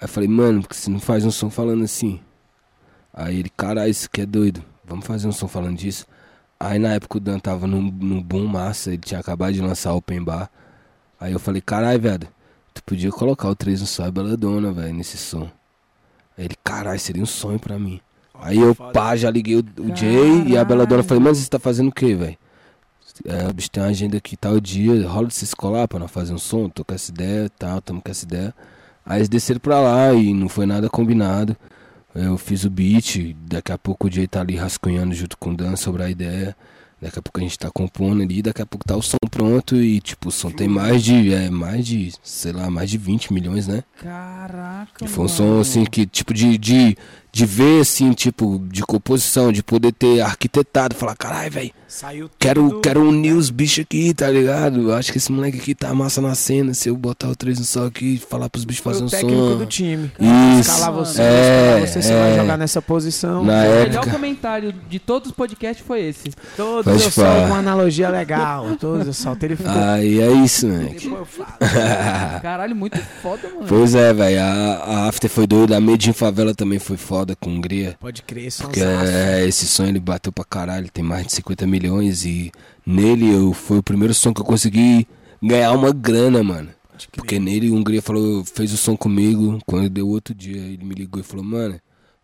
Aí eu falei, mano, porque você não faz um som falando assim? Aí ele, caralho, isso aqui é doido. Vamos fazer um som falando disso. Aí na época o Dan tava num, num boom massa, ele tinha acabado de lançar o Open Bar. Aí eu falei, caralho, velho, tu podia colocar o 3 no Sol e Bela Dona, velho, nesse som. Aí ele, caralho, seria um sonho pra mim. Aí eu, pá, já liguei o, o Jay e a Bela Dona. Falei, mano, você tá fazendo o quê, velho? É, o bicho tem uma agenda aqui tal dia, rola de se colar pra nós fazer um som, tô com essa ideia tal, tamo com essa ideia. Aí eles desceram pra lá e não foi nada combinado. Eu fiz o beat, daqui a pouco o Jay tá ali rascunhando junto com o Dan sobre a ideia. Daqui a pouco a gente tá compondo ali, daqui a pouco tá o som pronto e tipo, o som tem mais de, é, mais de, sei lá, mais de 20 milhões, né? Caraca, E foi um mano. som assim que, tipo, de, de, de ver assim, tipo, de composição, de poder ter arquitetado, falar, caralho, velho, Saiu tudo. quero, quero unir os bichos aqui, tá ligado? Eu acho que esse moleque aqui tá massa na cena. Se eu botar o 3 no sol aqui e falar pros bichos fazer o um técnico som. do time. Isso. Escalar você, É, escalar você, você vai é. jogar nessa posição. Na O melhor época. comentário de todos os podcasts foi esse. Todos Pode eu uma analogia legal. Todos eu solto. Ele ficou. Aí é isso, moleque. Depois eu falo. Caralho, muito foda, mano. Pois é, velho. A, a After foi doida. A Made in Favela também foi foda com Hungria. Pode crer, são Porque é, esse som ele bateu pra caralho, tem mais de 50 milhões e nele eu, foi o primeiro som que eu consegui ganhar uma grana, mano. Porque nele o Hungria falou, fez o som comigo, quando deu outro dia, ele me ligou e falou, mano,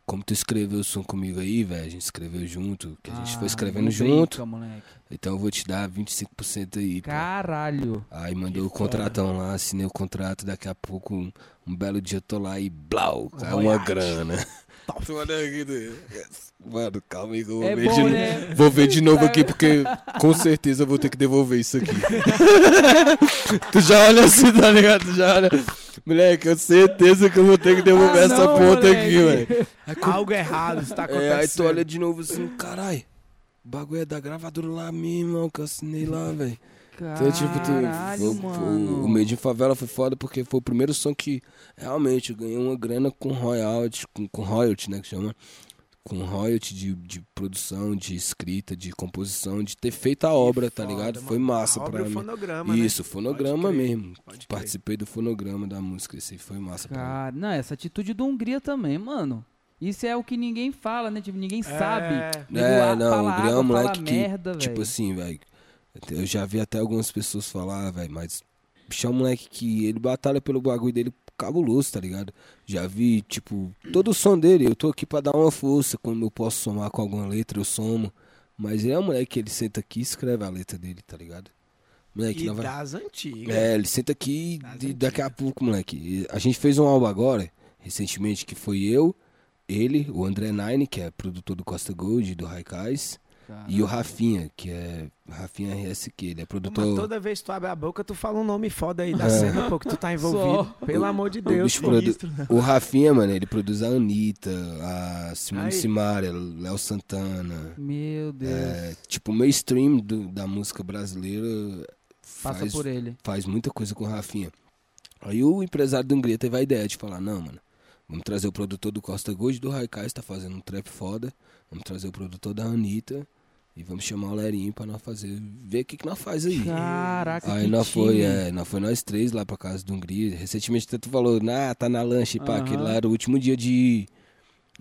como tu escreveu o som comigo aí, velho? A gente escreveu junto, que a gente Ah, foi escrevendo junto. brinca. Então eu vou te dar 25% aí. pô." Caralho. Aí mandou o contratão lá, assinei o contrato, daqui a pouco, um, um belo dia eu tô lá e blau, caiu uma grana. Né? Mano, calma aí que eu vou É ver bom, de né? Vou ver de novo aqui, porque com certeza eu vou ter que devolver isso aqui. tu já olha assim, tá ligado? Tu já olha. Moleque, eu certeza que eu vou ter que devolver Ah, essa não, ponta moleque. aqui, velho. Algo errado está acontecendo. É, aí tu olha de novo assim, carai. O bagulho é da gravadora lá mesmo, irmão, que eu assinei lá, velho. Então, tipo, tu, Caralho, o, o, Made in Favela foi foda porque foi o primeiro som que realmente eu ganhei uma grana com royalty, com, com royalty, né, que chama. Com royalty de, de produção, de escrita, de composição, de ter feito a obra, tá ligado? mano. Foi massa A obra pra o mim. fonograma, né? Isso, fonograma Pode crer, mesmo. Participei do fonograma da música, esse aí foi massa pra mim. Cara, não, essa atitude do Hungria também, mano. Isso é o que ninguém fala, né? Tipo, ninguém sabe. Nego É, não, fala o Hungria é um moleque que, merda, tipo assim, velho, eu já vi até algumas pessoas falar, velho, mas bicho é um moleque que ele batalha pelo bagulho dele cabuloso, tá ligado? Já vi, tipo, todo o som dele, eu tô aqui pra dar uma força, quando eu posso somar com alguma letra, eu somo, mas ele é um moleque que ele senta aqui e escreve a letra dele, tá ligado? Moleque, E vai... das antigas. É, ele senta aqui e daqui a pouco, moleque. A gente fez um álbum agora, recentemente, que foi eu, ele, o André Nine, que é produtor do Costa Gold, do Raikais, e o Rafinha, que é Rafinha RSQ, ele é Mas produtor. toda vez que tu abre a boca, tu fala um nome foda aí da É. cena, pô, que tu tá envolvido. Só. Pelo amor de O Deus, bicho produ- né? O Rafinha, mano, ele produz a Anitta, a Simone. Simaria, Léo Santana. Meu Deus. É, tipo, o mainstream do- da música brasileira Passa faz, por ele. faz muita coisa com o Rafinha. Aí o empresário do Hungria teve a ideia de falar, não, mano, vamos trazer o produtor do Costa Gold do Raikais, tá fazendo um trap foda. Vamos trazer o produtor da Anitta e vamos chamar o Lerinho pra nós fazer, ver o que, que nós faz aí. Caraca, Aí que nós foi, time. é, nós foi nós três lá pra casa do Hungria. Recentemente tu falou, nah, tá na lanche, pá, Aham. aquele lá era o último dia de.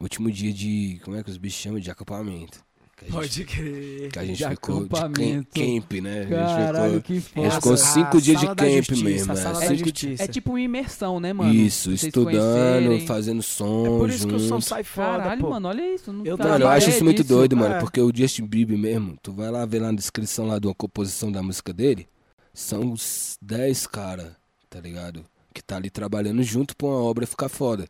Último dia de. Como é que os bichos chamam? De acampamento. Gente, Pode crer. que a gente De ficou de acampamento. camp, camp, né? A gente Caralho, ficou- que a gente foda. ficou A cinco dias de camp justiça, mesmo. a é, sala da cinco- justiça. É tipo uma imersão, né, mano? Isso, vocês estudando, fazendo som. É por isso que o som sai foda, Caralho, pô. mano, olha isso. Não Eu fazia Mano, eu acho isso muito disso. doido, mano, é. porque o Justin Bieber mesmo, tu vai lá ver lá na descrição lá de uma composição da música dele, são os 10 cara, tá ligado? Que tá ali trabalhando junto pra uma obra ficar foda.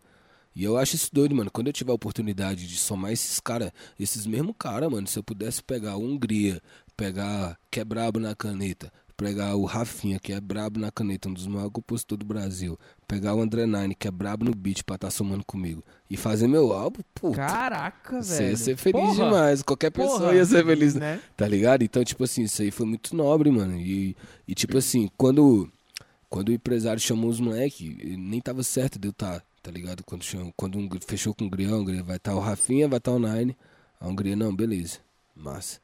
E eu acho isso doido, mano. Quando eu tiver a oportunidade de somar esses caras, esses mesmos caras, mano, se eu pudesse pegar o Hungria, pegar que é brabo na caneta, pegar o Rafinha, que é brabo na caneta, um dos maiores compositores do Brasil, pegar o André Nine, que é brabo no beat pra estar somando comigo, e fazer meu álbum, pô, Caraca, você velho. ia ser feliz Porra. demais. Qualquer pessoa Porra. ia ser feliz, Né? tá ligado? Então, tipo assim, isso aí foi muito nobre, mano. E, e tipo assim, quando, quando o empresário chamou os moleque, nem tava certo de eu estar, tá ligado? Quando, quando um, fechou com o Grião, vai estar o Rafinha, vai estar o Nine. O Grião, não, beleza, massa.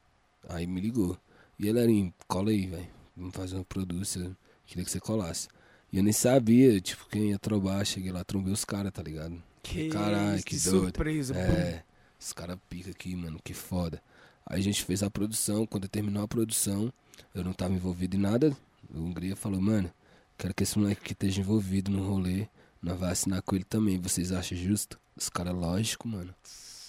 Aí me ligou. E ele era, cola aí, velho. Vamos fazer uma produção. Queria que você colasse. E eu nem sabia, tipo, quem ia trombar. Cheguei lá, trombei os caras, tá ligado? Que Caralho, que que doido. surpresa, pô. É, os caras pica aqui, mano, que foda. Aí a gente fez a produção, quando terminou a produção, eu não tava envolvido em nada. O Hungria falou, mano, quero que esse moleque que esteja envolvido no rolê, nós vai assinar com ele também. Vocês acham justo? Os caras, lógico, mano.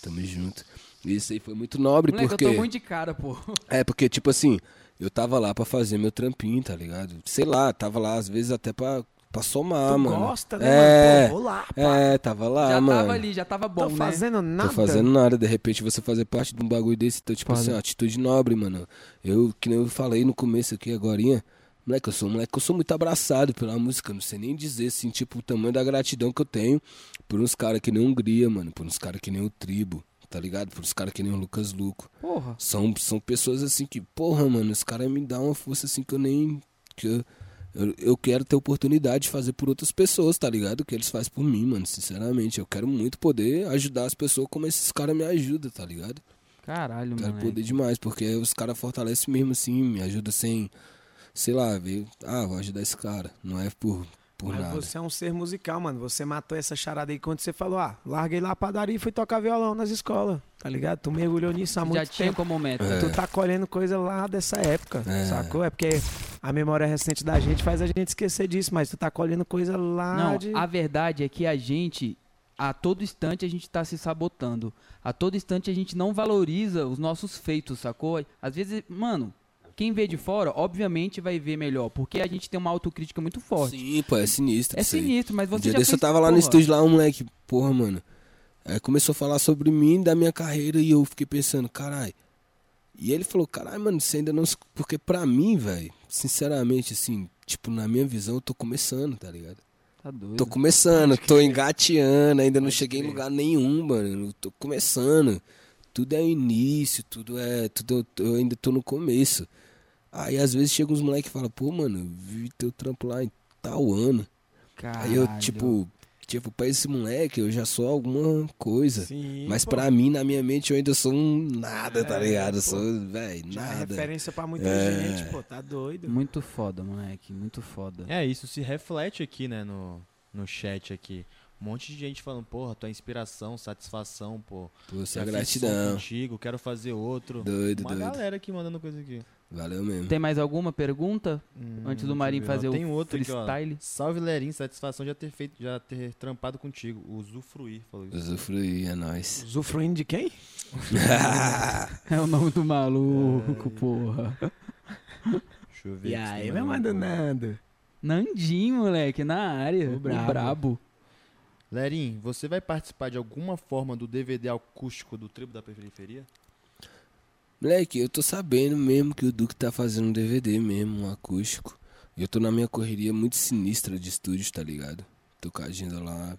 Tamo junto. E isso aí foi muito nobre, Moleque, porque. eu tô muito de cara, pô. É, porque, tipo assim, eu tava lá pra fazer meu trampinho, tá ligado? Sei lá, tava lá às vezes até pra, pra somar, tu mano. gosta, né, É, mano? Pô, vou lá, pá. É, tava lá, já mano. tava ali, já tava bom, Tô né? fazendo nada. Tô fazendo nada, de repente você fazer parte de um bagulho desse, então, tipo Foda. assim, uma atitude nobre, mano. Eu, que nem eu falei no começo aqui, agorinha, moleque, eu sou um moleque, que eu sou muito abraçado pela música, não sei nem dizer, assim, tipo, o tamanho da gratidão que eu tenho por uns caras que nem o Hungria, mano, por uns caras que nem o Tribo, tá ligado? Por uns caras que nem o Lucas Luco. Porra. São, são pessoas assim que, porra, mano, os caras me dão uma força assim que eu nem. Que eu, eu, eu quero ter oportunidade de fazer por outras pessoas, tá ligado? O que eles fazem por mim, mano, sinceramente. Eu quero muito poder ajudar as pessoas como esses caras me ajudam, tá ligado? Caralho, Quero mano. poder demais, porque os caras fortalecem mesmo assim, me ajudam sem, sei lá, ver, ah, vou ajudar esse cara. Não é por, por Mas nada. você é um ser musical, mano. Você matou essa charada aí quando você falou, ah, larguei lá a padaria e fui tocar violão nas escolas, tá ligado? Tu mergulhou nisso há Já muito tinha tempo. como meta. É. Tu tá colhendo coisa lá dessa época, É. sacou? É porque a memória recente da gente faz a gente esquecer disso, mas tu tá colhendo coisa lá Não, de... a verdade é que a gente, a todo instante, a gente tá se sabotando. A todo instante a gente não valoriza os nossos feitos, sacou? Às vezes, mano, Quem vê de fora, obviamente, vai ver melhor, porque a gente tem uma autocrítica muito forte. Sim, pô, é sinistro. é sinistro, mas Um você dia já desse fez, eu tava lá no porra, estúdio, lá um moleque, porra, mano. Aí começou a falar sobre mim, da minha carreira, e eu fiquei pensando, caralho. E ele falou, caralho, mano, você ainda não. se-" Porque pra mim, velho, sinceramente, assim, tipo, na minha visão, eu tô começando, tá ligado? Tá doido. Tô começando, tô engateando, ainda não cheguei em lugar nenhum, mano. Eu tô começando. Tudo é início, tudo é. Tudo, eu ainda tô no começo. Aí às vezes chega uns moleques e falam, pô, mano, vi teu trampo lá em tal ano. Aí eu, Caralho. tipo, tipo, pra esse moleque eu já sou alguma coisa. Sim, Mas pô. pra mim, na minha mente, eu ainda sou um nada, tá É, ligado? Eu pô. sou, velho, é nada. referência pra muita É. gente, pô, tá doido. Muito foda, moleque, muito foda. É, isso se reflete aqui, né, no, no chat aqui. Um monte de gente falando, porra, tua inspiração, satisfação, pô. Pô, gratidão. contigo, quero fazer outro. Doido, Uma doido. galera aqui mandando coisa aqui. Valeu mesmo. Tem mais alguma pergunta? Hum, Antes do Marinho fazer ó. o Tem outro aqui, ó. freestyle. Salve Lerim, satisfação de já ter feito, já ter trampado contigo. Usufruir, falou isso. Usufruir, é nóis. Usufruindo de quem? É o nome do maluco, porra. Deixa eu ver. E aqui aí, tem meu mandando. Nandinho, moleque, na área. O O brabo. brabo. Lerim, você vai participar de alguma forma do DVD acústico do Tribo da Periferia? Moleque, eu tô sabendo mesmo que o Duque tá fazendo um DVD mesmo, um acústico. E eu tô na minha correria muito sinistra de estúdios, tá ligado? Tô com a agenda lá.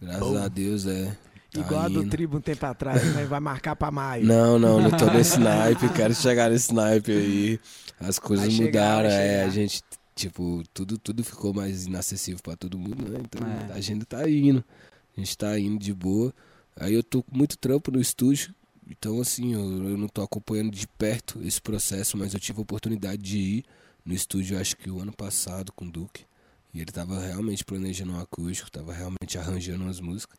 Graças Bom. a Deus, é. Tá Igual a do indo. Tribo um tempo atrás, né? Vai marcar pra maio. Não, não, não tô nesse naipe, quero chegar nesse naipe aí. As coisas chegar, mudaram, é, a gente, tipo, tudo, tudo ficou mais inacessível pra todo mundo, né? Então É. a agenda tá indo. A gente tá indo de boa. Aí eu tô com muito trampo no estúdio. Então, assim, eu, eu não tô acompanhando de perto esse processo, mas eu tive a oportunidade de ir no estúdio, acho que o ano passado, com o Duque. E ele tava realmente planejando um acústico, tava realmente arranjando umas músicas.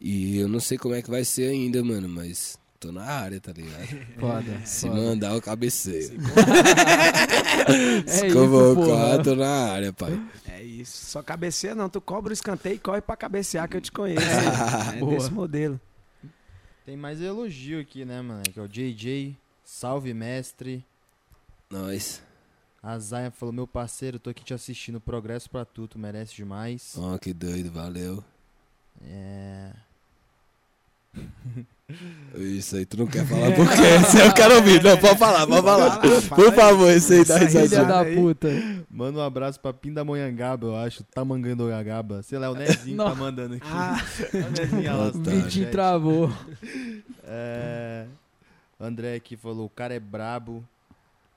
E eu não sei como é que vai ser ainda, mano, mas tô na área, tá ligado? Foda. Se foda. mandar, eu cabeceio. É Se isso, convocar, porra. tô na área, pai. É isso. Só cabeceia não. Tu cobra o escanteio e corre pra cabecear que eu te conheço. é Boa. desse modelo. Tem mais elogio aqui, né, mano? Que é o JJ, salve mestre. Nós. A Zaya falou, meu parceiro, tô aqui te assistindo, progresso pra tu, tu merece demais. Ó, que doido, valeu. É... Isso aí, tu não quer falar por quê? Esse eu quero ouvir. Não, pode falar, pode falar. Fala Por favor, esse aí dá risadinha. da puta. Manda um abraço pra Pindamonhangaba, eu acho. Tamangandogagaba. Sei lá, é o Nezinho tá mandando aqui. Ah, É o Nezinho Vitinho gente. travou. É... André aqui falou, o cara é brabo.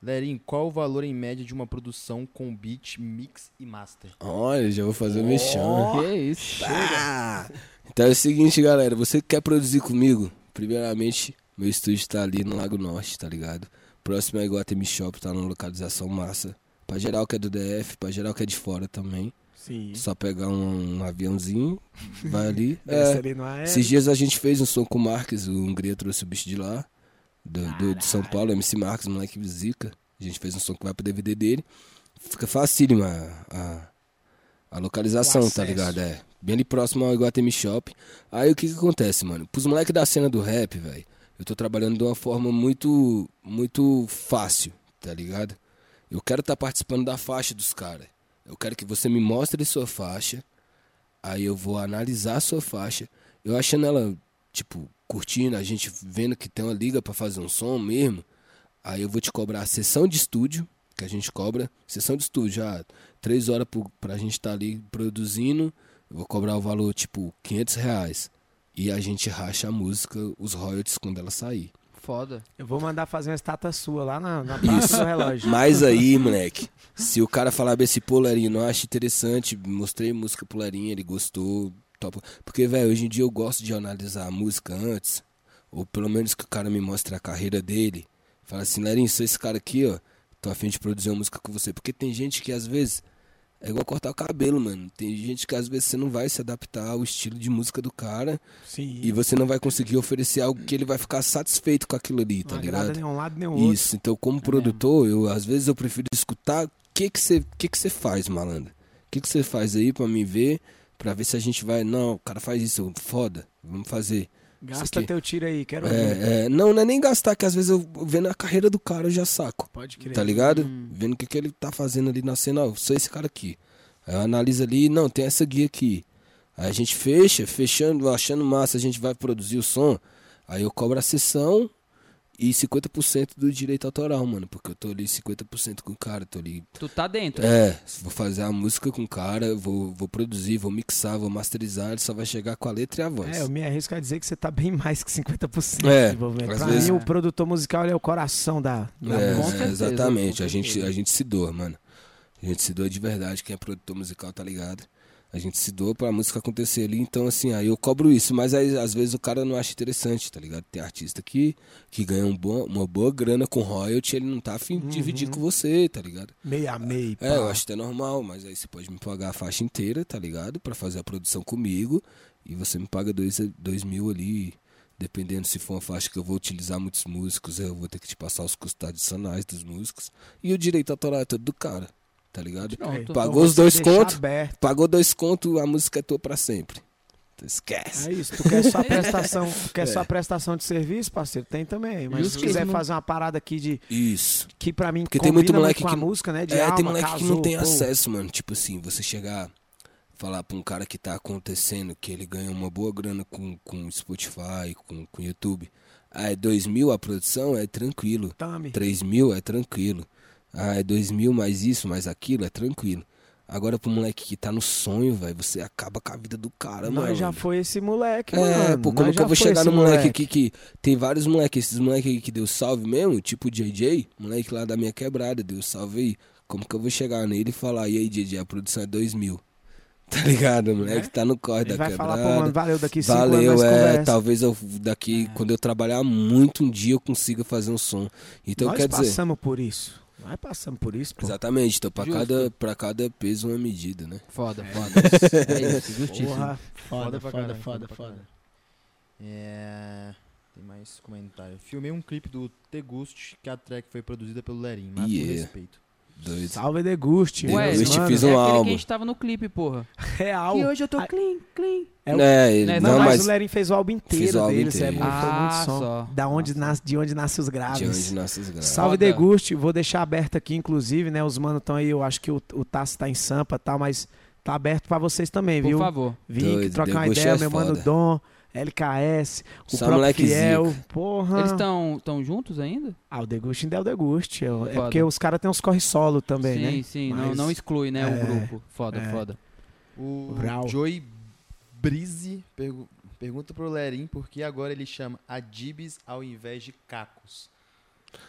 Lerim, qual o valor em média de uma produção com beat, mix e master? Olha, já vou fazer o mexão. Que isso? Ah! Então é o seguinte, galera. Você que quer produzir comigo, primeiramente, meu estúdio tá ali no Lago Norte, tá ligado? Próximo é Iguatemi Shop, tá numa localização massa. Pra geral que é do DF, pra geral que é de fora também. sim. Só pegar um, um aviãozinho, vai ali. É, ali esses dias a gente fez um som com o Marques, o Hungria trouxe o bicho de lá, do, do- de São Paulo, MC Marques, moleque zica. A gente fez um som que vai pro DVD dele. Fica facílimo a, a, a localização, tá ligado? É, bem ali próximo ao Iguatemi Shop. Aí o que que acontece, mano? Pros moleques da cena do rap, velho, eu tô trabalhando de uma forma muito, muito fácil, tá ligado? Eu quero estar participando da faixa dos caras. Eu quero que você me mostre sua faixa. Aí eu vou analisar a sua faixa. Eu achando ela, tipo, curtindo, a gente vendo que tem uma liga pra fazer um som mesmo. Aí eu vou te cobrar a sessão de estúdio, que a gente cobra. Sessão de estúdio, já três horas pro, pra gente estar ali produzindo. Eu vou cobrar o valor, tipo, 500 reais. E a gente racha a música, os royalties quando ela sair. Foda. Eu vou mandar fazer uma estátua sua lá na, na praça Isso. do relógio. Mas aí, moleque, se o cara falar bem esse pô, Lerinho, não acha interessante, mostrei música pro Lerinho, ele gostou, top. Porque, velho, hoje em dia eu gosto de analisar a música antes, ou pelo menos que o cara me mostre a carreira dele. Fala assim, Lerinho, sou esse cara aqui, ó, tô afim de produzir uma música com você. Porque tem gente que às vezes é igual cortar o cabelo, mano. Tem gente que às vezes você não vai se adaptar ao estilo de música do cara Sim. e você não vai conseguir oferecer algo que ele vai ficar satisfeito com aquilo ali, tá não ligado? um lado nem o outro. Isso, então como produtor, eu às vezes eu prefiro escutar o que que você que que você faz, malandro. O que que você faz aí pra me ver, pra ver se a gente vai, não, o cara faz isso, foda, vamos fazer. Gasta teu tiro aí, quero ver. É, é, não, não é nem gastar, que às vezes eu vendo a carreira do cara eu já saco. Pode crer. Tá ligado? Hum. Vendo o que, que ele tá fazendo ali na cena, ó, sou esse cara aqui. Aí eu analiso ali, não, tem essa guia aqui. Aí a gente fecha, fechando, achando massa, a gente vai produzir o som. Aí eu cobro a sessão e 50% do direito autoral, mano. Porque eu tô ali 50% com o cara, tô ali. Tu tá dentro. É, vou fazer a música com o cara, vou, vou produzir, vou mixar, vou masterizar, ele só vai chegar com a letra e a voz. É, eu me arrisco a dizer que você tá bem mais que 50% É, de às Pra vezes- mim, o produtor musical ele é o coração da, da É, música. é, exatamente. A gente, a gente se doa, mano. A gente se doa de verdade. Quem é produtor musical tá ligado. A gente se doa pra música acontecer ali. Então, assim, aí eu cobro isso. Mas aí, às vezes, o cara não acha interessante, tá ligado? Tem artista que, que ganha um bom, uma boa grana com royalty, ele não tá afim de dividir com você, tá ligado? Meio a meio. É, eu acho até normal, mas aí você pode me pagar a faixa inteira, tá ligado? Pra fazer a produção comigo. E você me paga dois, dois mil ali. Dependendo se for uma faixa que eu vou utilizar muitos músicos, eu vou ter que te passar os custos adicionais dos músicos. E o direito autoral é todo do cara, tá ligado? Pronto. Pagou os dois contos, pagou dois contos, a música é tua pra sempre. Então, esquece. É isso, tu quer só prestação, tu quer só prestação de serviço, parceiro? Tem também. Mas se quiser fazer uma parada aqui de Isso. que pra mim Porque tem muito moleque a que- música, né? De é, alma, tem moleque que casou, não tem pô. acesso, mano. Tipo assim, você chegar, falar pra um cara que tá acontecendo, que ele ganha uma boa grana com, com Spotify, com, com YouTube. Ah, é dois mil a produção? É tranquilo. Tame. 3 mil é tranquilo. Ah, é 2 mil mais isso, mais aquilo, é tranquilo. Agora pro moleque que tá no sonho, velho, você acaba com a vida do cara, mano. Nós já foi esse moleque, É, mano. pô, como Nós que eu vou chegar no moleque, moleque. aqui que tem vários moleques, esses moleques aí que deu salve mesmo, tipo o JJ, moleque lá da minha quebrada, deu salve aí. Como que eu vou chegar nele e falar, e aí, JJ, a produção é 2 mil? Tá ligado? O moleque tá no corre da vai quebrada. falar, mano, valeu, daqui cinco Valeu, nós é. conversa. Talvez eu daqui, quando eu trabalhar muito um dia, eu consiga fazer um som. Então nós quer dizer. passamos por isso. Nós passamos por isso, pô. Exatamente, então pra Justo. cada, pra cada peso uma medida, né? Foda, foda. É isso, justíssimo. Porra. Foda, Foda, caralho, foda, pra foda. caralho. É... Tem mais comentário. Filmei um clipe do Tegust que a track foi produzida pelo Lerim. Mas Yeah. com respeito. Doido. Salve Deguste. Ué, meus eu te mano. fiz é um aquele que a álbum. gente tava no clipe, porra. real. E hoje eu tô clean, clean. É o- É, ele, Né, Não, não, mas, mas o Lerin fez o álbum inteiro o álbum deles. É inteiro. muito, foi muito Ah, som. só. Da onde Nossa. nas, de onde nascem os graves. de onde nossas graças. Salve Foda. Deguste, vou deixar aberto aqui, inclusive, né? Os manos estão aí, eu acho que o, o Tassi tá em Sampa e tal, mas tá aberto pra vocês também, Por viu? favor. Vim Doido, trocar uma Deguste ideia, é meu mano foda. Dom, LKS, o Só próprio Fiel. zica. Porra. Eles estão tão juntos ainda? Ah, o Deguste ainda é o Deguste. É, é Foda. porque os caras têm uns corre solo também, sim, né? sim. Não, Mas- não exclui, né, é, o grupo. Foda, é. foda. O Vral. Joey Brise pergu- pergunta pro Lerim por que agora ele chama Adibs ao invés de Cacos.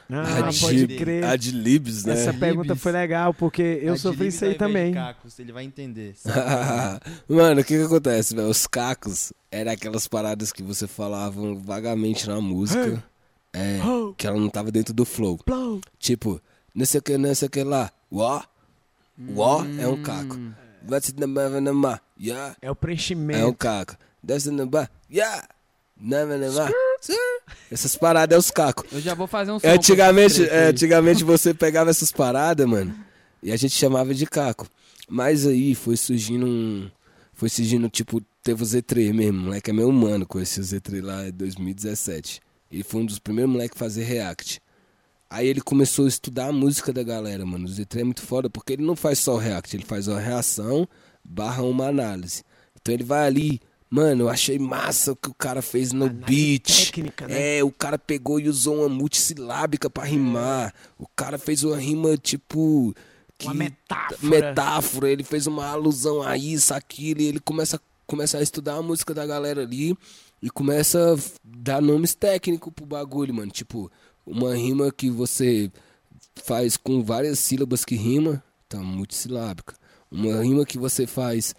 Ah, Ad- pode Ad- crer. Adlibs, né? Essa pergunta Libs. foi legal, porque eu sofri isso aí também. Cacos, ele vai entender. Mano, o que que acontece, velho? Os cacos eram aquelas paradas que você falava vagamente na música. É, que ela não tava dentro do flow. blow. Tipo, não sei o que, não sei o que lá. Uó. Uó é um caco. Hum. É o É um preenchimento. caco. Yeah. Essas paradas é os cacos. Eu já vou fazer um som. Antigamente, é, antigamente você pegava essas paradas, mano, e a gente chamava de caco. Mas aí foi surgindo um. Foi surgindo, tipo, teve o Z3 mesmo, moleque é meu humano, conheci o Z3 lá em 2017. Ele foi um dos primeiros moleques a fazer React. Aí ele começou a estudar a música da galera, mano. O Z3 é muito foda porque ele não faz só o React, ele faz uma reação barra uma análise. Então ele vai ali, mano, eu achei massa o que o cara fez no Análise beat. técnica, né? É, o cara pegou e usou uma multissilábica pra rimar. O cara fez uma rima, tipo. Que Uma metáfora. metáfora, ele fez uma alusão a isso, aquilo, e ele começa, começa a estudar a música da galera ali e começa a dar nomes técnicos pro bagulho, mano. Tipo, uma rima que você faz com várias sílabas que rima, tá multissilábica. Uma rima que você faz,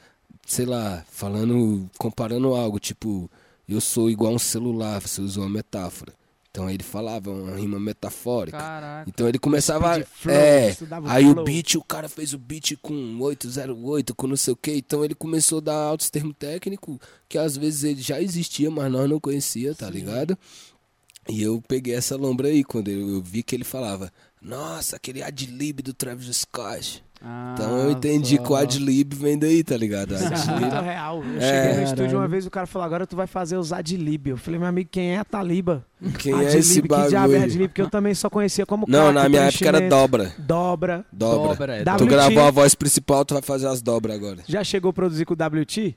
sei lá, falando, comparando algo, tipo, eu sou igual um celular, você usou uma metáfora. Então aí ele falava uma rima metafórica. Caraca. Então ele começava. Speed flow, é. o Aí o flow. beat, o cara fez o beat com 808, com não sei o que. Então ele começou a dar altos termos técnicos que às vezes ele já existia, mas nós não conhecia, tá ligado? E eu peguei essa lombra aí quando eu, eu vi que ele falava: Nossa, aquele adlib do Travis Scott. Ah, Então eu entendi só. que o adlib vem daí, tá ligado? Isso é muito real. Eu É. cheguei no estúdio uma vez, o cara falou, agora tu vai fazer os adlib. Eu falei, meu amigo, quem é a Taliba? Quem é Adlib, esse Que diabo é bagulho? adlib? Porque eu também só conhecia como Não, craque, na minha época era dobra. Dobra. Dobra. Dobra, é Tu gravou a voz principal, tu vai fazer as dobras agora. Já chegou a produzir com o WT?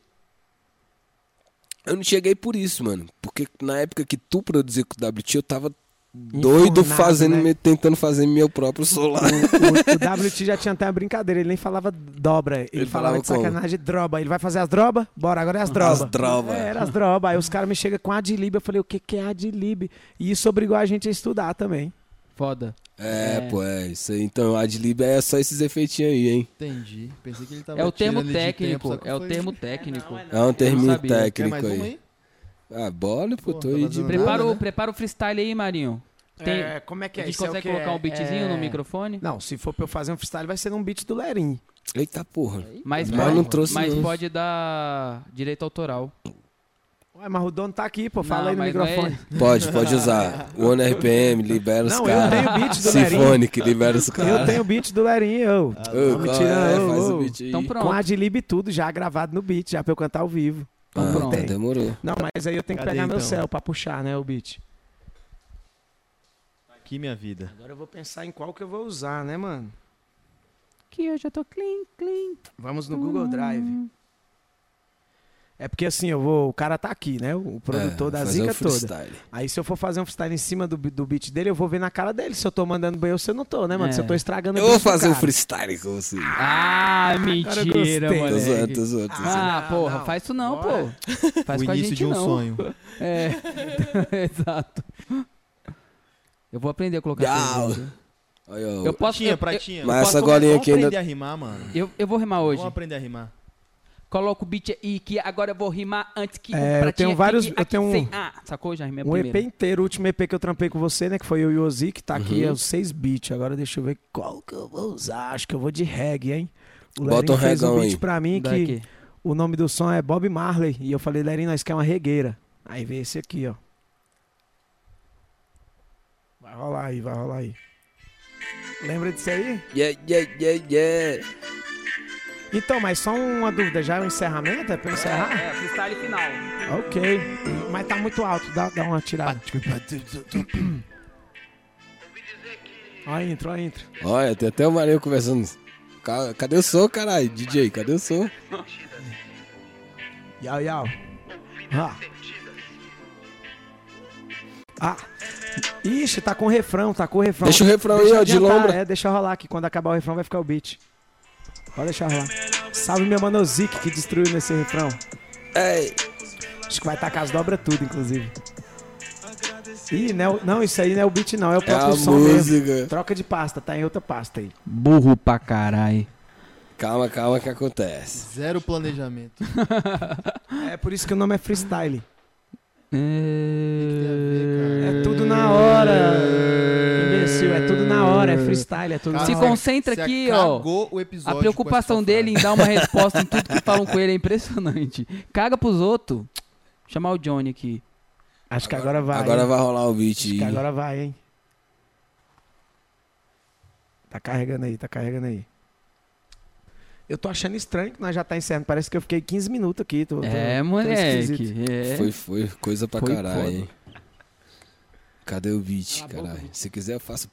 Eu não cheguei por isso, mano. Porque na época que tu produziu com o WT, eu tava doido fazendo, né? me- tentando fazer meu próprio solar. O, o WT já tinha até uma brincadeira, ele nem falava dobra, ele, Ele falava, falava de sacanagem droba. Ele vai fazer as droba? Bora, agora é as droba. As droba. É, era as droba. Aí os caras me chegam com adlib, eu falei, o que, que é adlib? E isso obrigou a gente a estudar também. Foda. É, É. pô, é isso aí. Então, adlib é só esses efeitinhos aí, hein? Entendi. Pensei que ele tava É o termo tempo, técnico. que É o termo técnico. É um termo sabia. Quer técnico mais aí. uma aí? Ah, bora, pô, tô tava aí de. Prepara, o, né? prepara o freestyle aí, Marinho. Tem- É, como é que a é? gente Isso é o consegue que colocar é- um beatzinho no é- microfone? Não, se for pra eu fazer um freestyle, vai ser num beat do Lerim. Eita porra. Mas, Mas pode, não trouxe mas não. pode dar direito autoral. Ué, mas o dono tá aqui, pô, fala Não, aí no não é- microfone. Pode, pode usar. O One RPM, libera os Não, eu caras. tenho beat do Lerim. Sinfonic, libera os caras. Eu tenho o beat do Lerim, eu. Ô, Não, mentira, é? ô, Faz ô. o beat aí. Então Com pronto. adlib e tudo, já gravado no beat, já pra eu cantar ao vivo. Então Ah, pronto. tá, demorou. Não, mas aí eu tenho que Cadê, pegar meu então? céu pra puxar, né, o beat. Aqui, minha vida. Agora eu vou pensar em qual que eu vou usar, né, mano? Que hoje eu tô clean, clean. Vamos no Google Drive. É porque assim, eu vou. O cara tá aqui, né? O produtor É, da fazer zica um toda. freestyle. Aí se eu for fazer um freestyle em cima do, do beat dele, eu vou ver na cara dele se eu tô mandando bem ou se eu não tô, né, mano? É. Se eu tô estragando Eu vou fazer um freestyle com você. Ah, mentira, gostei. Tô moleque. zoando, tô zoando. tô zoando. Ah, não, porra, não. faz isso não, Bora. pô. Faz o início gente de um não. sonho. É, exato. Eu vou aprender a colocar. Eu posso... Pratinha, eu, pratinha. Mas essa posso- golinha Vamos aqui ainda. aprender a rimar, mano. Eu, eu vou rimar hoje. Vamos aprender a rimar. Coloca o beat aí, que agora eu vou rimar antes que É, o eu tenho vários- fique eu aqui tenho um- Ah, sacou? Já rimei Um primeira. EP inteiro, o último EP que eu trampei com você, né? Que foi o Yozi, que tá aqui, Uhum. é os seis beats. Agora deixa eu ver qual que eu vou usar. Acho que eu vou de reggae, hein? O Bota Lerinho um fez um beat aí. pra mim que o nome do som é Bob Marley. E eu falei, Lerinho, nós quer uma regueira. Aí veio esse aqui, ó. Vai rolar aí, vai rolar aí. Lembra disso aí? Yeah, yeah, yeah, yeah. Então, mas só uma dúvida, já é o encerramento? É pra eu encerrar? É, freestyle final. Ok. Mas tá muito alto, dá, dá uma tirada. Ó a intro, ó a intro. Olha, tem até o Marinho conversando. Ca- Cadê o som, caralho? DJ, cadê o som? Yau, yau. Ah. Ah. Ixi, tá com o refrão, tá com o refrão. Deixa o refrão aí, Deixa ó, de lombra. É, deixa rolar que quando acabar o refrão vai ficar o beat. Pode deixar rolar. Salve meu mano Zik que destruiu nesse refrão. Ei, Acho que vai estar com as dobras tudo, inclusive. Ih, não, não, isso aí não é o beat não, é o é a próprio som mesmo. música. Troca de pasta, tá em outra pasta aí. Burro pra caralho. Calma, calma que acontece. Zero planejamento. É por isso que o nome é freestyle. É... É tudo na hora. Imbecil, é tudo na hora, é freestyle, é tudo Cara, Se concentra aqui, ó. cagou o episódio A preocupação dele em dar uma resposta em tudo que falam com ele é impressionante. Caga pros outros. Chamar o Johnny aqui. Acho que agora vai. Agora hein? vai rolar o beat Acho que agora vai, hein? Tá carregando aí, tá carregando aí. Eu tô achando estranho que nós já tá encerrando. Parece que eu fiquei 15 minutos aqui. Tô, tô- É, tô moleque. É. Foi, foi, coisa pra Foi caralho, hein? Cadê o beat, Cala a boca, caralho? Se quiser eu faço...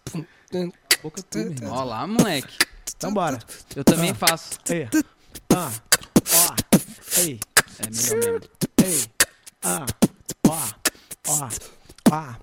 Ó lá, moleque. Então bora. Eu também faço. Ei. Ah. Ó. Ei. É melhor mesmo. Ei. Ah. Ó. Ó. Ó.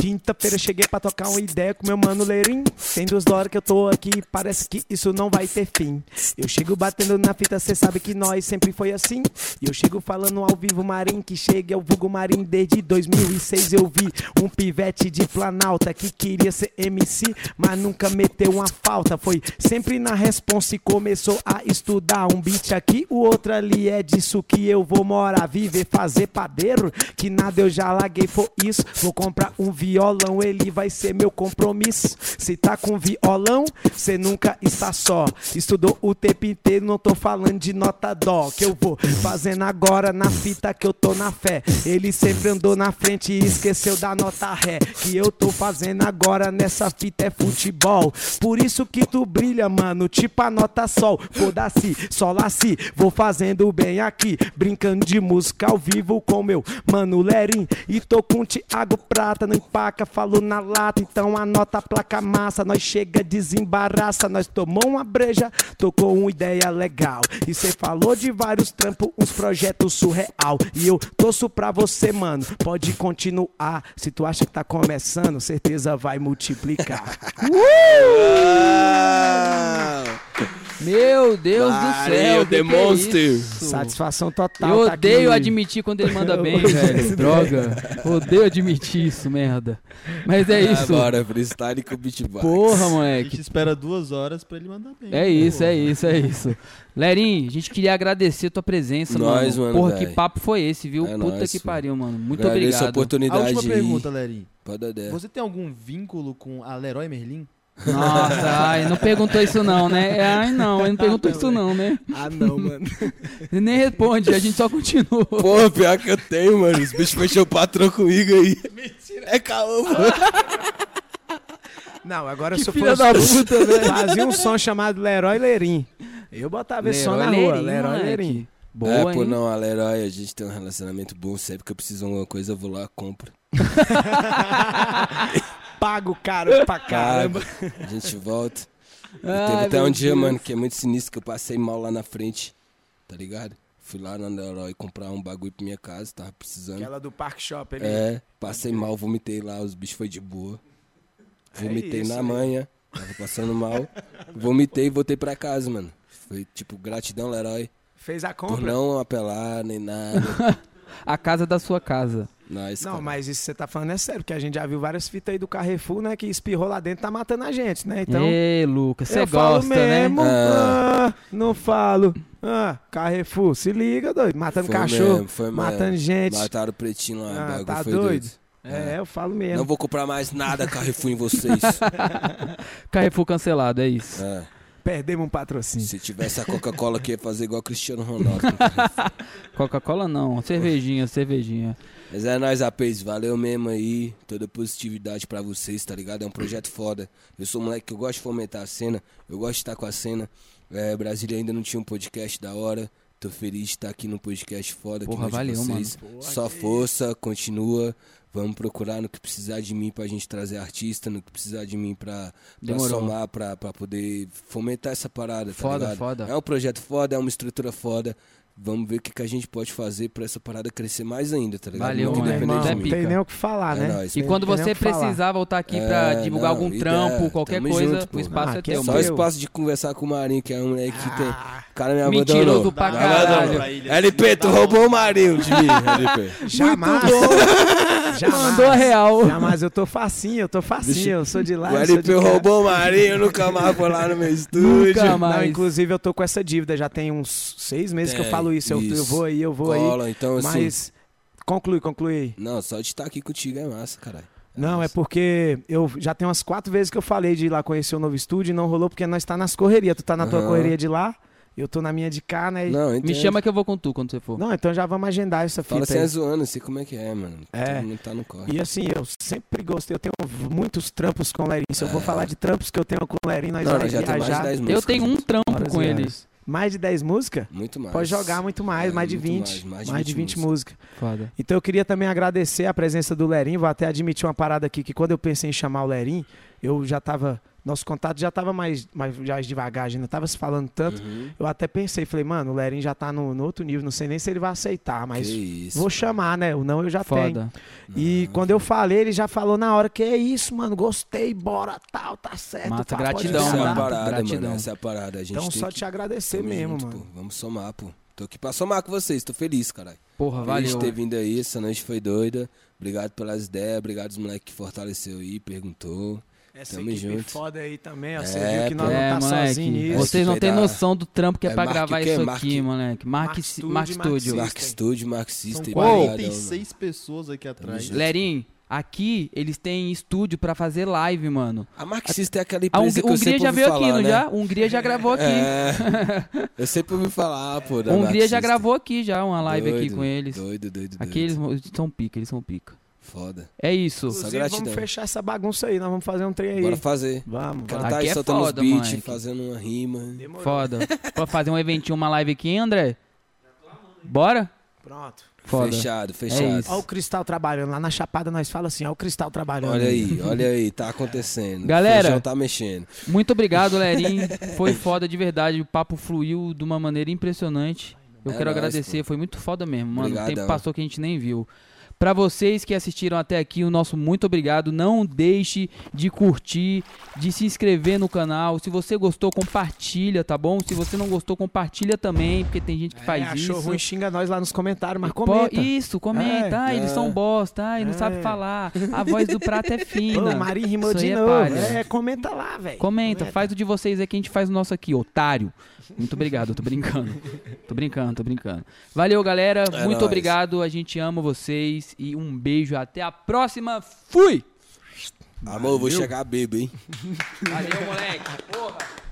Quinta-feira cheguei pra tocar uma ideia com meu mano Leirim. Tem duas horas que eu tô aqui, parece que isso não vai ter fim. Eu chego batendo na fita, cê sabe que nós sempre foi assim. E eu chego falando ao vivo Marim, que chega é o vulgo Marim. Desde 2006 eu vi um pivete de Planalta que queria ser MC, mas nunca meteu uma falta. Foi sempre na responsa e começou a estudar. Um beat aqui, o outro ali é disso que eu vou morar, viver, fazer padeiro. Que nada eu já larguei, foi isso. Vou comprar um vídeo violão, ele vai ser meu compromisso. Se tá com violão, cê nunca está só. Estudou o tempo inteiro, não tô falando de nota dó. Que eu vou fazendo agora na fita que eu tô na fé. Ele sempre andou na frente e esqueceu da nota ré. Que eu tô fazendo agora nessa fita é futebol. Por isso que tu brilha, mano, tipo a nota sol. Foda-se, sola si, vou fazendo bem aqui. Brincando de música ao vivo com meu mano Lerim. E tô com o Thiago Prata, não falou na lata. Então anota a placa massa, nós chega, desembaraça. Nós tomou uma breja, tocou uma ideia legal. E cê falou de vários trampos, uns projetos surreal. E eu torço pra você, mano, pode continuar. Se tu acha que tá começando, certeza vai multiplicar. Meu Deus do céu. The que que é Monster. isso? Satisfação total. Eu tá aqui. odeio admitir quando ele manda bem, velho. Droga. Odeio admitir isso, merda. Mas é isso. Agora, freestyle com beatbox. Porra, A gente moleque. espera duas horas pra ele mandar bem. É isso, é isso, é isso. Lerim, a gente queria agradecer tua presença, Nós, mano. mano, Porra, que velho. papo foi esse, viu? É Puta nóis, que pariu, mano. Muito Agradeço a obrigado. A oportunidade última aí. pergunta, Lerim. Pode dar. Você tem algum vínculo com a Leroy Merlin? Nossa, ai, não perguntou isso não, né? Ai, não, ele não perguntou isso não, né? Ah, não, mano. Ele nem responde, a gente só continua. Pô, pior que eu tenho, mano. Os bichos fechou o patrão comigo aí. Mentira. É caô, mano. Não, agora Que se eu fosse da puta, velho. fazia um som chamado Leroy Lerim. Eu botava esse som na rua, Lerim, Leroy moleque. Lerim. Boa, é, pô, hein? não, a Leroy, a gente tem um relacionamento bom. Sempre que eu preciso de alguma coisa, eu vou lá, compro. Pago caro pra caramba. A gente volta. E Ai, teve até um dia, Deus. mano, que é muito sinistro, que eu passei mal lá na frente, tá ligado? Fui lá na Leroy comprar um bagulho pra minha casa, tava precisando. Aquela do Park Shop ali. É, passei mal, vomitei lá, os bichos foi de boa. Vomitei É isso na aí. manhã, tava passando mal. Vomitei e voltei pra casa, mano. Foi tipo, gratidão, Leroy. Fez a Por compra. não apelar nem nada. A casa da sua casa. Nice, Não, cara. mas isso que você tá falando é sério, porque a gente já viu várias fitas aí do Carrefour, né? Que espirrou lá dentro tá matando a gente, né? Então. Ei, Lucas, você eu falo gosta, mesmo, né? ah, não falo. Ah, Carrefour, se liga, doido. Matando Foi cachorro, mesmo, foi matando mesmo. gente. Mataram o pretinho lá, o Ah, bagulho tá foi doido? doido. É, eu falo mesmo. Não vou comprar mais nada Carrefour em vocês. Carrefour cancelado, é isso. É, Perdemos um patrocínio. se tivesse a Coca-Cola que ia fazer igual Cristiano Ronaldo. Coca-Cola não, cervejinha, cervejinha. Mas é nóis, rapaz. Valeu mesmo aí. Toda positividade pra vocês, tá ligado? É um projeto foda. Eu sou um moleque que eu gosto de fomentar a cena. Eu gosto de estar com a cena. É, Brasília ainda não tinha um podcast da hora. Tô feliz de estar aqui no podcast foda Porra, aqui valeu, vocês. Só força, continua. Vamos procurar no que precisar de mim pra gente trazer artista, no que precisar de mim pra, pra somar, pra, pra poder fomentar essa parada, tá Foda, ligado? foda. É um projeto foda, é uma estrutura foda. Vamos ver o que, que a gente pode fazer pra essa parada crescer mais ainda, tá ligado? Valeu, mano. é não tem nem o que falar, É né? nóis. E Tem- quando você que falar. precisar voltar aqui pra É, divulgar não, algum ideia, trampo, qualquer tamo coisa, junto, o espaço Ah, é aqui é teu, só Só o espaço de conversar com o Marinho, que é um moleque que tem. O Ah, cara me Mentiroso abandonou. pra Me caralho. Pra ele, LP, tu roubou o Marinho de mim, LP. jamais. Jamais. Mandou a real. Jamais, eu tô facinho, eu tô facinho, eu sou de lá. O eu sou de LP roubou o Marinho, nunca mais foi lá no meu estúdio. Nunca mais. Não, inclusive eu tô com essa dívida, já tem uns seis meses que eu Tem, falo isso. Eu, eu isso. vou aí, eu vou aí. Cola, então assim. Mas conclui, conclui aí. Não, só de estar aqui contigo é massa, caralho. Não, é porque eu já tem umas quatro vezes que eu falei de ir lá conhecer o novo estúdio e não rolou porque nós tá nas correrias. Tu tá na tua Aham. correria de lá, eu tô na minha de cá, né? E- Não, Me chama que eu vou com tu quando você for. Não, então já vamos agendar essa Fala fita assim, aí. é zoando, sei como é que é, mano. É. Todo tá no corre. E assim, eu sempre gostei, eu tenho muitos trampos com o Lerin. Se eu vou falar de trampos que eu tenho com o Lerin, nós É. Não, vamos já tem mais de viajar. 10 músicas. Eu tenho um trampo com e ele. horas. Mais de 10 músicas? Muito mais. Pode jogar muito mais, É, mais de muito 20. mais, Mais, de 20, músicas. Foda. Então eu queria também agradecer a presença do Lerim. Vou até admitir uma parada aqui, que quando eu pensei em chamar o Lerim, eu já tava. Nosso contato já tava mais, mais, mais devagar, já não tava se falando tanto. Uhum. Eu até pensei, falei, mano, o Lerim já tá no, no outro nível, não sei nem se ele vai aceitar, mas isso. vou chamar, né? O não eu já tenho. Foda. E Não, quando eu falei, ele já falou na hora que é isso, mano, gostei, bora, tal, tá certo. Massa, tá, gratidão, essa é a mano. parada, Gratidão. mano. Essa é a parada. A gente Então tem só que... te agradecer Tamo mesmo, junto, mano. pô. Vamos somar, pô. Tô aqui pra somar com vocês, tô feliz, caralho. Porra, Feliz de valeu. ter vindo aí, essa noite foi doida. Obrigado pelas ideias, obrigado os moleques que fortaleceu aí, perguntou. Essa Tamo equipe junto. foda aí também, ó. Você É, viu que nós É, não tá moleque, sozinho nisso. vocês não têm noção do trampo que é, É pra Mark gravar isso Mark- aqui, moleque. Mark, Mark Studio, Mark Mark Studio. Mark Studio, Mark System, São obrigado, 46 pessoas aqui atrás. Lerim, Aqui eles têm estúdio pra fazer live, mano. A Marxista é aquela A empresa Hung- eu Hungria sempre já ouvi veio falar, aqui, não né? já? A Hungria já gravou aqui. É, eu sempre ouvi falar, pô, da A Hungria já Marxista. gravou aqui já uma live aqui Doido, com eles. Doido, doido, doido. Aqui eles são pica, eles são pica. Foda. É isso. Só Inclusive, gratidão. vamos fechar essa bagunça aí. Nós vamos fazer um trem aí. Bora fazer. Vamos, Quero vamos. tá aí Aqui é soltando foda, os beats, fazendo uma rima. Demorou. Foda. Pra fazer um eventinho, uma live aqui, hein, André? Bora? Pronto. Foda. Fechado, fechado. isso. Olha o Cristal trabalhando. Lá na Chapada nós fala assim, olha o Cristal trabalhando. Olha aí, olha aí, tá acontecendo. Galera. O tá mexendo. Muito obrigado, Lerim. Foi foda de verdade. O papo fluiu de uma maneira impressionante. Eu É quero nóis, agradecer, foi muito foda mesmo, mano. O tempo Obrigadão. passou que a gente nem viu. Pra vocês que assistiram até aqui, o nosso muito obrigado. Não deixe de curtir, de se inscrever no canal. Se você gostou, compartilha, tá bom? Se você não gostou, compartilha também, porque tem gente que É, faz achou isso. ruim, xinga nós lá nos comentários, mas comenta. isso, comenta. É, ah, eles é. são bosta, ai, não É. sabe falar. A voz do prato é fina. Ô, Mari rimou de é novo. É, comenta lá, velho. Comenta, faz o de vocês aí que a gente faz o nosso aqui, otário. Muito obrigado, eu tô brincando. Tô brincando, tô brincando. Valeu, galera. É muito nóis. obrigado. A gente ama vocês. E um beijo. Até a próxima. Fui! Amor, eu vou chegar bebo, hein? Valeu, moleque. Porra.